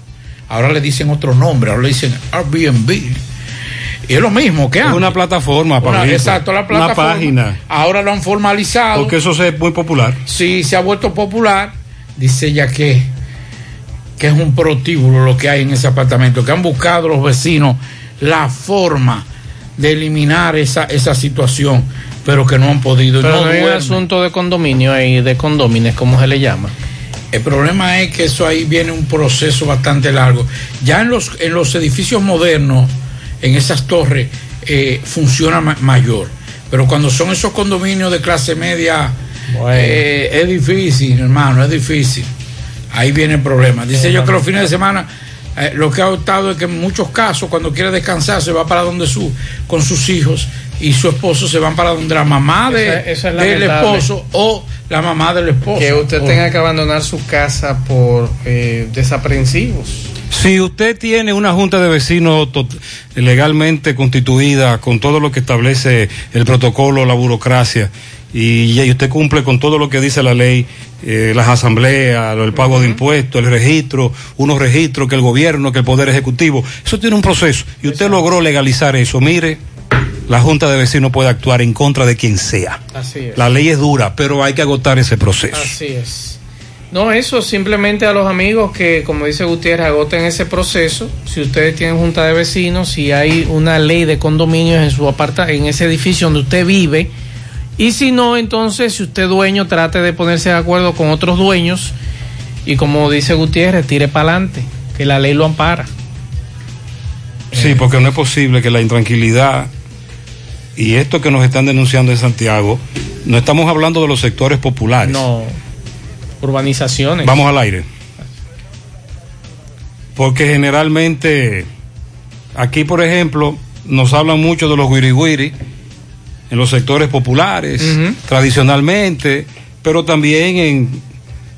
Speaker 6: Ahora le dicen otro nombre, ahora le dicen Airbnb. Y es lo mismo que
Speaker 4: Es
Speaker 6: antes.
Speaker 4: una plataforma,
Speaker 6: Una-
Speaker 4: Pablito.
Speaker 6: exacto, la
Speaker 4: Una
Speaker 6: plataforma.
Speaker 4: página.
Speaker 6: Ahora lo han formalizado.
Speaker 4: Porque eso es muy popular.
Speaker 6: Sí, se ha vuelto popular. Dice ella que, que es un protíbulo lo que hay en ese apartamento, que han buscado los vecinos la forma de eliminar esa, esa situación, pero que no han podido.
Speaker 5: Pero
Speaker 6: no
Speaker 5: no hay un asunto de condominio ahí, de condómines, como se le llama.
Speaker 6: El problema es que eso ahí viene un proceso bastante largo. Ya en los, en los edificios modernos, en esas torres, eh, funciona ma- mayor. Pero cuando son esos condominios de clase media, eh, es difícil, hermano, es difícil. Ahí viene el problema. Dice yo que los fines de semana, eh, lo que ha optado es que en muchos casos, cuando quiere descansar, se va para donde su, con sus hijos y su esposo se van para donde la mamá de,
Speaker 5: Esa- es
Speaker 6: del esposo o la mamá del esposo.
Speaker 5: Que usted
Speaker 6: O-
Speaker 5: tenga que abandonar su casa por eh, desaprensivos.
Speaker 4: Si usted tiene una junta de vecinos legalmente constituida con todo lo que establece el protocolo, la burocracia, y, y usted cumple con todo lo que dice la ley, eh, las asambleas, el pago de impuestos, el registro, unos registros que el gobierno, que el Poder Ejecutivo, eso tiene un proceso. Y usted logró legalizar eso. Mire, la junta de vecinos puede actuar en contra de quien sea.
Speaker 5: Así es.
Speaker 4: La ley es dura, pero hay que agotar ese proceso.
Speaker 5: Así es. No, eso simplemente a los amigos que, como dice Gutiérrez, agoten ese proceso. Si ustedes tienen junta de vecinos, si hay una ley de condominios en su aparta, en ese edificio donde usted vive, y si no, entonces, si usted es dueño, trate de ponerse de acuerdo con otros dueños y como dice Gutiérrez, tire para adelante, que la ley lo ampara.
Speaker 4: Sí, porque no es posible que la intranquilidad y esto que nos están denunciando en Santiago, no estamos hablando de los sectores populares.
Speaker 5: No, urbanizaciones.
Speaker 4: Vamos al aire. Porque generalmente, aquí por ejemplo, nos hablan mucho de los guiriguiri en los sectores populares, tradicionalmente, pero también en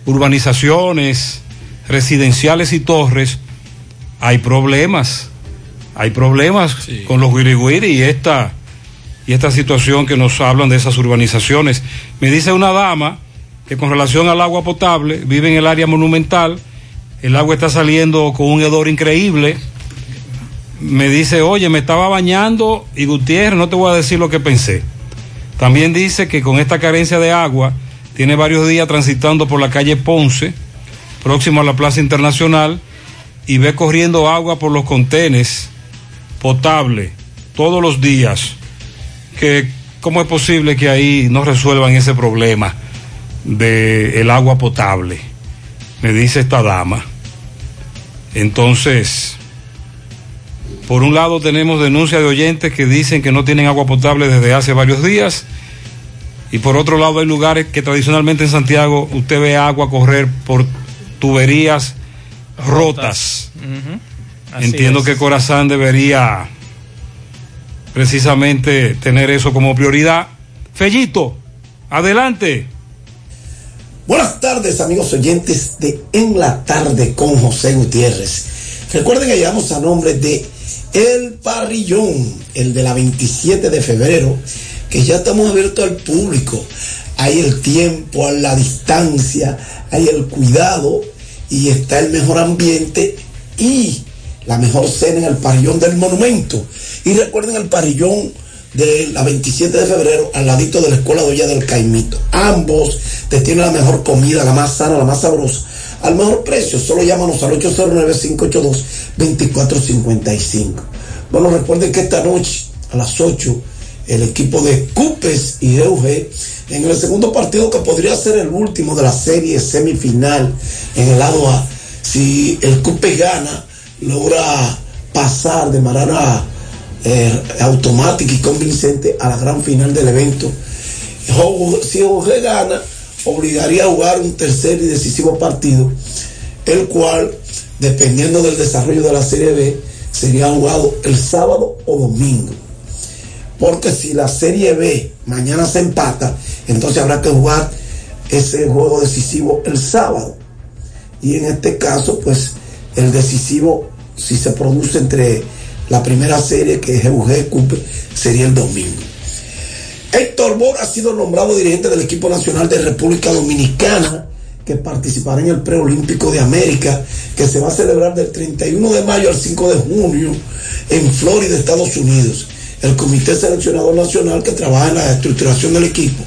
Speaker 4: urbanizaciones residenciales y torres, hay problemas, hay problemas con los guiriguiri y esta, y esta situación que nos hablan de esas urbanizaciones. Me dice una dama que con relación al agua potable vive en el área monumental, el agua está saliendo con un hedor increíble. Me dice, oye, me estaba bañando y Gutiérrez, no te voy a decir lo que pensé. También dice que con esta carencia de agua, tiene varios días transitando por la calle Ponce, próximo a la Plaza Internacional, y ve corriendo agua por los contenes potable todos los días. Que, ¿Cómo es posible que ahí no resuelvan ese problema del el agua potable? Me dice esta dama. Entonces, por un lado tenemos denuncias de oyentes que dicen que no tienen agua potable desde hace varios días. Y por otro lado hay lugares que tradicionalmente en Santiago usted ve agua correr por tuberías rotas. Entiendo
Speaker 5: es.
Speaker 4: que Corazán debería precisamente tener eso como prioridad. Fellito, adelante.
Speaker 48: Buenas tardes, amigos oyentes de En la Tarde con José Gutiérrez. Recuerden que llegamos a nombre de El Parrillón, el de la 27 de febrero, que ya estamos abiertos al público. Hay el tiempo, hay la distancia, hay el cuidado y está el mejor ambiente y la mejor cena en el parrillón del monumento. Y recuerden el parrillón de la 27 de febrero al ladito de la Escuela de Olla del Caimito. Ambos te tienen la mejor comida, la más sana, la más sabrosa, al mejor precio. Solo llámanos al 809-582-2455. Bueno, recuerden que esta noche a las 8 el equipo de Cupes y EUG en el segundo partido que podría ser el último de la serie semifinal en el lado A. Si el Cupes gana, logra pasar de manera eh, automática y convincente a la gran final del evento. Si Jorge gana, obligaría a jugar un tercer y decisivo partido, el cual, dependiendo del desarrollo de la Serie B, sería jugado el sábado o domingo. Porque si la Serie B mañana se empata, entonces habrá que jugar ese juego decisivo el sábado. Y en este caso, pues el decisivo, si se produce entre la primera serie, que EUG Cupe, sería el domingo. Héctor Bor ha sido nombrado dirigente del equipo nacional de República Dominicana, que participará en el preolímpico de América, que se va a celebrar del 31 de mayo al 5 de junio en Florida, Estados Unidos. El Comité Seleccionador Nacional, que trabaja en la estructuración del equipo,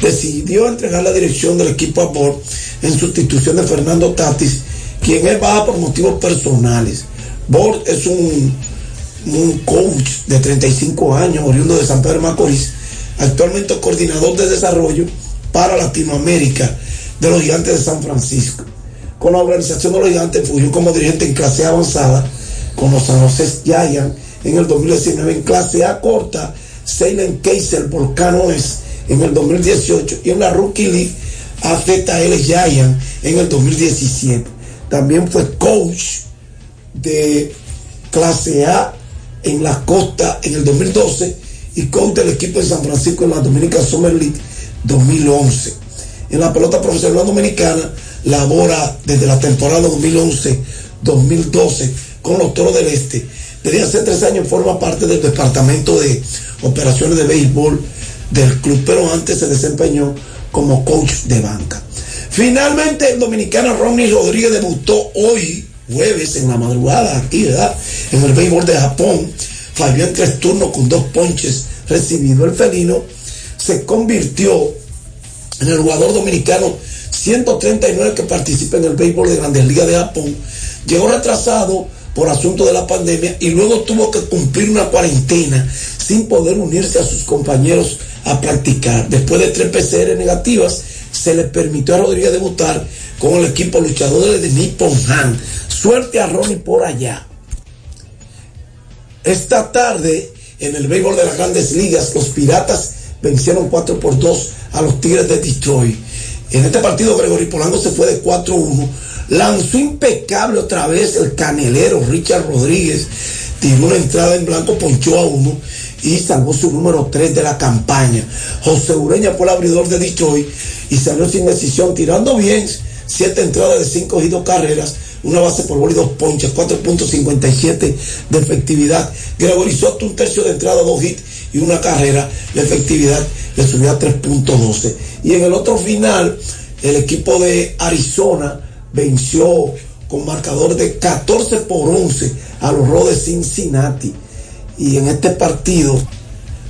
Speaker 48: decidió entregar la dirección del equipo a Bor en sustitución de Fernando Tatis, quien es baja por motivos personales. Bor es un, un coach de 35 años, oriundo de San Pedro Macorís, actualmente coordinador de desarrollo para Latinoamérica de los Gigantes de San Francisco. Con la organización de los Gigantes fungió como dirigente en clase avanzada con los San José Giants en el 2019, en clase A corta, Salem Kaiser Volcano es en el 2018 y en la Rookie League AZL Giant en el 2017. También fue coach de clase A en la costa en el 2012 y coach del equipo de San Francisco en la Dominican Summer League 2011. En la pelota profesional dominicana labora desde la temporada 2011-2012 con los Toros del Este. Desde hace tres años forma parte del departamento de operaciones de béisbol del club, pero antes se desempeñó como coach de banca. Finalmente, el dominicano Ronnie Rodríguez debutó hoy, jueves, en la madrugada, aquí, ¿verdad? En el béisbol de Japón. Falló en tres turnos con dos ponches recibido. El felino se convirtió en el jugador dominicano 139 que participa en el béisbol de Grandes Ligas de Japón. Llegó retrasado por asunto de la pandemia y luego tuvo que cumplir una cuarentena sin poder unirse a sus compañeros a practicar. Después de tres PCR negativas, se le permitió a Rodríguez debutar con el equipo luchadores de Nippon Han. Suerte a Ronnie por allá. Esta tarde, en el béisbol de las grandes ligas, los Piratas vencieron 4 por 2 a los Tigres de Detroit. En este partido, Gregory Polanco se fue de 4-1. Lanzó impecable otra vez el canelero Richard Rodríguez. Tiró una entrada en blanco, ponchó a uno y salvó su número 3 de la campaña. José Ureña fue el abridor de Detroit y salió sin decisión, tirando bien, siete entradas de cinco y dos carreras una base por bola y dos ponches, 4.57 de efectividad. Gregory Soto un tercio de entrada, dos hits y una carrera, la efectividad le subió a 3.12. Y en el otro final, el equipo de Arizona venció con marcador de 14 por 11 a los Rojos de Cincinnati. Y en este partido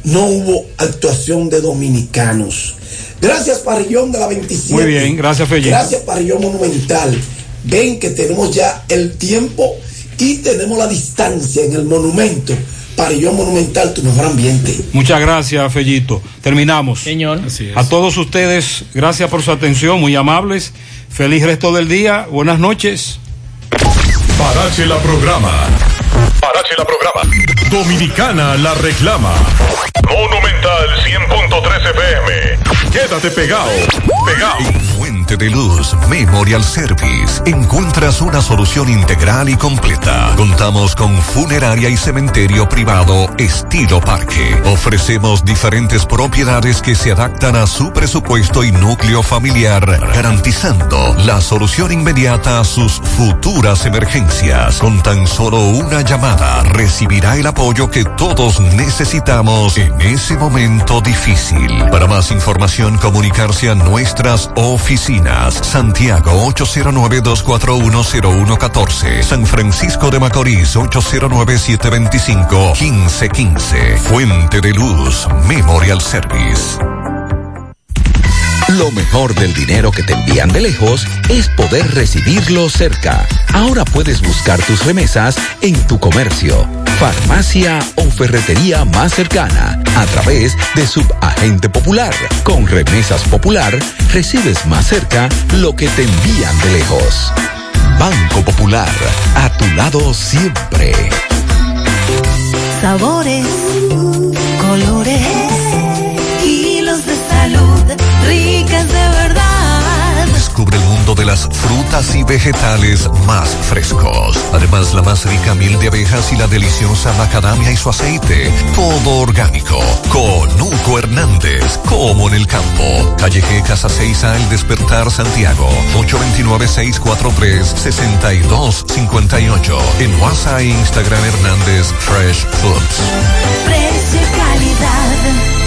Speaker 48: no hubo actuación de dominicanos. Gracias Parrillón de la 27.
Speaker 4: Muy bien, gracias Fellito.
Speaker 48: Gracias Parrillón Monumental. Ven que tenemos ya el tiempo y tenemos la distancia en el monumento. Parrillón Monumental, tu mejor ambiente.
Speaker 4: Muchas gracias, Fellito. Terminamos.
Speaker 5: Señor.
Speaker 4: A todos ustedes, gracias por su atención, muy amables. Feliz resto del día. Buenas noches.
Speaker 8: Parache la programa. Parache la programa. Dominicana la reclama. Monumental 100.13 FM. Quédate pegado. Pegado.
Speaker 25: En Fuente de Luz Memorial Service encuentras una solución integral y completa. Contamos con funeraria y cementerio privado estilo parque. Ofrecemos diferentes propiedades que se adaptan a su presupuesto y núcleo familiar, garantizando la solución inmediata a sus futuras emergencias. Con tan solo una llamada recibirá el apoyo que todos necesitamos en ese momento difícil. Para más información, comunicarse a nuestras oficinas. Santiago 809-241-0114. San Francisco de Macorís 809-725-1515. Fuente de Luz Memorial Service.
Speaker 49: Lo mejor del dinero que te envían de lejos es poder recibirlo cerca. Ahora puedes buscar tus remesas en tu comercio, farmacia o ferretería más cercana a través de Subagente Popular. Con Remesas Popular recibes más cerca lo que te envían de lejos. Banco Popular, a tu lado siempre.
Speaker 50: Sabores, colores,
Speaker 25: Descubre el mundo de las frutas y vegetales más frescos. Además, la más rica miel de abejas y la deliciosa macadamia y su aceite. Todo orgánico. Conuco Hernández, como en el campo. Calle G, Casa 6A, El Despertar, Santiago. 829-643-6258. En WhatsApp e Instagram Hernández Fresh Foods.
Speaker 50: Precio calidad.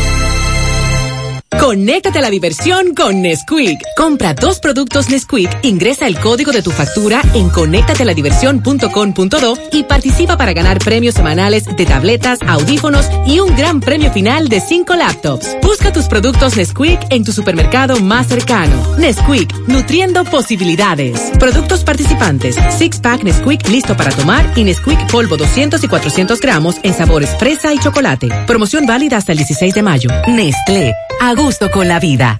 Speaker 51: Conéctate a la diversión con Nesquik. Compra dos productos Nesquik, ingresa el código de tu factura en conéctateladiversión.com.do y participa para ganar premios semanales de tabletas, audífonos y un gran premio final de cinco laptops. Busca tus productos Nesquik en tu supermercado más cercano. Nesquik, nutriendo posibilidades. Productos participantes: Six Pack Nesquik listo para tomar y Nesquik polvo 200 y 400 gramos en sabores fresa y chocolate. Promoción válida hasta el 16 de mayo. Nestlé, a gusto con la vida.